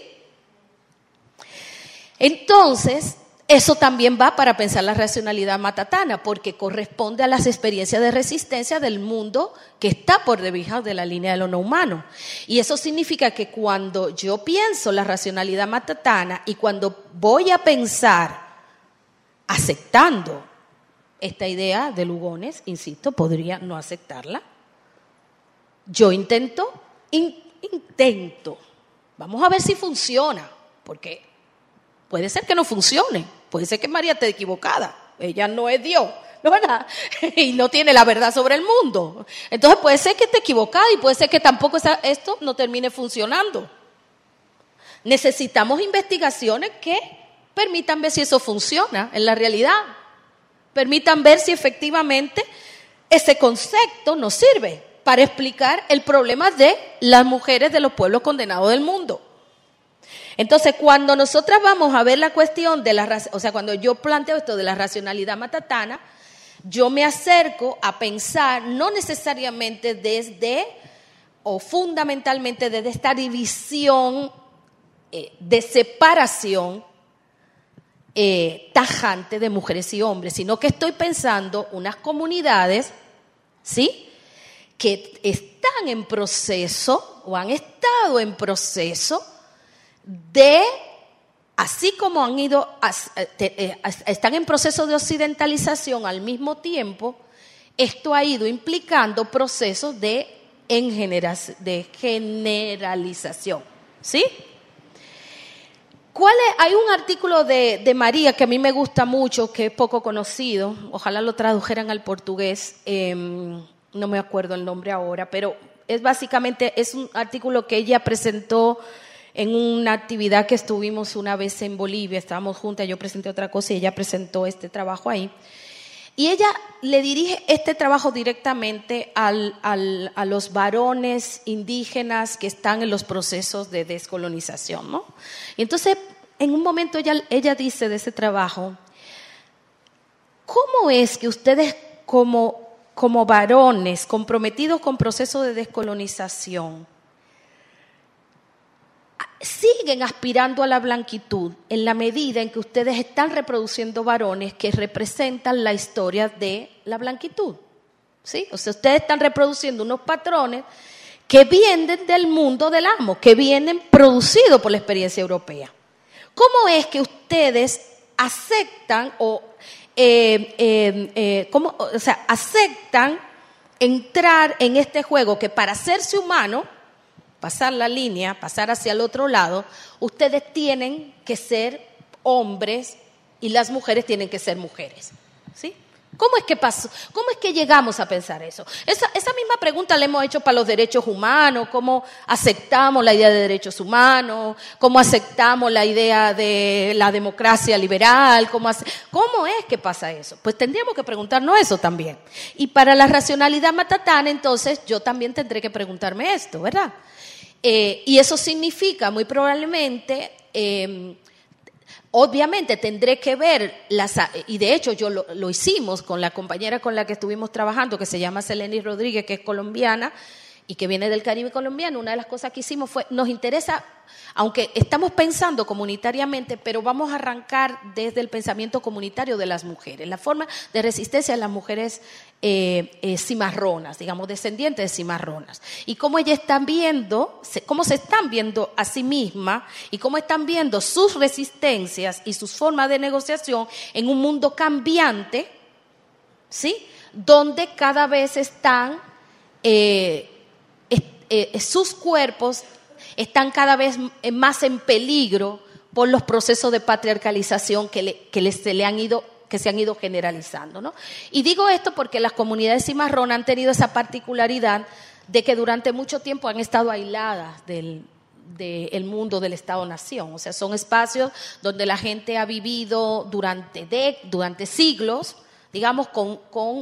Entonces, eso también va para pensar la racionalidad matatana, porque corresponde a las experiencias de resistencia del mundo que está por debajo de la línea de lo no humano. Y eso significa que cuando yo pienso la racionalidad matatana y cuando voy a pensar aceptando esta idea de Lugones, insisto, podría no aceptarla. Yo intento, intento. Vamos a ver si funciona, porque puede ser que no funcione. Puede ser que María esté equivocada. Ella no es Dios, ¿no verdad? Y no tiene la verdad sobre el mundo. Entonces puede ser que esté equivocada y puede ser que tampoco esto no termine funcionando. Necesitamos investigaciones que permitan ver si eso funciona en la realidad. Permitan ver si efectivamente ese concepto nos sirve para explicar el problema de las mujeres de los pueblos condenados del mundo. Entonces, cuando nosotras vamos a ver la cuestión de la, o sea, cuando yo planteo esto de la racionalidad matatana, yo me acerco a pensar no necesariamente desde o fundamentalmente desde esta división eh, de separación eh, tajante de mujeres y hombres, sino que estoy pensando unas comunidades, ¿sí? Que están en proceso o han estado en proceso de, así como han ido, eh, eh, están en proceso de occidentalización al mismo tiempo, esto ha ido implicando procesos de, generalización. ¿Sí? ¿Cuál Hay un artículo de, María que a mí me gusta mucho, que es poco conocido, ojalá lo tradujeran al portugués, em, no me acuerdo el nombre ahora, pero es básicamente, es un artículo que ella presentó en una actividad que estuvimos una vez en Bolivia, estábamos juntas, yo presenté otra cosa y ella presentó este trabajo ahí. Y ella le dirige este trabajo directamente a los varones indígenas que están en los procesos de descolonización. ¿no? Y entonces, en un momento ella, ella dice de ese trabajo, ¿cómo es que ustedes como, como varones comprometidos con procesos de descolonización, siguen aspirando a la blanquitud en la medida en que ustedes están reproduciendo varones que representan la historia de la blanquitud. ¿Sí? O sea, ustedes están reproduciendo unos patrones que vienen del mundo del amo, que vienen producidos por la experiencia europea. ¿Cómo es que ustedes aceptan o, eh, eh, eh, o sea, aceptan entrar en este juego que para hacerse humano pasar la línea, pasar hacia el otro lado, ustedes tienen que ser hombres y las mujeres tienen que ser mujeres. ¿Sí? ¿Cómo es que pasó? ¿Cómo es que llegamos a pensar eso? Esa, misma pregunta la hemos hecho para los derechos humanos, cómo aceptamos la idea de derechos humanos, cómo aceptamos la idea de la democracia liberal, cómo, cómo es que pasa eso. Pues tendríamos que preguntarnos eso también. Y para la racionalidad matatana, entonces yo también tendré que preguntarme esto, ¿verdad? Eh, y eso significa muy probablemente, em, obviamente tendré que ver, las, y de hecho yo lo, lo, hicimos con la compañera con la que estuvimos trabajando, que se llama Seleni Rodríguez, que es colombiana y que viene del Caribe colombiano, una de las cosas que hicimos fue, nos interesa aunque estamos pensando comunitariamente, pero vamos a arrancar desde el pensamiento comunitario de las mujeres, la forma de resistencia de las mujeres eh, eh, cimarronas, digamos, descendientes de cimarronas, y cómo ellas están viendo, cómo se están viendo a sí mismas y cómo están viendo sus resistencias y sus formas de negociación en un mundo cambiante, ¿sí? Donde cada vez están eh, sus cuerpos están cada vez más en peligro por los procesos de patriarcalización que, se le han ido que se han ido generalizando. ¿no? Y digo esto porque las comunidades cimarronas han tenido esa particularidad de que durante mucho tiempo han estado aisladas del, mundo del Estado-Nación. O sea, son espacios donde la gente ha vivido durante, durante siglos, digamos, con,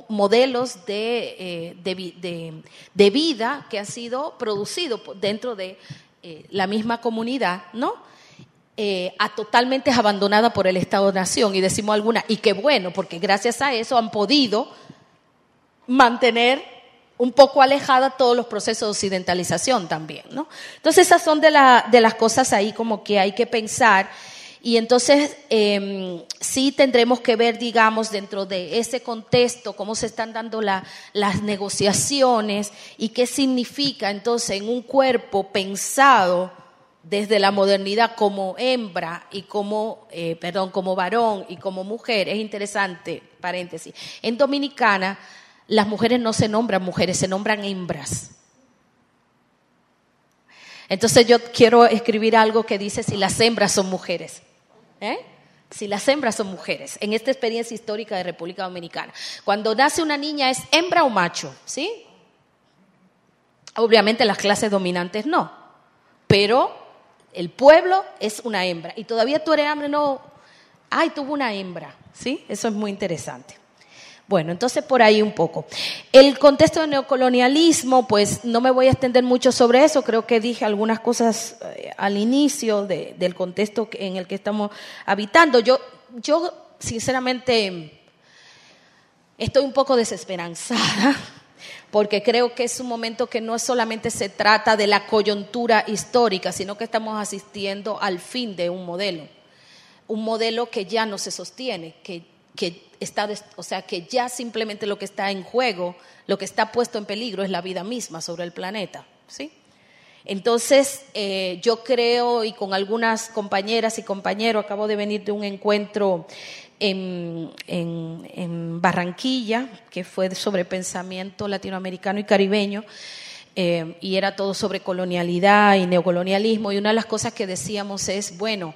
modelos de, eh, de, vida que han sido producidos dentro de eh, la misma comunidad, ¿no? eh, a totalmente abandonada por el Estado-Nación. Y decimos alguna, y qué bueno, porque gracias a eso han podido mantener un poco alejada todos los procesos de occidentalización también, ¿no? Entonces esas son de, la- de las cosas ahí como que hay que pensar y entonces eh, sí tendremos que ver, digamos, dentro de ese contexto, cómo se están dando la- las negociaciones y qué significa entonces en un cuerpo pensado desde la modernidad como hembra y como, eh, perdón, como varón y como mujer. Es interesante, paréntesis. En Dominicana, las mujeres no se nombran mujeres, se nombran hembras. Entonces yo quiero escribir algo que dice si las hembras son mujeres. ¿Eh? Si las hembras son mujeres, en esta experiencia histórica de República Dominicana. Cuando nace una niña es hembra o macho, ¿sí? Obviamente las clases dominantes no, pero el pueblo es una hembra. Y todavía tú eres hambre, no, ay, tuvo una hembra, ¿sí? Eso es muy interesante. Bueno, entonces por ahí un poco. El contexto del neocolonialismo, pues no me voy a extender mucho sobre eso, creo que dije algunas cosas eh, al inicio de- del contexto en el que estamos habitando. Yo, yo sinceramente estoy un poco desesperanzada porque creo que es un momento que no solamente se trata de la coyuntura histórica, sino que estamos asistiendo al fin de un modelo, un modelo que ya no se sostiene, que, que está, o sea, que ya simplemente lo que está en juego, lo que está puesto en peligro es la vida misma sobre el planeta, ¿sí? Entonces, eh, yo creo, y con algunas compañeras y compañeros, acabo de venir de un encuentro en, en- en Barranquilla, que fue sobre pensamiento latinoamericano y caribeño, eh, y era todo sobre colonialidad y neocolonialismo, y una de las cosas que decíamos es, bueno,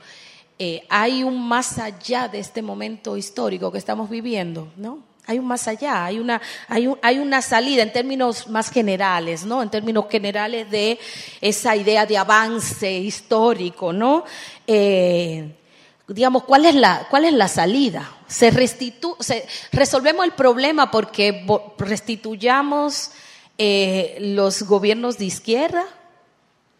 eh, hay un más allá de este momento histórico que estamos viviendo, ¿no? Hay un más allá, hay una, hay, un- hay una salida en términos más generales, ¿no? En términos generales de esa idea de avance histórico, ¿no? Eh, digamos, ¿cuál es la, cuál es la salida? Se restitu se- resolvemos el problema porque restituyamos eh, los gobiernos de izquierda,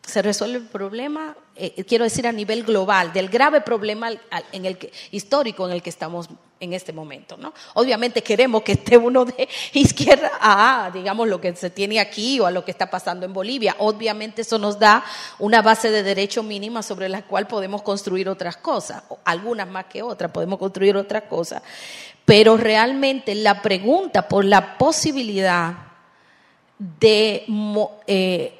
se resuelve el problema, eh, quiero decir a nivel global, del grave problema en el que, histórico en el que estamos en este momento. ¿no? Obviamente queremos que esté uno de izquierda a, digamos, lo que se tiene aquí o a lo que está pasando en Bolivia. Obviamente eso nos da una base de derecho mínima sobre la cual podemos construir otras cosas, algunas más que otras, podemos construir otras cosas. Pero realmente la pregunta por la posibilidad de, eh,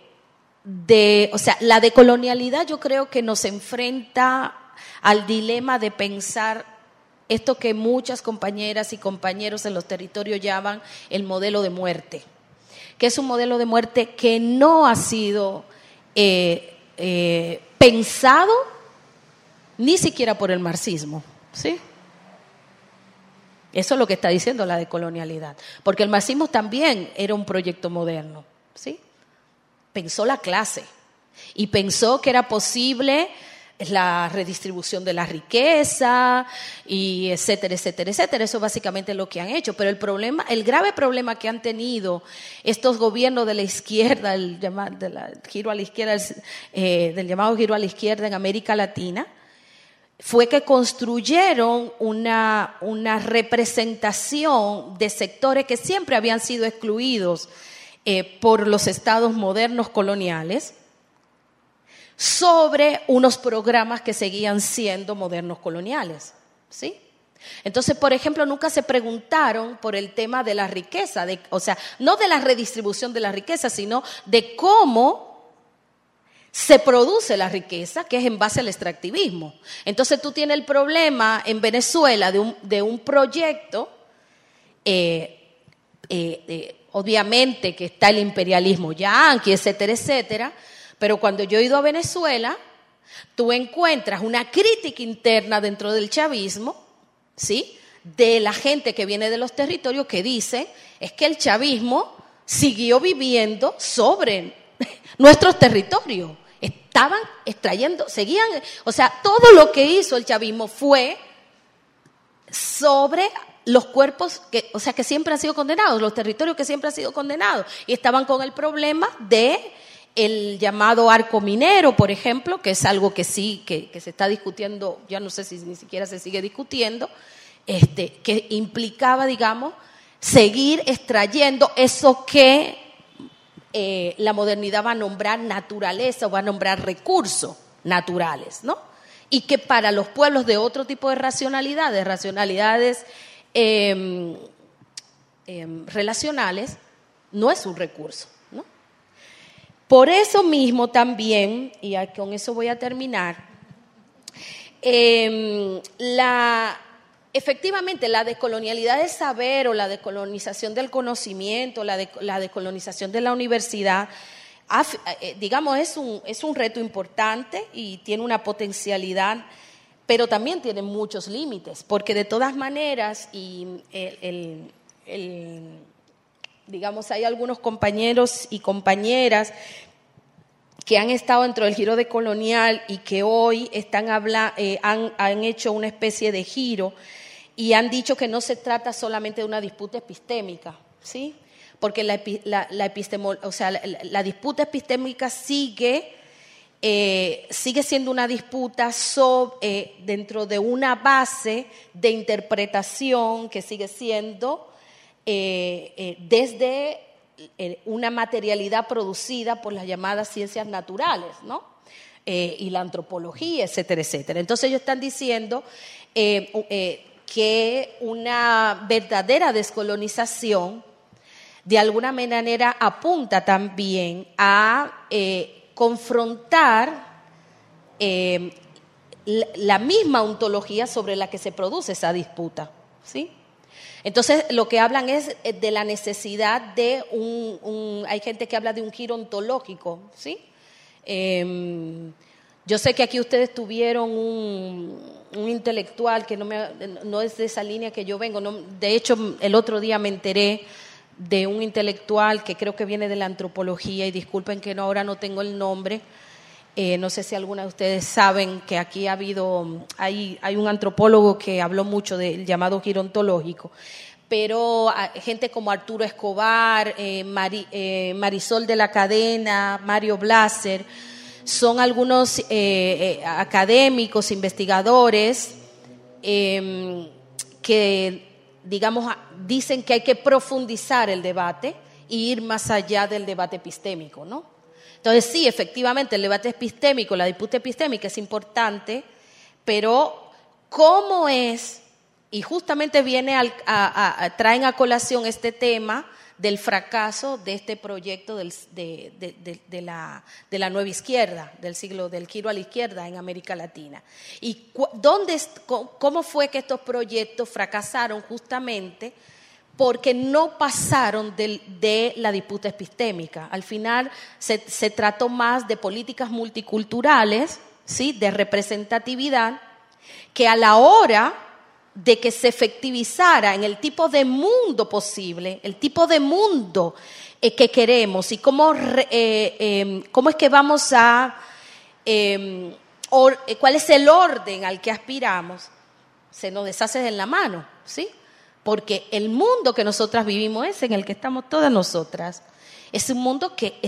de, o sea, la decolonialidad yo creo que nos enfrenta al dilema de pensar esto que muchas compañeras y compañeros en los territorios llaman el modelo de muerte, que es un modelo de muerte que no ha sido eh, eh, pensado ni siquiera por el marxismo, ¿sí? Eso es lo que está diciendo la decolonialidad, porque el marxismo también era un proyecto moderno, ¿sí? Pensó la clase y pensó que era posible la redistribución de la riqueza y etcétera, etcétera, etcétera. Eso es básicamente lo que han hecho. Pero el problema, el grave problema que han tenido estos gobiernos de la izquierda, el giro a la izquierda, eh, del llamado giro a la izquierda en América Latina, fue que construyeron una, una representación de sectores que siempre habían sido excluidos eh, por los estados modernos coloniales sobre unos programas que seguían siendo modernos coloniales. ¿Sí? Entonces, por ejemplo, nunca se preguntaron por el tema de la riqueza, de, o sea, no de la redistribución de la riqueza, sino de cómo se produce la riqueza, que es en base al extractivismo. Entonces tú tienes el problema en Venezuela de un, de un proyecto, eh, eh, obviamente que está el imperialismo yanqui, etcétera, etcétera, pero cuando yo he ido a Venezuela, tú encuentras una crítica interna dentro del chavismo, ¿sí? De la gente que viene de los territorios que dice, es que el chavismo siguió viviendo sobre nuestros territorios. Estaban extrayendo, seguían, o sea, todo lo que hizo el chavismo fue sobre los cuerpos que, o sea, que siempre han sido condenados, los territorios que siempre han sido condenados, y estaban con el problema de el llamado arco minero, por ejemplo, que es algo que sí, que, que se está discutiendo, ya no sé si ni siquiera se sigue discutiendo, este, que implicaba, digamos, seguir extrayendo eso que eh, la modernidad va a nombrar naturaleza o va a nombrar recursos naturales, ¿no? Y que para los pueblos de otro tipo de racionalidades, racionalidades em, em, relacionales, no es un recurso. Por eso mismo también, y con eso voy a terminar, em, la, efectivamente la decolonialidad del saber o la decolonización del conocimiento, la, la decolonización de la universidad, eh, digamos, es un, es un reto importante y tiene una potencialidad, pero también tiene muchos límites, porque de todas maneras, y el, digamos, hay algunos compañeros y compañeras que han estado dentro del giro de colonial y que hoy están habla, eh, han, hecho una especie de giro y han dicho que no se trata solamente de una disputa epistémica, ¿sí? Porque la, la, o sea, la, disputa epistémica sigue, eh, sigue siendo una disputa eh, dentro de una base de interpretación que sigue siendo eh, desde una materialidad producida por las llamadas ciencias naturales, ¿no? y la antropología, etcétera, etcétera. Entonces ellos están diciendo que una verdadera descolonización de alguna manera apunta también a confrontar eh, la misma ontología sobre la que se produce esa disputa. ¿sí? Entonces, lo que hablan es eh, de la necesidad de un, hay gente que habla de un giro ontológico, ¿sí? Em, yo sé que aquí ustedes tuvieron un, intelectual que no, me, no, es de esa línea que yo vengo. de hecho, el otro día me enteré de un intelectual que creo que viene de la antropología, y disculpen que no, ahora no tengo el nombre. Eh, no sé si alguna de ustedes saben que aquí ha habido, hay, hay un antropólogo que habló mucho del llamado giro ontológico pero ah, gente como Arturo Escobar, eh, eh, Marisol de la Cadena, Mario Blaser, son algunos eh, académicos, investigadores, em, que, digamos, dicen que hay que profundizar el debate e ir más allá del debate epistémico, ¿no? Entonces, sí, efectivamente, el debate epistémico, la disputa epistémica es importante, pero ¿cómo es? Y justamente viene a, traen a colación este tema del fracaso de este proyecto de, la, nueva izquierda, del siglo del giro a la izquierda en América Latina. ¿Y dónde, cómo fue que estos proyectos fracasaron? Justamente porque no pasaron de, la disputa epistémica. Al final se, se trató más de políticas multiculturales, ¿sí? de representatividad, que a la hora de que se efectivizara en el tipo de mundo posible, el tipo de mundo eh, que queremos y cómo, eh, em, cómo es que vamos a, em, eh, cuál es el orden al que aspiramos, se nos deshace en la mano, ¿sí? Porque el mundo que nosotras vivimos es en el que estamos todas nosotras. Es un mundo que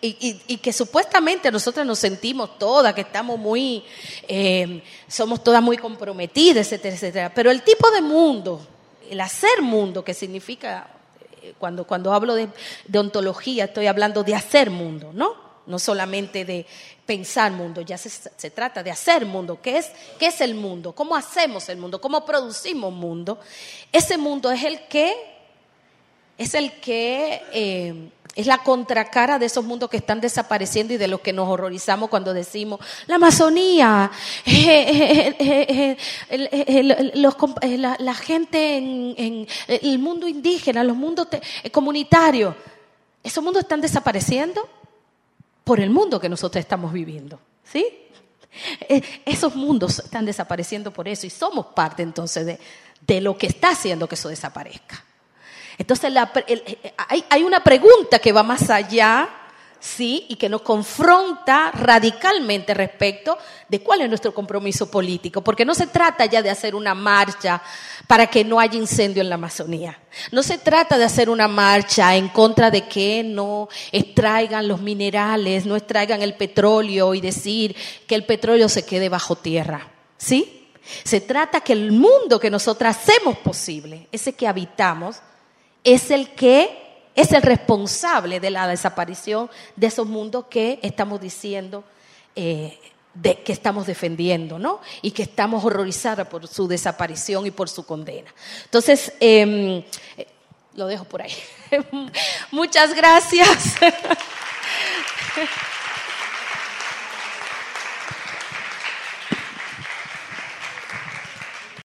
y, que supuestamente nosotros nos sentimos todas, que estamos muy, eh, somos todas muy comprometidas, etcétera, etcétera. Pero el tipo de mundo, el hacer mundo, que significa, eh, cuando, cuando hablo de, ontología, estoy hablando de hacer mundo, ¿no? No solamente de pensar mundo, ya se, se, trata de hacer mundo. ¿Qué es, ¿Qué es el mundo? ¿Cómo hacemos el mundo? ¿Cómo producimos mundo? Ese mundo es el que, es el que eh, es la contracara de esos mundos que están desapareciendo y de los que nos horrorizamos cuando decimos la Amazonía, la, gente en, el mundo indígena, los mundos comunitarios. Esos mundos están desapareciendo por el mundo que nosotros estamos viviendo. ¿Sí? Eh, esos mundos están desapareciendo por eso y somos parte entonces de, de lo que está haciendo que eso desaparezca. Entonces hay, una pregunta que va más allá sí, y que nos confronta radicalmente respecto de cuál es nuestro compromiso político, porque no se trata ya de hacer una marcha para que no haya incendio en la Amazonía. No se trata de hacer una marcha en contra de que no extraigan los minerales, no extraigan el petróleo y decir que el petróleo se quede bajo tierra. ¿Sí? Se trata que el mundo que nosotros hacemos posible, ese que habitamos, es el que es el responsable de la desaparición de esos mundos que estamos diciendo eh, de, que estamos defendiendo, ¿no? Y que estamos horrorizadas por su desaparición y por su condena. Entonces, em, lo dejo por ahí. Muchas gracias.